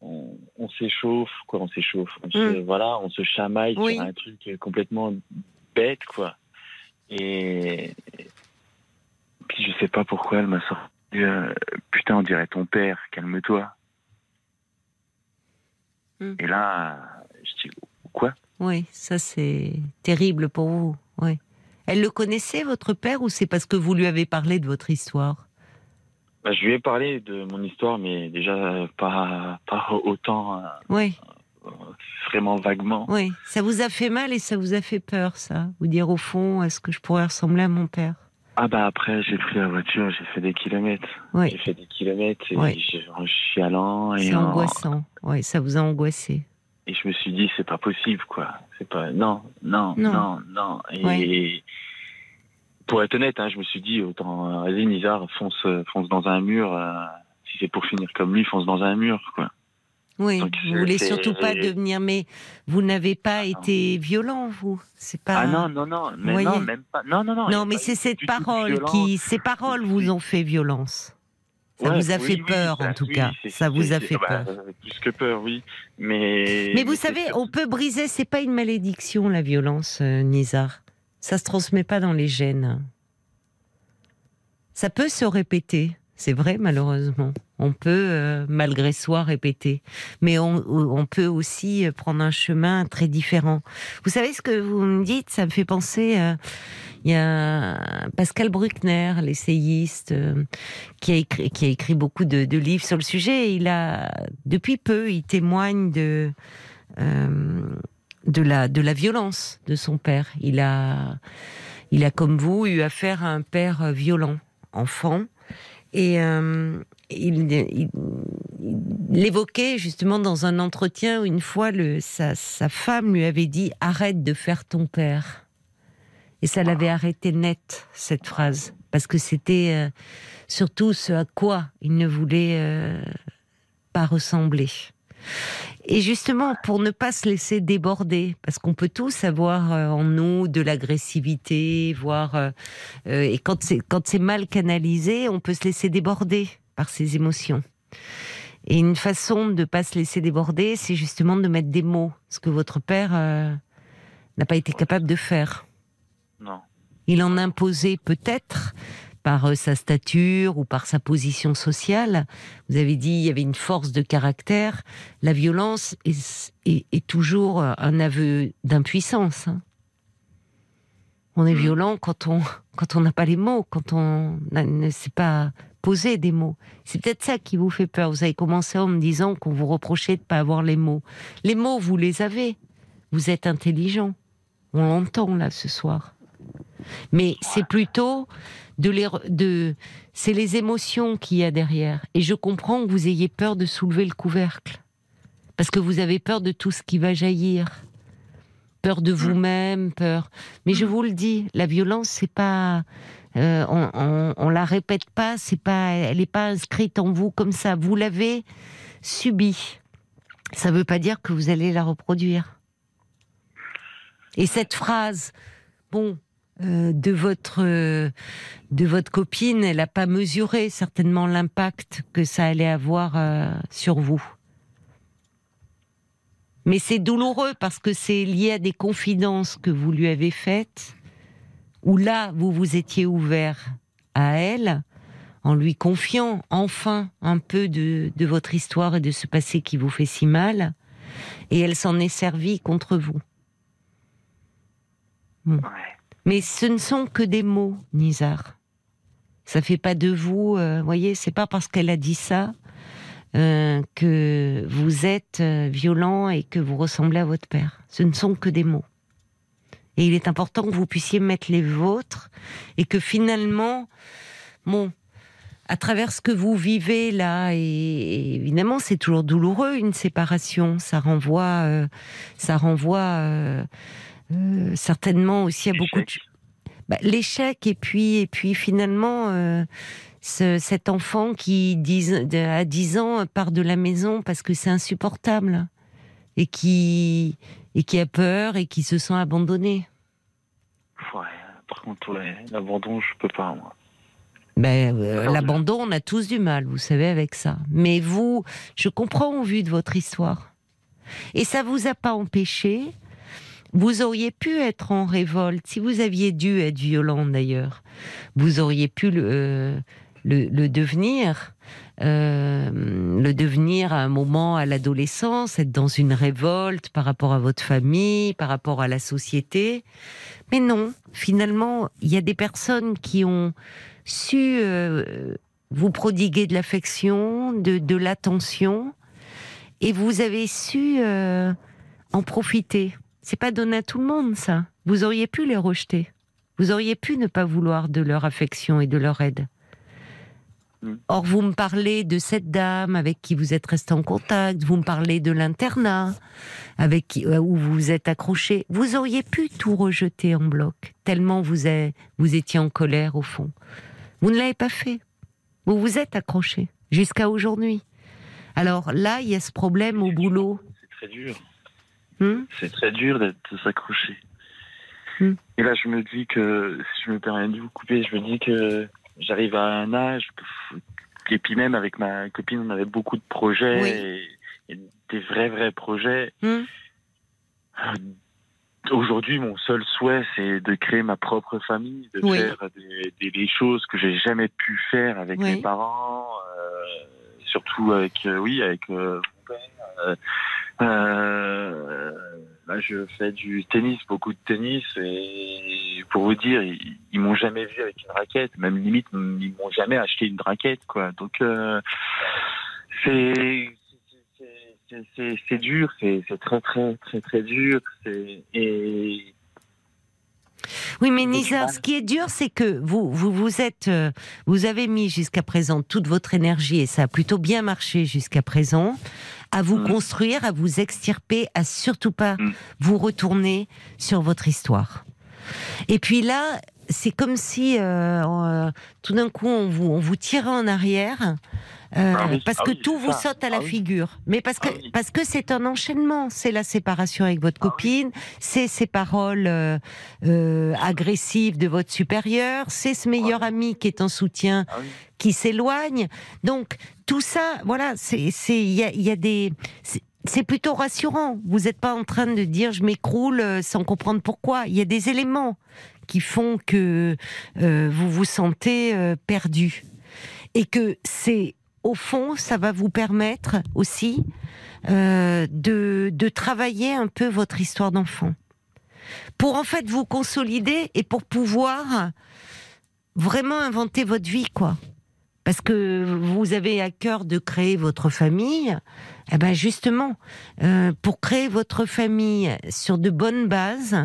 on, on s'échauffe, quoi, on s'échauffe. On se- voilà, on se chamaille. Oui. sur un truc complètement bête, quoi. Et, puis je sais pas pourquoi elle m'a sorti. euh, Putain, on dirait ton père, calme-toi. Mm. Et là, je dis quoi? Oui, ça c'est terrible pour vous. Oui. Elle le connaissait, votre père, ou c'est parce que vous lui avez parlé de votre histoire? Bah, je lui ai parlé de mon histoire, mais déjà pas, pas autant euh, Oui, vraiment vaguement. Oui, ça vous a fait mal et ça vous a fait peur, ça Vous dire au fond, est-ce que je pourrais ressembler à mon père? Ah bah après, j'ai pris la voiture, j'ai fait des kilomètres. Oui. J'ai fait des kilomètres et Oui. en chialant et C'est en- angoissant. Oui, ça vous a angoissé. et je me suis dit c'est pas possible quoi. C'est pas non non Non. non non. Et Ouais. pour être honnête, hein, je me suis dit autant vas-y Nizar fonce fonce dans un mur. euh, si c'est pour finir comme lui, fonce dans un mur quoi. Oui, Donc, vous voulez surtout pas devenir, mais vous n'avez pas été violent, vous. C'est pas. Ah, non non non mais non même pas non non non. Non, mais c'est cette parole qui, ces paroles vous ont fait violence. Ça Ouais, vous a oui, fait peur, en tout oui, cas. Ça vous a fait bah, peur. euh, plus que peur, oui. Mais. Mais vous savez, on peut briser. C'est pas une malédiction, la violence, euh, Nizar. Ça se transmet pas dans les gènes. Ça peut se répéter. C'est vrai, malheureusement. On peut, euh, malgré soi, répéter. Mais on, peut aussi euh, prendre un chemin très différent. Vous savez ce que vous me dites? Ça me fait penser. euh, il y a Pascal Bruckner, l'essayiste, qui, a écrit, beaucoup de, livres sur le sujet. Il a, depuis peu, il témoigne de, de, la, violence de son père. Il a, il a, comme vous, eu affaire à un père violent, enfant. Et il, il, il évoquait justement dans un entretien où une fois le, sa, sa femme lui avait dit arrête de faire ton père. Et ça l'avait arrêté net, cette phrase. Parce que c'était euh, surtout ce à quoi il ne voulait euh, pas ressembler. Et justement, pour ne pas se laisser déborder, parce qu'on peut tous avoir euh, en nous de l'agressivité, voire euh, et quand c'est mal canalisé, on peut se laisser déborder par ses émotions. Et une façon de ne pas se laisser déborder, c'est justement de mettre des mots, ce que votre père euh, n'a pas été capable de faire. Non. Il en imposait peut-être par euh, sa stature ou par sa position sociale. Vous avez dit il y avait une force de caractère. La violence est, est- est toujours un aveu d'impuissance. hein. On est Mm. violent quand on quand on n'a pas les mots, quand on ne sait pas poser des mots. C'est peut-être ça qui vous fait peur. Vous avez commencé en me disant qu'on vous reprochait de ne pas avoir les mots. Les mots, vous les avez. Vous êtes intelligent. On l'entend là ce soir. Mais c'est plutôt de les, de, c'est les émotions qu'il y a derrière. Et je comprends que vous ayez peur de soulever le couvercle. Parce que vous avez peur de tout ce qui va jaillir. Peur de vous-même, peur. Mais je vous le dis, la violence, c'est pas, euh, on, on, on la répète pas, c'est pas, elle n'est pas inscrite en vous comme ça. Vous l'avez subie. Ça veut pas dire que vous allez la reproduire. Et cette phrase, bon, euh, de votre de votre copine, elle n'a pas mesuré certainement l'impact que ça allait avoir euh, sur vous. Mais c'est douloureux parce que c'est lié à des confidences que vous lui avez faites, où là vous vous étiez ouvert à elle en lui confiant enfin un peu de, de votre histoire et de ce passé qui vous fait si mal, et elle s'en est servie contre vous. Ouais. Mais ce ne sont que des mots, Nizar. Ça fait pas de vous, euh, voyez, c'est pas parce qu'elle a dit ça euh, que vous êtes euh, violent et que vous ressemblez à votre père. Ce ne sont que des mots. Et il est important que vous puissiez mettre les vôtres et que finalement, bon, à travers ce que vous vivez là, et, et évidemment, c'est toujours douloureux une séparation. Ça renvoie, euh, ça renvoie euh, euh, certainement aussi à beaucoup de bah, l'échec et puis et puis finalement euh, ce- cet enfant qui dix- à 10 ans part de la maison parce que c'est insupportable et qui et qui a peur et qui se sent abandonné. Ouais, par contre, ouais, l'abandon, je peux pas, moi. Ben, euh, l'abandon, on a tous du mal, vous savez, avec ça. Mais vous, je comprends au vu de votre histoire. Et ça vous a pas empêché? Vous auriez pu être en révolte, si vous aviez dû être violent d'ailleurs. Vous auriez pu le, euh, le, le devenir, euh, le devenir à un moment à l'adolescence, être dans une révolte par rapport à votre famille, par rapport à la société. Mais non, finalement, il y a des personnes qui ont su euh, vous prodiguer de l'affection, de, de l'attention, et vous avez su euh, en profiter. C'est pas donné à tout le monde, ça. Vous auriez pu les rejeter. Vous auriez pu ne pas vouloir de leur affection et de leur aide. Mm. Or, vous me parlez de cette dame avec qui vous êtes resté en contact, vous me parlez de l'internat avec qui, euh, où vous vous êtes accroché. Vous auriez pu tout rejeter en bloc, tellement vous, vous étiez en colère au fond. Vous ne l'avez pas fait. Vous vous êtes accroché jusqu'à aujourd'hui. Alors là, il y a ce problème au boulot. C'est très dur. Hmm? C'est très dur d'être- de s'accrocher. Hmm. Et là, je me dis que, si je me permets de vous couper, je me dis que j'arrive à un âge, et puis même avec ma copine, on avait beaucoup de projets, Oui. et, et des vrais, vrais projets. Hmm Euh, Aujourd'hui, mon seul souhait, c'est de créer ma propre famille, de Oui. faire des, des- des choses que j'ai jamais pu faire avec Oui. mes parents, euh, surtout avec, euh, oui, avec euh, mon père. Là, je fais du tennis, beaucoup de tennis, et pour vous dire, ils, ils m'ont jamais vu avec une raquette, même limite, ils m'ont jamais acheté une raquette, quoi. Donc, euh, c'est c'est- dur, c'est très très très très dur. Et Oui, mais mal. ce qui est dur, c'est que vous, vous, vous êtes, euh, vous avez mis jusqu'à présent toute votre énergie et ça a plutôt bien marché jusqu'à présent à vous Mm. construire, à vous extirper, à surtout pas Mm. vous retourner sur votre histoire. Et puis là, c'est comme si euh, euh, tout d'un coup on vous, on vous tirait en arrière. Euh, Ah oui, parce ah que oui, tout vous ça. saute à la Ah oui. figure, mais parce que parce que c'est un enchaînement, c'est la séparation avec votre copine, c'est ces paroles euh, euh, agressives de votre supérieur, c'est ce meilleur ami qui est en soutien qui s'éloigne. Donc tout ça, voilà, c'est c'est il y a, il y a des c'est- plutôt rassurant. Vous n'êtes pas en train de dire je m'écroule euh, sans comprendre pourquoi. Il y a des éléments qui font que euh, vous vous sentez euh, perdu et que c'est au fond ça va vous permettre aussi euh, de, de travailler un peu votre histoire d'enfant. Pour en fait vous consolider et pour pouvoir vraiment inventer votre vie quoi. Parce que vous avez à cœur de créer votre famille, eh ben justement, euh, pour créer votre famille sur de bonnes bases,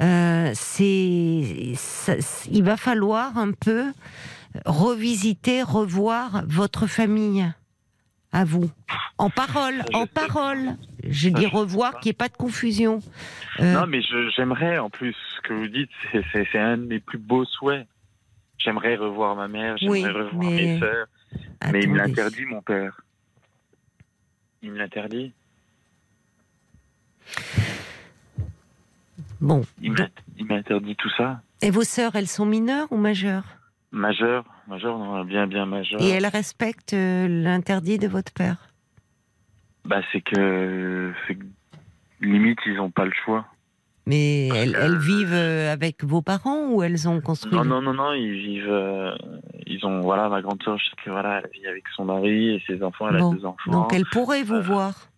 euh, c'est, il va falloir un peu revisiter, revoir votre famille à vous, en parole, en sais. parole. Je Ça, dis je sais revoir, qu'il n'y ait pas de confusion. Euh, Non, mais j'aimerais, en plus, ce que vous dites, c'est- un de mes plus beaux souhaits. J'aimerais revoir ma mère, j'aimerais Oui, revoir mais- mes sœurs. Mais il me l'interdit, mon père. Il me l'interdit. Bon. Il m'interdit tout ça. Et vos sœurs, elles sont mineures ou majeures? Majeur, majeur, non, bien, bien majeur. Et elles respectent euh, l'interdit de votre père? Bah, c'est que, limite, ils n'ont pas le choix. Mais elles, vivent euh, avec vos parents ou elles ont construit Non, non, non, non, ils vivent. euh, ils ont, voilà, ma grande sœur, je sais que voilà, elle vit avec son mari et ses enfants, elle Bon, a deux enfants. Donc elle pourrait vous Euh, voir.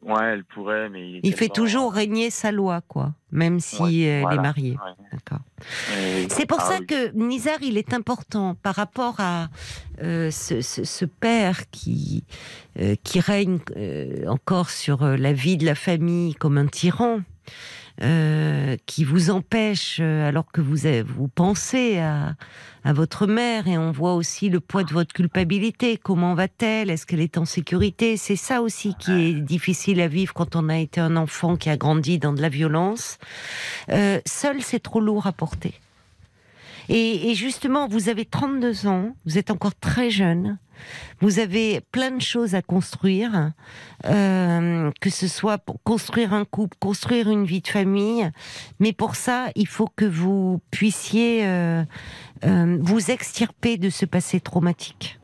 Ouais, elle pourrait, mais. Il fait toujours régner sa loi, quoi, même si Ouais, elle est mariée. Ouais. D'accord. C'est pour ah ça oui. que Nizar, il est important par rapport à euh, ce, ce- ce père qui, euh, qui règne euh, encore sur euh, la vie de la famille comme un tyran, euh, qui vous empêche, euh, alors que vous, vous pensez à, à votre mère, et on voit aussi le poids de votre culpabilité. Comment va-t-elle? Est-ce qu'elle est en sécurité? C'est ça aussi qui est difficile à vivre quand on a été un enfant qui a grandi dans de la violence. Euh, seul, c'est trop lourd à porter. Et, et justement, vous avez 32 ans, vous êtes encore très jeune, vous avez plein de choses à construire, euh, que ce soit pour construire un couple, construire une vie de famille, mais pour ça, il faut que vous puissiez euh, euh, vous extirper de ce passé traumatique.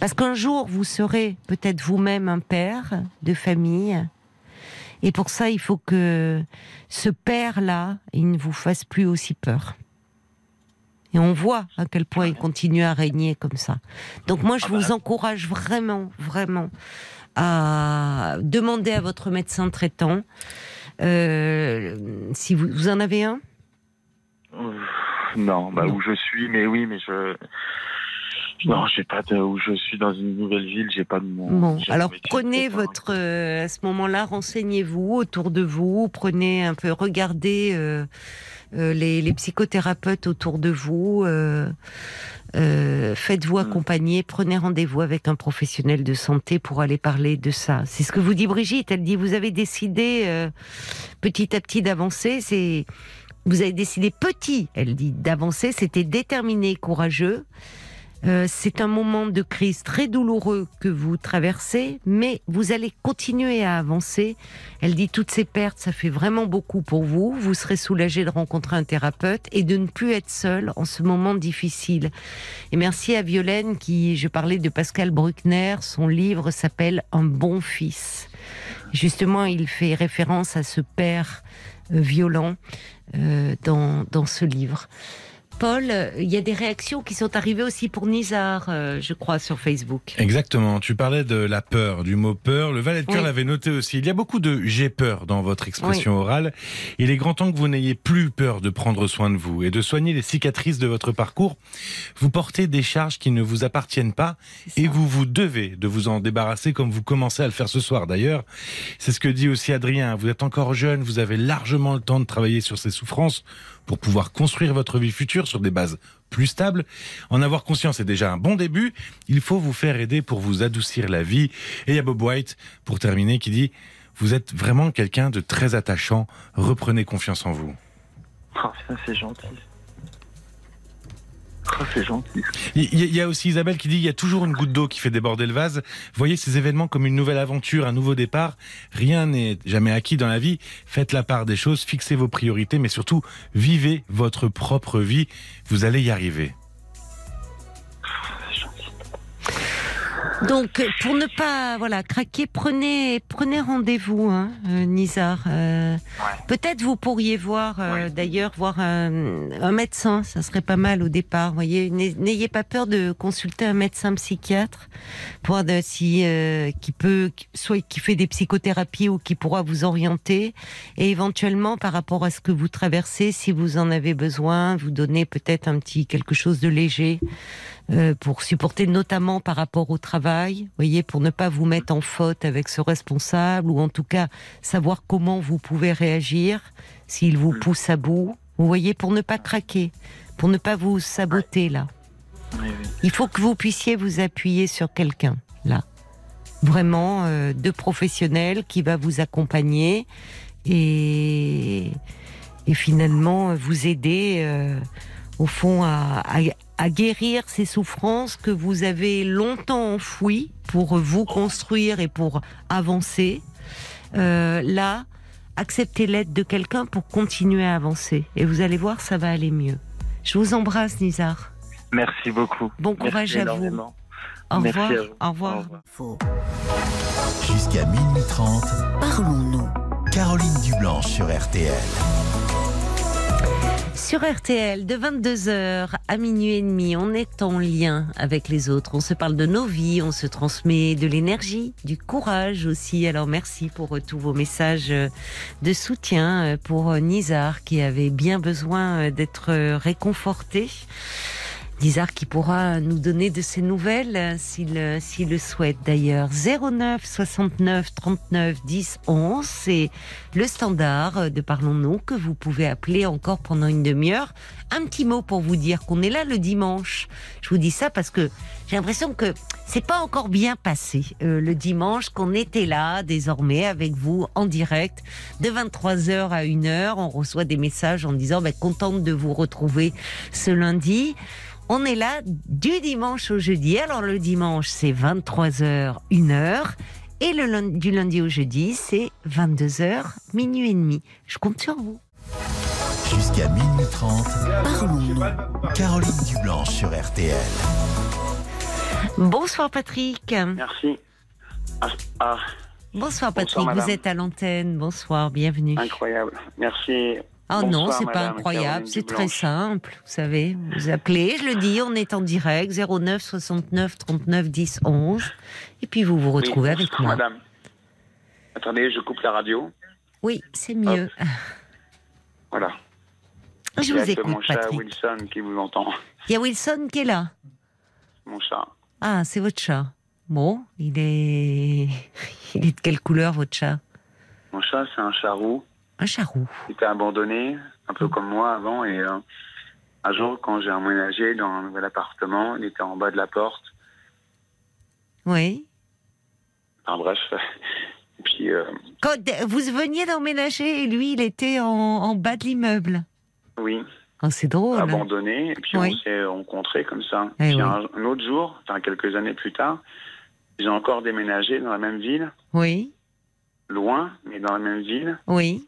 Parce qu'un jour, vous serez peut-être vous-même un père de famille, et pour ça, il faut que ce père-là, il ne vous fasse plus aussi peur. Et on voit à quel point il continue à régner comme ça. Donc moi, je Ah bah. vous encourage vraiment, vraiment à demander à votre médecin traitant euh, si vous, vous en avez un? Non, bah Non. où je suis, mais oui, mais je. Non, j'ai pas de, où je suis dans une nouvelle ville, j'ai pas de mon. Bon, alors prenez votre, euh, à ce moment-là, renseignez-vous autour de vous, prenez un peu, regardez euh, les, les psychothérapeutes autour de vous, euh, euh, faites-vous Mm. accompagner, prenez rendez-vous avec un professionnel de santé pour aller parler de ça. C'est ce que vous dit Brigitte. Elle dit vous avez décidé euh, petit à petit d'avancer. C'est vous avez décidé petit. Elle dit d'avancer. C'était déterminé, courageux. Euh, c'est un moment de crise très douloureux que vous traversez, mais vous allez continuer à avancer. Elle dit toutes ces pertes, ça fait vraiment beaucoup pour vous. Vous serez soulagé de rencontrer un thérapeute et de ne plus être seul en ce moment difficile. Et merci à Violaine qui, je parlais de Pascal Bruckner, son livre s'appelle Un bon fils. Justement, il fait référence à ce père euh, violent euh, dans, dans ce livre. Paul, il y a des réactions qui sont arrivées aussi pour Nizar, euh, je crois, sur Facebook. Exactement. Tu parlais de la peur, du mot peur. Le valet de cœur Oui. l'avait noté aussi. Il y a beaucoup de j'ai peur dans votre expression orale. Il est grand temps que vous n'ayez plus peur de prendre soin de vous et de soigner les cicatrices de votre parcours. Vous portez des charges qui ne vous appartiennent pas et vous vous devez de vous en débarrasser comme vous commencez à le faire ce soir d'ailleurs. C'est ce que dit aussi Adrien. Vous êtes encore jeune, vous avez largement le temps de travailler sur ces souffrances pour pouvoir construire votre vie future sur des bases plus stables. En avoir conscience est déjà un bon début. Il faut vous faire aider pour vous adoucir la vie. Et il y a Bob White, pour terminer, qui dit Vous êtes vraiment quelqu'un de très attachant. Reprenez confiance en vous. Oh, c'est gentil. C'est gentil. Il y a aussi Isabelle qui dit il y a toujours une goutte d'eau qui fait déborder le vase. Voyez ces événements comme une nouvelle aventure, un nouveau départ. Rien n'est jamais acquis dans la vie. Faites la part des choses, fixez vos priorités, mais surtout vivez votre propre vie. Vous allez y arriver. Donc, euh, pour ne pas voilà craquer, prenez prenez rendez-vous, hein, euh, Nizar. Euh, Peut-être vous pourriez voir, euh, d'ailleurs, voir un, un médecin. Ça serait pas mal au départ. Voyez, N'ay- n'ayez pas peur de consulter un médecin psychiatre pour voir de- si euh, qui peut soit qui fait des psychothérapies ou qui pourra vous orienter et éventuellement par rapport à ce que vous traversez, si vous en avez besoin, vous donner peut-être un petit quelque chose de léger euh, pour supporter notamment par rapport au travail, voyez, pour ne pas vous mettre en faute avec ce responsable ou en tout cas savoir comment vous pouvez réagir s'il vous pousse à bout. Vous voyez, pour ne pas craquer, pour ne pas vous saboter là. Il faut que vous puissiez vous appuyer sur quelqu'un là, vraiment euh, de professionnels qui va vous accompagner et et finalement vous aider euh, au fond à, à, à guérir ces souffrances que vous avez longtemps enfouies pour vous construire et pour avancer. Euh, là, acceptez l'aide de quelqu'un pour continuer à avancer et vous allez voir, ça va aller mieux. Je vous embrasse, Nizar. Merci beaucoup. Bon courage Merci à vous. Au Merci revoir. à vous. Au revoir. Au revoir. Faux. Jusqu'à minuit 30, Parlons-nous. Caroline Dublanche sur RTL. Sur RTL, de 22h à minuit et demi, on est en lien avec les autres. On se parle de nos vies, on se transmet de l'énergie, du courage aussi. Alors merci pour euh, tous vos messages euh, de soutien euh, pour Nizar qui avait bien besoin d'être réconforté. Nizar qui pourra nous donner de ses nouvelles euh, s'il euh, s'il le souhaite d'ailleurs. 09 69 39 10 11, c'est le standard de Parlons-nous que vous pouvez appeler encore pendant une demi-heure. Un petit mot pour vous dire qu'on est là le dimanche. Je vous dis ça parce que j'ai l'impression que c'est pas encore bien passé euh, le dimanche qu'on était là désormais avec vous en direct de 23h à 1h. On reçoit des messages en disant bah, contente de vous retrouver ce lundi. On est là du dimanche au jeudi. Alors le dimanche c'est 23h 1h et le lundi, du lundi au jeudi c'est 22h minuit et demi. Je compte sur vous. Jusqu'à minuit 30, Parlons-nous. Caroline Dublanche sur RTL. Bonsoir Patrick. Merci. Ah, ah, Bonsoir Patrick, Bonsoir, vous êtes à l'antenne. Bonsoir, bienvenue. incroyable. Merci. Oh non, c'est pas incroyable, c'est très simple. Vous savez, vous appelez, je le dis, on est en direct, 09 69 39 10 11. Et puis vous vous Oui, retrouvez avec moi. Madame. Attendez, je coupe la radio. Oui, c'est mieux. Voilà. Je vous écoute, mon chat Patrick. Wilson qui vous entend. Il y a Wilson qui est là. mon chat. Ah, c'est votre chat. Bon, il est... Il est de quelle couleur, votre chat? Mon chat, c'est un chat roux. Un chat roux. Il était abandonné, un peu comme moi avant. Et euh, un jour, quand j'ai emménagé dans un nouvel appartement, il était en bas de la porte. Oui. Enfin bref. Et puis, euh, Quand vous veniez d'emménager et lui, il était en, en bas de l'immeuble. oui, Oh, c'est drôle. abandonné. Et puis, Oui. on s'est rencontrés comme ça. Eh puis, oui. un, un autre jour, enfin quelques années plus tard, ils ont encore déménagé dans la même ville, Oui, loin, mais dans la même ville. oui.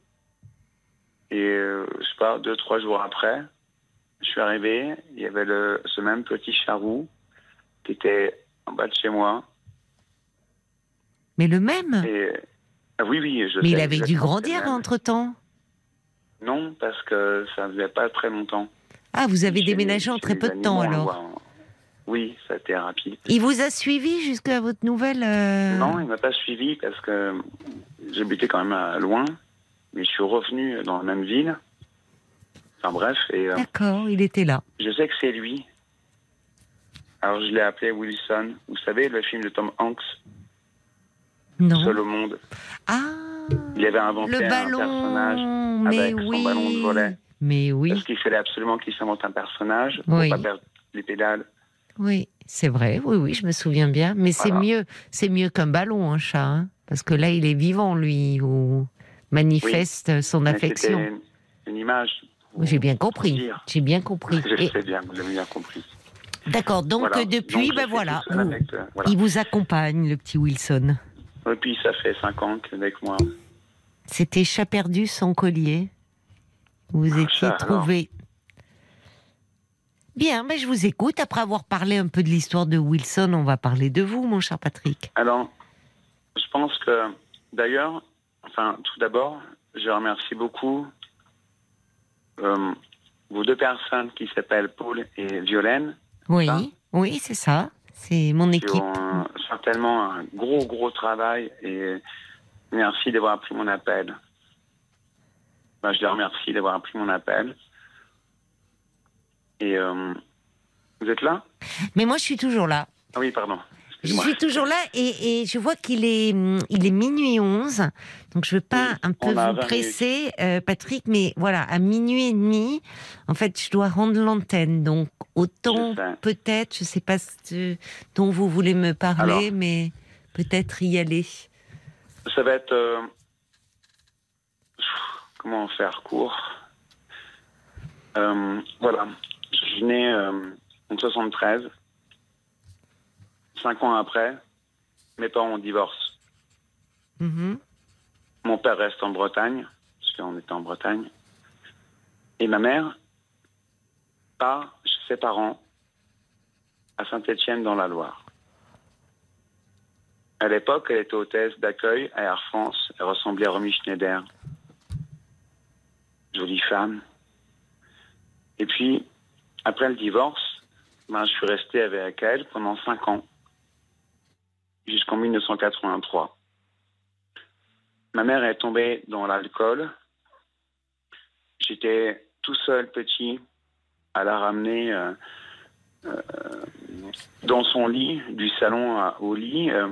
Et euh, je sais pas, deux, trois jours après, je suis arrivé, il y avait le, ce même petit charou qui était en bas de chez moi. Mais le même? Et, ah oui, oui, je Mais il avait dû grandir entre-temps. Non, parce que ça faisait pas très longtemps. Ah, vous avez déménagé en très peu de temps alors. Oui, ça a été rapide. Il vous a suivi jusqu'à votre nouvelle. euh, Non, il m'a pas suivi parce que j'habitais quand même à loin, mais je suis revenu dans la même ville. Enfin bref, et euh, D'accord, il était là. je sais que c'est lui. Alors je l'ai appelé Wilson. Vous savez, le film de Tom Hanks, Non. Seul au monde. Ah, Il avait inventé le un personnage ballon. Mais avec son oui. ballon de volet. Mais oui, parce qu'il fallait absolument qu'il s'invente un personnage pour Oui. pas perdre les pédales. oui, c'est vrai. Oui, oui, je me souviens bien. Mais c'est mieux, c'est mieux qu'un ballon, un chat, hein, parce que là, il est vivant, lui, ou manifeste son affection. Une, une image. J'ai bien compris. J'ai bien compris. Je sais bien, vous l'avez bien compris. D'accord. Donc Voilà. euh, depuis, Donc, ben voilà, tout seul vous- avec, euh, voilà. il vous accompagne, le petit Wilson. Et puis ça fait cinq ans qu'il est avec moi. C'était chat perdu sans collier. Vous Ah, étiez ça, alors. trouvé. Bien, mais je vous écoute. Après avoir parlé un peu de l'histoire de Wilson, on va parler de vous, mon cher Patrick. Alors, je pense que, d'ailleurs, enfin, tout d'abord, je remercie beaucoup euh, vos deux personnes qui s'appellent Paul et Violaine, Oui, oui, c'est ça. C'est mon qui équipe. ont certainement un gros, gros travail et merci d'avoir pris mon appel. Ben, je les remercie d'avoir pris mon appel. Et euh, vous êtes là? Mais moi, je suis toujours là. Ah oui, pardon. Je suis toujours là et, et je vois qu'il est, hum, il est minuit 11. Donc, je veux pas Oui, un peu vous 20 presser, euh, Patrick, mais voilà, à minuit et demi, en fait, je dois rendre l'antenne. Donc, autant peut-être, je sais pas ce dont vous voulez me parler, Alors. mais peut-être y aller. Ça va être. euh, comment faire court? Euh, Voilà. Je suis né en 73. Cinq ans après, mes parents divorcent. Mhm. Mon père reste en Bretagne, parce qu'on était en Bretagne. Et ma mère part chez ses parents à Saint-Étienne dans la Loire. À l'époque, elle était hôtesse d'accueil à Air France. Elle ressemblait à Romy Schneider. Jolie femme. Et puis, après le divorce, ben, je suis resté avec elle pendant cinq ans, jusqu'en 1983. Ma mère est tombée dans l'alcool. J'étais tout seul, petit, à la ramener euh, euh, dans son lit, du salon à- au lit. euh,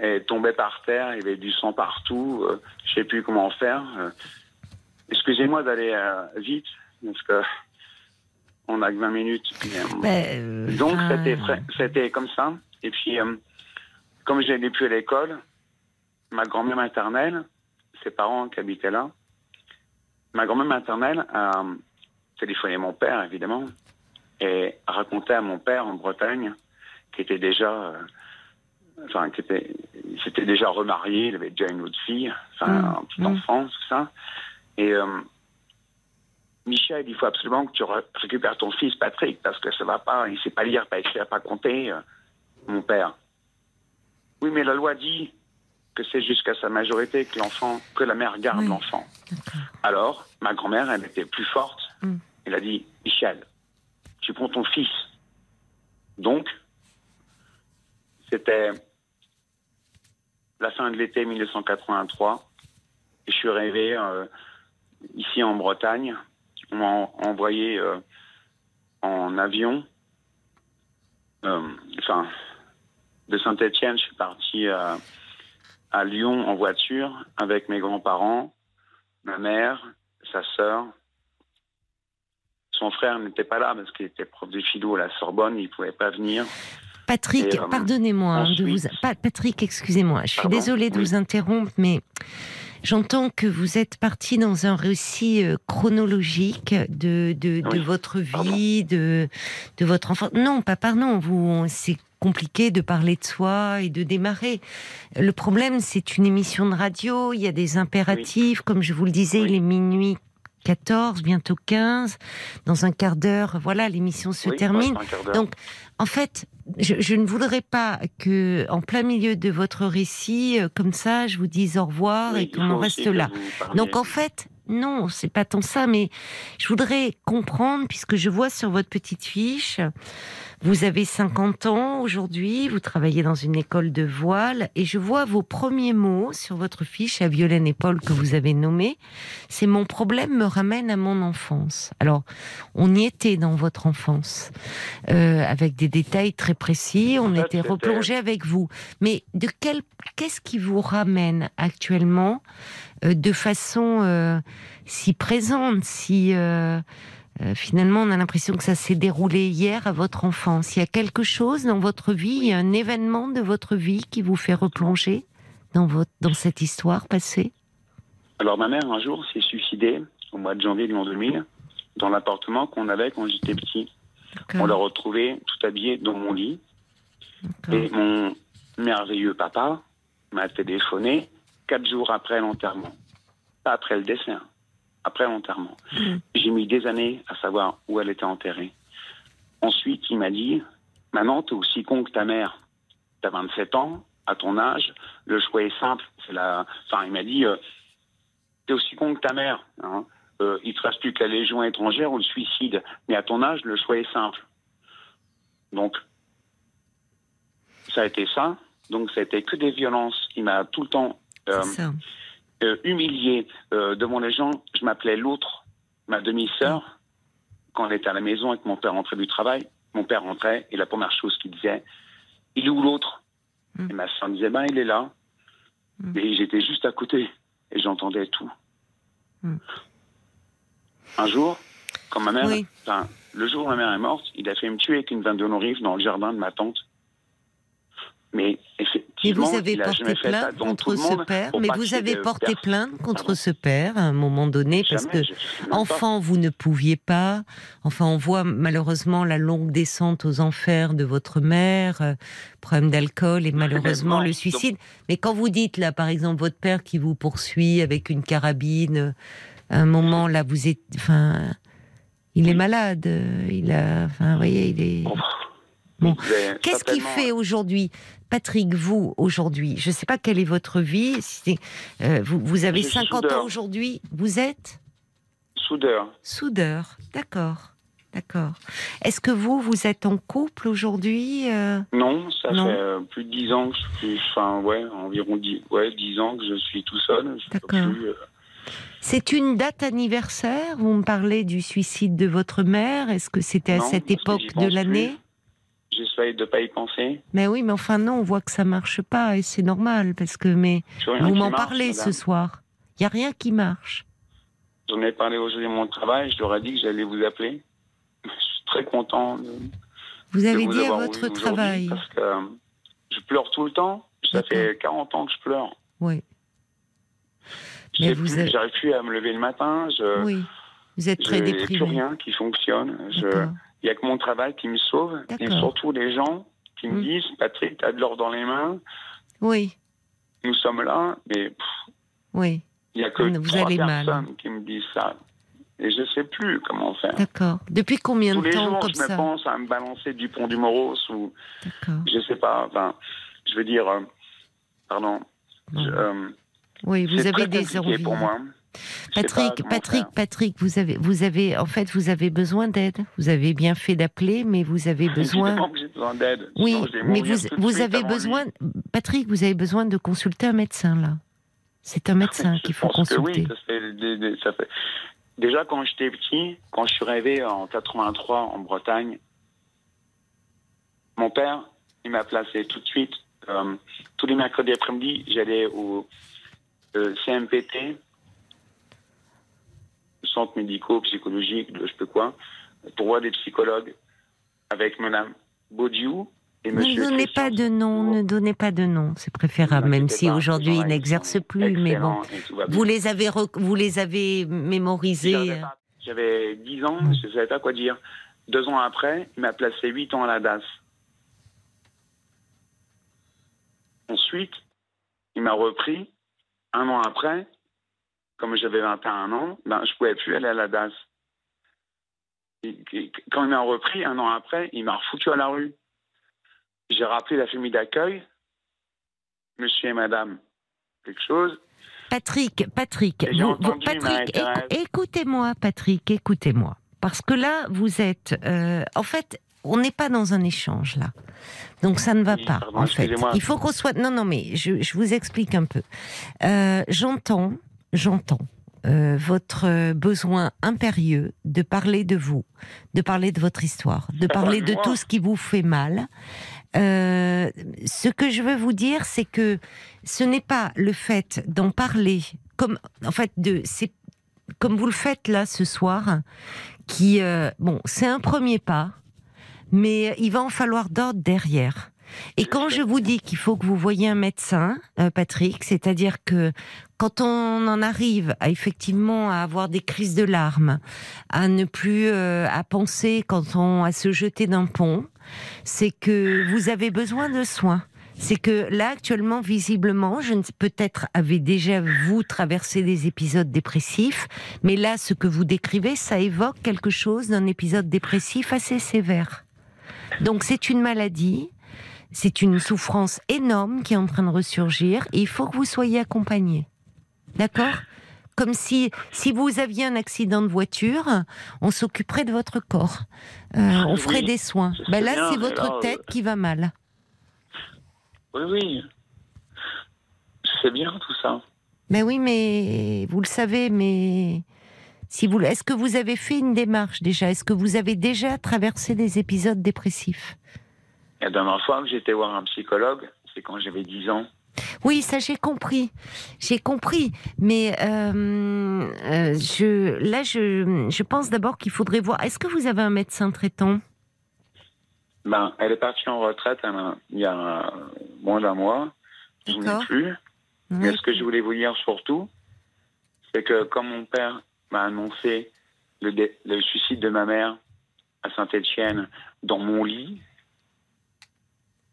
elle tombait par terre, il y avait du sang partout. je sais plus comment faire. Excusez-moi d'aller vite, parce que on a que 20 minutes. mais, Ben, donc c'était comme ça. Et puis comme je n'allais plus à l'école, ma grand-mère maternelle, ses parents qui habitaient là, ma grand-mère maternelle a téléphoné mon père évidemment et a raconté à mon père en Bretagne qui était déjà euh, enfin qui était s'était déjà remarié, il avait déjà une autre fille, enfin Mm, un petit mm. enfant, tout ça. Et euh, Michel, il faut absolument que tu re- récupères ton fils Patrick parce que ça va pas, il sait pas lire, pas écrire, pas compter, euh, mon père. Oui, mais la loi dit que c'est jusqu'à sa majorité que l'enfant, que la mère garde Oui. l'enfant. Alors, ma grand-mère, elle était plus forte. Mm. Elle a dit, Michel, tu prends ton fils. Donc, c'était la fin de l'été 1983. Et je suis arrivé euh, ici en Bretagne. On m'a en- envoyé euh, en avion euh, enfin, de Saint-Étienne, je suis parti à, à Lyon en voiture avec mes grands-parents, ma mère, sa sœur. Son frère n'était pas là parce qu'il était prof de philo à la Sorbonne, il ne pouvait pas venir. Patrick, euh, pardonnez-moi hein, vous. Pa- Patrick, excusez-moi, je suis Pardon, désolée de oui. vous interrompre, mais j'entends que vous êtes parti dans un récit euh, chronologique de, de, votre vie, de, de votre enfance. Non, pas pardon, vous, c'est compliqué de parler de soi et de démarrer. Le problème, c'est une émission de radio, il y a des impératifs, comme je vous le disais, Oui. il est minuit 14, bientôt 15. Dans un quart d'heure, voilà, l'émission se Oui, termine. Donc, en fait, je, je ne voudrais pas que, en plein milieu de votre récit, euh, comme ça, je vous dise au revoir Oui, et qu'on en reste là. Donc, en fait, non, c'est pas tant ça, mais je voudrais comprendre, puisque je vois sur votre petite fiche, vous avez 50 ans aujourd'hui, vous travaillez dans une école de voile, et je vois vos premiers mots sur votre fiche à Violaine et Paul que vous avez nommé. C'est mon problème me ramène à mon enfance. Alors, on y était dans votre enfance, euh, avec des détails très précis. On était replongé avec vous. Mais de quel, qu'est-ce qui vous ramène actuellement euh, de façon euh, si présente, si euh, finalement on a l'impression que ça s'est déroulé hier à votre enfance. Il y a quelque chose dans votre vie, il y a un événement de votre vie qui vous fait replonger dans votre dans cette histoire passée? Alors, ma mère, un jour, s'est suicidée au mois de janvier de l'an 2000 dans l'appartement qu'on avait quand j'étais petit. On l'a retrouvée tout habillée dans mon lit. Et mon merveilleux papa m'a téléphoné quatre jours après l'enterrement. Pas après le décès, hein, après l'enterrement. Mhm. J'ai mis des années à savoir où elle était enterrée. Ensuite, il m'a dit Maintenant, t'es aussi con que ta mère. T'as 27 ans, à ton âge, le choix est simple. C'est la... Enfin, il m'a dit euh, T'es aussi con que ta mère. Hein. Euh, il te reste plus que la légion étrangère ou le suicide. Mais à ton âge, le choix est simple. Donc, ça a été ça. Donc, ça a été que des violences. Il m'a tout le temps euh. Euh, humilié euh, devant les gens. Je m'appelais l'autre, ma demi-sœur. Quand elle était à la maison et que mon père rentrait du travail, mon père rentrait et la première chose qu'il disait, il est où l'autre Mm. Et ma soeur disait, ben il est là. Mm. Et j'étais juste à côté et j'entendais tout. Mm. Un jour, quand ma mère, Oui. le jour où ma mère est morte, il a fait me tuer avec une 22 rive dans le jardin de ma tante. Mais vous avez il a porté plainte contre ce père, mais vous avez porté plainte contre Pardon. ce père à un moment donné parce que pas. Enfant, vous ne pouviez pas. Enfin, on voit malheureusement la longue descente aux enfers de votre mère, euh, problème d'alcool et malheureusement le donc- suicide. Mais quand vous dites là, par exemple, votre père qui vous poursuit avec une carabine, euh, à un moment là, vous êtes, enfin, il est malade. euh, Il a, enfin, vous voyez, il est. Bon. Il devait Qu'est-ce qu'il fait aujourd'hui, Patrick, vous aujourd'hui Je ne sais pas quelle est votre vie. si euh, vous, vous avez Je suis 50 soudeur. ans aujourd'hui. Vous êtes? Soudeur. Soudeur, d'accord, d'accord. Est-ce que vous, vous êtes en couple aujourd'hui euh? Non, ça Non. fait euh, plus de 10 ans que je suis, enfin, ouais, environ 10, ouais, 10 ans que je suis tout seul. D'accord. euh, C'est une date anniversaire? Vous me parlez du suicide de votre mère Est-ce que c'était à cette époque de l'année? J'essaye de pas y penser. Mais oui, mais enfin non, on voit que ça marche pas et c'est normal parce que mais vous m'en parlez madame. ce soir. Il y a rien qui marche. J'en ai parlé aujourd'hui à mon travail. Je leur ai dit que j'allais vous appeler. Je suis très content de, Vous de avez vous dit à votre travail. Parce que euh, je pleure tout le temps. Ça fait 40 ans que je pleure. Oui, Mais vous plus, avez- J'arrive plus à me lever le matin. Je, oui. Vous êtes très j'ai plus déprimé. rien qui fonctionne. Je. Il n'y a que mon travail qui me sauve. Et surtout les gens qui me Mm. disent Patrick, tu as de l'or dans les mains. Oui, Nous sommes là. Mais pff, oui, il n'y a que Vous trois allez mal. personnes qui me disent ça. Et je ne sais plus comment faire. d'accord. Depuis combien Tous de les temps jours, comme je me pense à me balancer du pont du Moros ou je sais pas. Enfin, je veux dire, euh, pardon. Je- euh, Oui, vous avez des envies. pour moi. Pas Patrick, Patrick, faire. Patrick, vous avez, vous avez, en fait, vous avez besoin d'aide. Vous avez bien fait d'appeler, mais vous avez besoin. Besoin d'aide. Oui, Sinon, mais vous, avez lui. besoin, Patrick, vous avez besoin de consulter un médecin là. C'est un médecin qu'il faut que consulter. oui, ça fait ça Déjà, quand j'étais petit, quand je suis arrivé en 83 en Bretagne, mon père, il m'a placé tout de suite. euh, tous les mercredis après-midi, j'allais au euh, CMPT, centre médico, psychologique, de je sais quoi, pour voir des psychologues avec Madame Baudiou et Ne Monsieur. donnez Christian pas de nom, ne donnez pas de nom, c'est préférable, Ne même si aujourd'hui ils n'exercent sont plus, mais bon. Vous les avez, vous les avez mémorisés. J'avais euh, pas- J'avais 10 ans, je ne savais pas quoi dire. Deux ans après, il m'a placé 8 ans à la DAS. Ensuite, il m'a repris. Un an après, comme j'avais 21 ans, ben, je ne pouvais plus aller à la DAS. Et- et quand il m'a repris, un an après, il m'a refoutu à la rue. J'ai rappelé la famille d'accueil, monsieur et madame, quelque chose. Patrick, Patrick, vous- Patrick, écoutez-moi, Patrick, écoutez-moi. Parce que là, vous êtes. euh, en fait, on n'est pas dans un échange, là. Donc ça ne va Oui, pas, pardon, en fait. Il faut qu'on soit. Non, non, mais je, je vous explique un peu. Euh, j'entends, j'entends. euh, votre besoin impérieux de parler de vous, de parler de votre histoire, de parler de moi. tout ce qui vous fait mal. Euh, ce que je veux vous dire, c'est que ce n'est pas le fait d'en parler, comme en fait de, c'est comme vous le faites là ce soir, qui euh, bon, c'est un premier pas, mais il va en falloir d'autres derrière. Et quand je vous dis qu'il faut que vous voyez un médecin, euh, Patrick, c'est-à-dire que quand on en arrive à effectivement à avoir des crises de larmes, à ne plus euh, à penser quand on à se jeter d'un pont, c'est que vous avez besoin de soins. C'est que là actuellement, visiblement, je ne peut-être avez déjà vous traversé des épisodes dépressifs, mais là, ce que vous décrivez, ça évoque quelque chose d'un épisode dépressif assez sévère. Donc c'est une maladie, c'est une souffrance énorme qui est en train de ressurgir, et il faut que vous soyez accompagné. D'accord? Comme si, si vous aviez un accident de voiture, on s'occuperait de votre corps. Euh, on ferait Oui, des soins. Ben là, c'est votre tête euh, qui va mal. Oui, oui. C'est bien tout ça. Ben oui, mais vous le savez, mais si vous, est-ce que vous avez fait une démarche déjà? Est-ce que vous avez déjà traversé des épisodes dépressifs? La dernière fois que j'étais voir un psychologue, c'est quand j'avais 10 ans. Oui, ça j'ai compris, j'ai compris. Mais euh, euh, je, là, je, je pense d'abord qu'il faudrait voir. Est-ce que vous avez un médecin traitant? Ben, elle est partie en retraite il y a moins d'un mois. Je ne D'accord. l'ai plus. Mais ce que je voulais vous dire surtout, c'est que quand mon père m'a annoncé le suicide de ma mère à Saint-Étienne dans mon lit,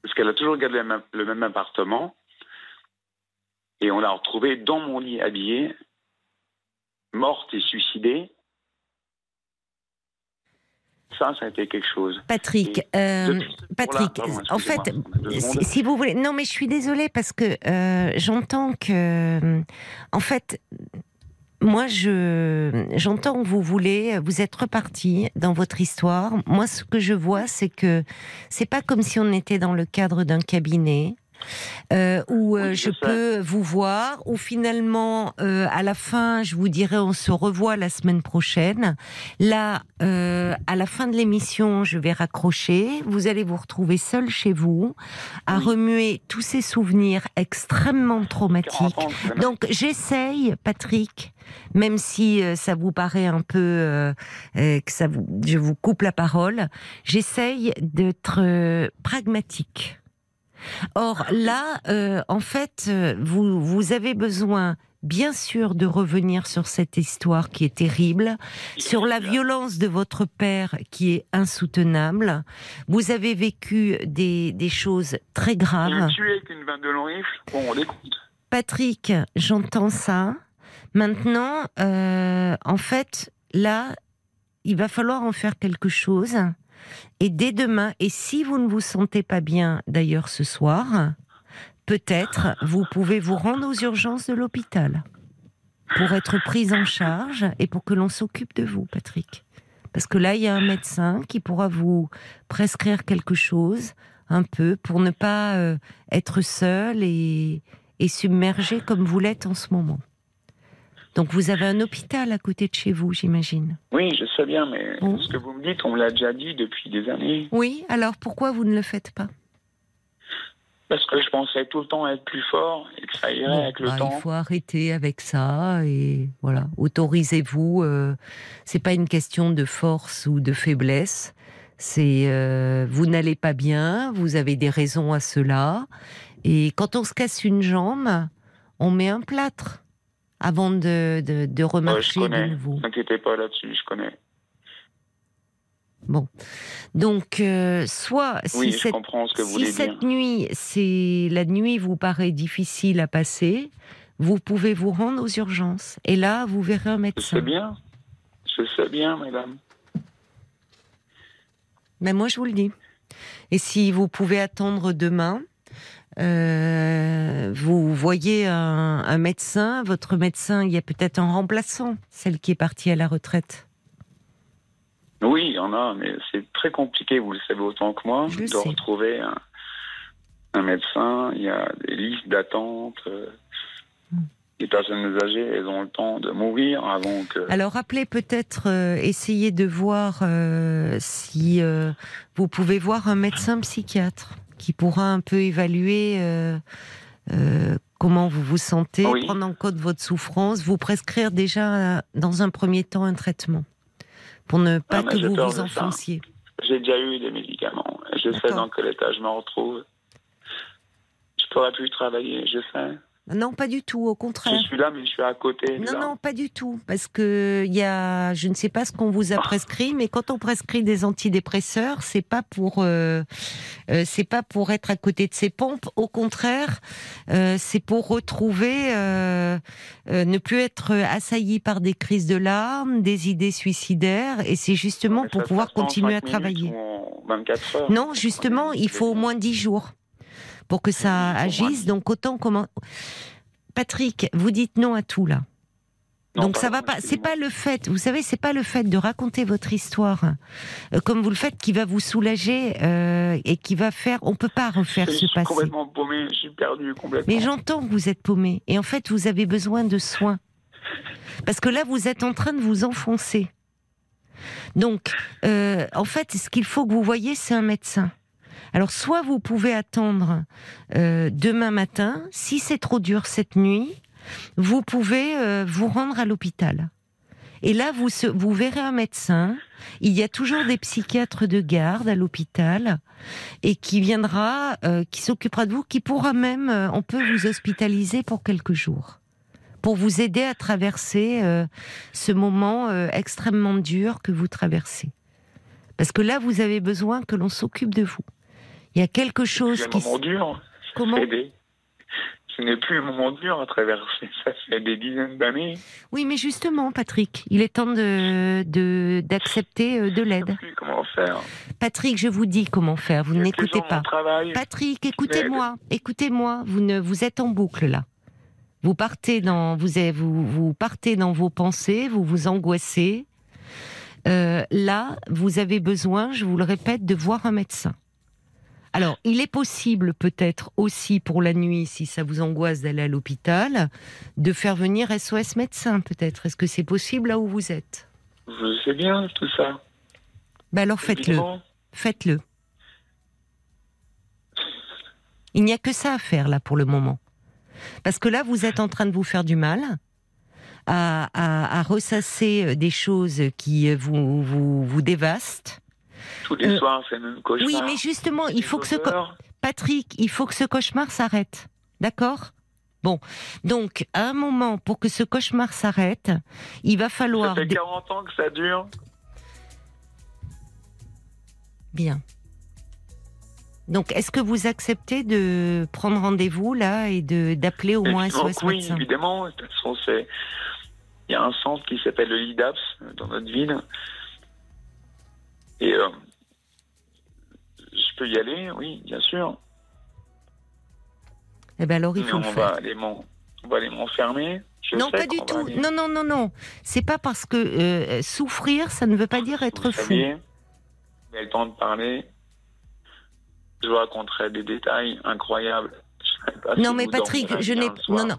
parce qu'elle a toujours gardé le même, appartement, et on l'a retrouvée dans mon lit habillée, morte et suicidée. Ça, ça a été quelque chose. Patrick, euh, Patrick, pardon, en fait, si vous voulez, non, mais je suis désolée parce que euh, j'entends que, en fait, moi, je j'entends vous voulez, vous êtes reparti dans votre histoire. Moi, ce que je vois, c'est que c'est pas comme si on était dans le cadre d'un cabinet. Euh, où euh, Oui, je peux vous voir, où finalement, euh, à la fin, je vous dirai, on se revoit la semaine prochaine. Là, euh, à la fin de l'émission, je vais raccrocher. Vous allez vous retrouver seul chez vous, à Oui. remuer tous ces souvenirs extrêmement 40 traumatiques. Donc j'essaye, Patrick, même si euh, ça vous paraît un peu euh, euh, que ça vous, je vous coupe la parole, j'essaye d'être euh, pragmatique. Or là, euh, en fait, euh, vous vous avez besoin. Bien sûr, de revenir sur cette histoire qui est terrible, sur la violence de votre père qui est insoutenable. Vous avez vécu des, des choses très graves. avec une vanne de. Bon, on. Patrick, j'entends ça. Maintenant, euh, en fait, là, il va falloir en faire quelque chose. Et dès demain, et si vous ne vous sentez pas bien d'ailleurs ce soir, peut-être vous pouvez vous rendre aux urgences de l'hôpital pour être prise en charge et pour que l'on s'occupe de vous, Patrick. Parce que là, il y a un médecin qui pourra vous prescrire quelque chose, un peu, pour ne pas euh, être seul et, et submergé comme vous l'êtes en ce moment. Donc vous avez un hôpital à côté de chez vous, j'imagine. Oui, je sais bien, mais Bon. ce que vous me dites, on me l'a déjà dit depuis des années. Oui, alors pourquoi vous ne le faites pas? Parce que je pensais tout le temps être plus fort et que ça irait Bon, avec le bah, temps. Il faut arrêter avec ça et voilà, autorisez-vous. euh, c'est pas une question de force ou de faiblesse. C'est euh, vous n'allez pas bien, vous avez des raisons à cela. Et quand on se casse une jambe, on met un plâtre avant de, de, de Ouais, je remarcher de connais. nouveau. Ne vous inquiétez pas là-dessus, je connais. Donc, euh, soit Oui, si je cette comprends ce que vous si voulez cette dire. nuit, c'est la nuit vous paraît difficile à passer, vous pouvez vous rendre aux urgences. Et là, vous verrez un Je médecin. sais bien. Je sais bien, madame. Mais moi, je vous le dis. Et si vous pouvez attendre demain, euh, vous voyez un, un médecin, votre médecin, il y a peut-être un remplaçant, celle qui est partie à la retraite. Oui, il y en a, mais c'est très compliqué, vous le savez autant que moi, Je de sais. retrouver un, un médecin. Il y a des listes d'attente. euh, Hmm. Les personnes âgées, elles ont le temps de mourir avant que. Alors, rappelez peut-être, euh, essayez de voir euh, si euh, vous pouvez voir un médecin psychiatre qui pourra un peu évaluer euh, euh, comment vous vous sentez, Oui. prendre en compte votre souffrance, vous prescrire déjà euh, dans un premier temps un traitement pour ne pas Ah, que vous vous enfonciez. J'ai déjà eu des médicaments. Je sais dans quel état je me retrouve. Je pourrais plus travailler, je sais. Non, pas du tout, au Je contraire. suis là, mais je suis à côté. Non, là. non, pas du tout. Parce que il y a, je ne sais pas ce qu'on vous a prescrit, mais quand on prescrit des antidépresseurs, c'est pas pour, euh, euh, c'est pas pour être à côté de ses pompes. Au contraire, euh, c'est pour retrouver, ne plus être assailli par des crises de larmes, des idées suicidaires, et c'est justement pour pouvoir continuer à travailler. ou en 24 heures. Non, justement, il faut au moins 10 jours pour que ça agisse. 10. Donc autant comment. Patrick, vous dites non à tout là. Non, Donc ça va pas. C'est pas le fait. Vous savez, c'est pas le fait de raconter votre histoire euh, comme vous le faites qui va vous soulager euh, et qui va faire. On peut pas refaire Je ce suis passé. complètement paumé, je suis perdu complètement. Mais j'entends que vous êtes paumé et en fait vous avez besoin de soins parce que là vous êtes en train de vous enfoncer. Donc euh, en fait ce qu'il faut que vous voyez c'est un médecin. Alors soit vous pouvez attendre euh, demain matin, si c'est trop dur cette nuit, vous pouvez euh, vous rendre à l'hôpital. Et là, vous, vous verrez un médecin. Il y a toujours des psychiatres de garde à l'hôpital et qui viendra, euh, qui s'occupera de vous, qui pourra même, on peut vous hospitaliser pour quelques jours, pour vous aider à traverser euh, ce moment extrêmement dur que vous traversez. Parce que là, vous avez besoin que l'on s'occupe de vous. Il y a quelque chose C'est un qui... moment dur. Comment des- Ce n'est plus un moment dur à traverser. Ça fait des dizaines d'années. Oui, mais justement, Patrick, il est temps de de- d'accepter euh, de Je ne l'aide. sais plus comment faire. Patrick, je vous dis comment faire. Vous n'écoutez pas. Patrick, écoutez-moi, écoutez-moi. Vous ne, vous êtes en boucle là. Vous partez dans, vous, avez- vous, vous partez dans vos pensées, vous vous angoissez. Euh, là, vous avez besoin, je vous le répète, de voir un médecin. Alors, il est possible peut-être aussi pour la nuit, si ça vous angoisse d'aller à l'hôpital, de faire venir SOS médecin peut-être. Est-ce que c'est possible là où vous êtes? Je sais bien tout ça. Ben alors faites-le, faites-le. Il n'y a que ça à faire là pour le moment. Parce que là, vous êtes en train de vous faire du mal, à, à- à ressasser des choses qui vous, vous, vous dévastent. Tous les Euh, soirs, c'est le même cauchemar. Oui, mais justement, il faut que ce... Patrick, il faut que ce cauchemar s'arrête. D'accord? Bon, donc, à un moment, pour que ce cauchemar s'arrête, il va Ça falloir... fait des- 40 ans que ça dure. Bien. Donc, est-ce que vous acceptez de prendre rendez-vous là et de d'appeler au moins SOS oui, médecin évidemment. De toute façon. Il y a un centre qui s'appelle le LIDAPS dans notre ville. Et euh, je peux y aller, oui, bien sûr. Eh ben alors, il faut on le va faire. aller on va aller m'enfermer. Je Non, pas du tout. aller- Non, non, non, non. C'est pas parce que euh, souffrir, ça ne veut pas dire être Vous fou. saviez, vous avez le temps de parler. Je vous raconterai des détails incroyables. Je sais pas si Non, mais Patrick, je bien n'ai. Non, non.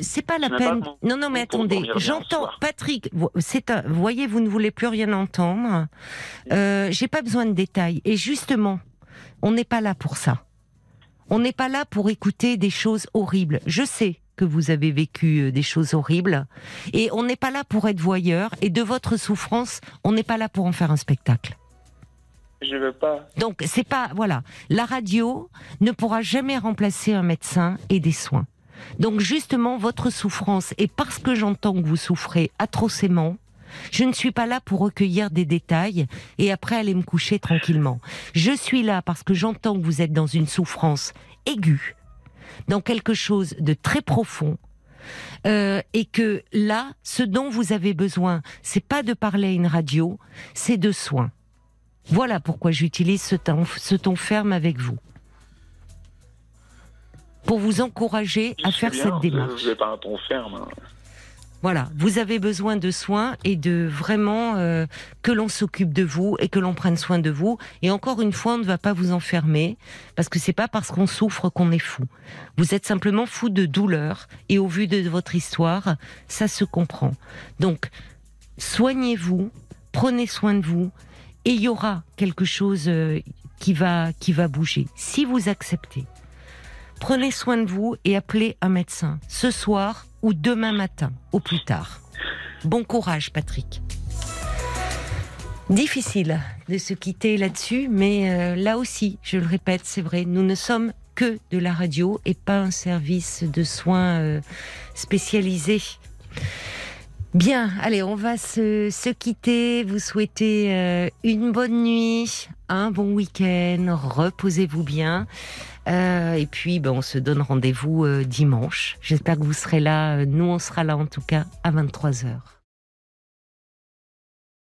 C'est pas la pas peine. non, non, mais attendez, j'entends. Patrick. C'est un. Voyez, vous ne voulez plus rien entendre. Euh, J'ai pas besoin de détails. Et justement, on n'est pas là pour ça. On n'est pas là pour écouter des choses horribles. Je sais que vous avez vécu euh, des choses horribles, et on n'est pas là pour être voyeur. Et de votre souffrance, on n'est pas là pour en faire un spectacle. Je veux pas. Donc c'est pas voilà, la radio ne pourra jamais remplacer un médecin et des soins. Donc justement votre souffrance et parce que j'entends que vous souffrez atrocement, je ne suis pas là pour recueillir des détails et après aller me coucher tranquillement. Je suis là parce que j'entends que vous êtes dans une souffrance aiguë, dans quelque chose de très profond. euh, et que là, ce dont vous avez besoin, c'est pas de parler à une radio, c'est de soins. Voilà pourquoi j'utilise ce ton ferme avec vous. Pour vous encourager à Je faire cette démarche. Vous n'avez pas un ton ferme. hein. Voilà, vous avez besoin de soins et de vraiment euh, que l'on s'occupe de vous et que l'on prenne soin de vous. Et encore une fois, on ne va pas vous enfermer parce que c'est pas parce qu'on souffre qu'on est fou. Vous êtes simplement fou de douleur et au vu de votre histoire, ça se comprend. Donc, soignez-vous, prenez soin de vous et il y aura quelque chose euh, qui va qui va bouger si vous acceptez. Prenez soin de vous et appelez un médecin ce soir ou demain matin, au plus tard. Bon courage, Patrick. Difficile de se quitter là-dessus, mais euh, là aussi, je le répète, c'est vrai, nous ne sommes que de la radio et pas un service de soins euh, spécialisé. Bien, allez, on va se, se quitter. Vous souhaitez euh, une bonne nuit, un bon week-end, reposez-vous bien. Euh, et puis, ben, on se donne rendez-vous euh, dimanche. J'espère que vous serez là. Nous, on sera là en tout cas à 23h.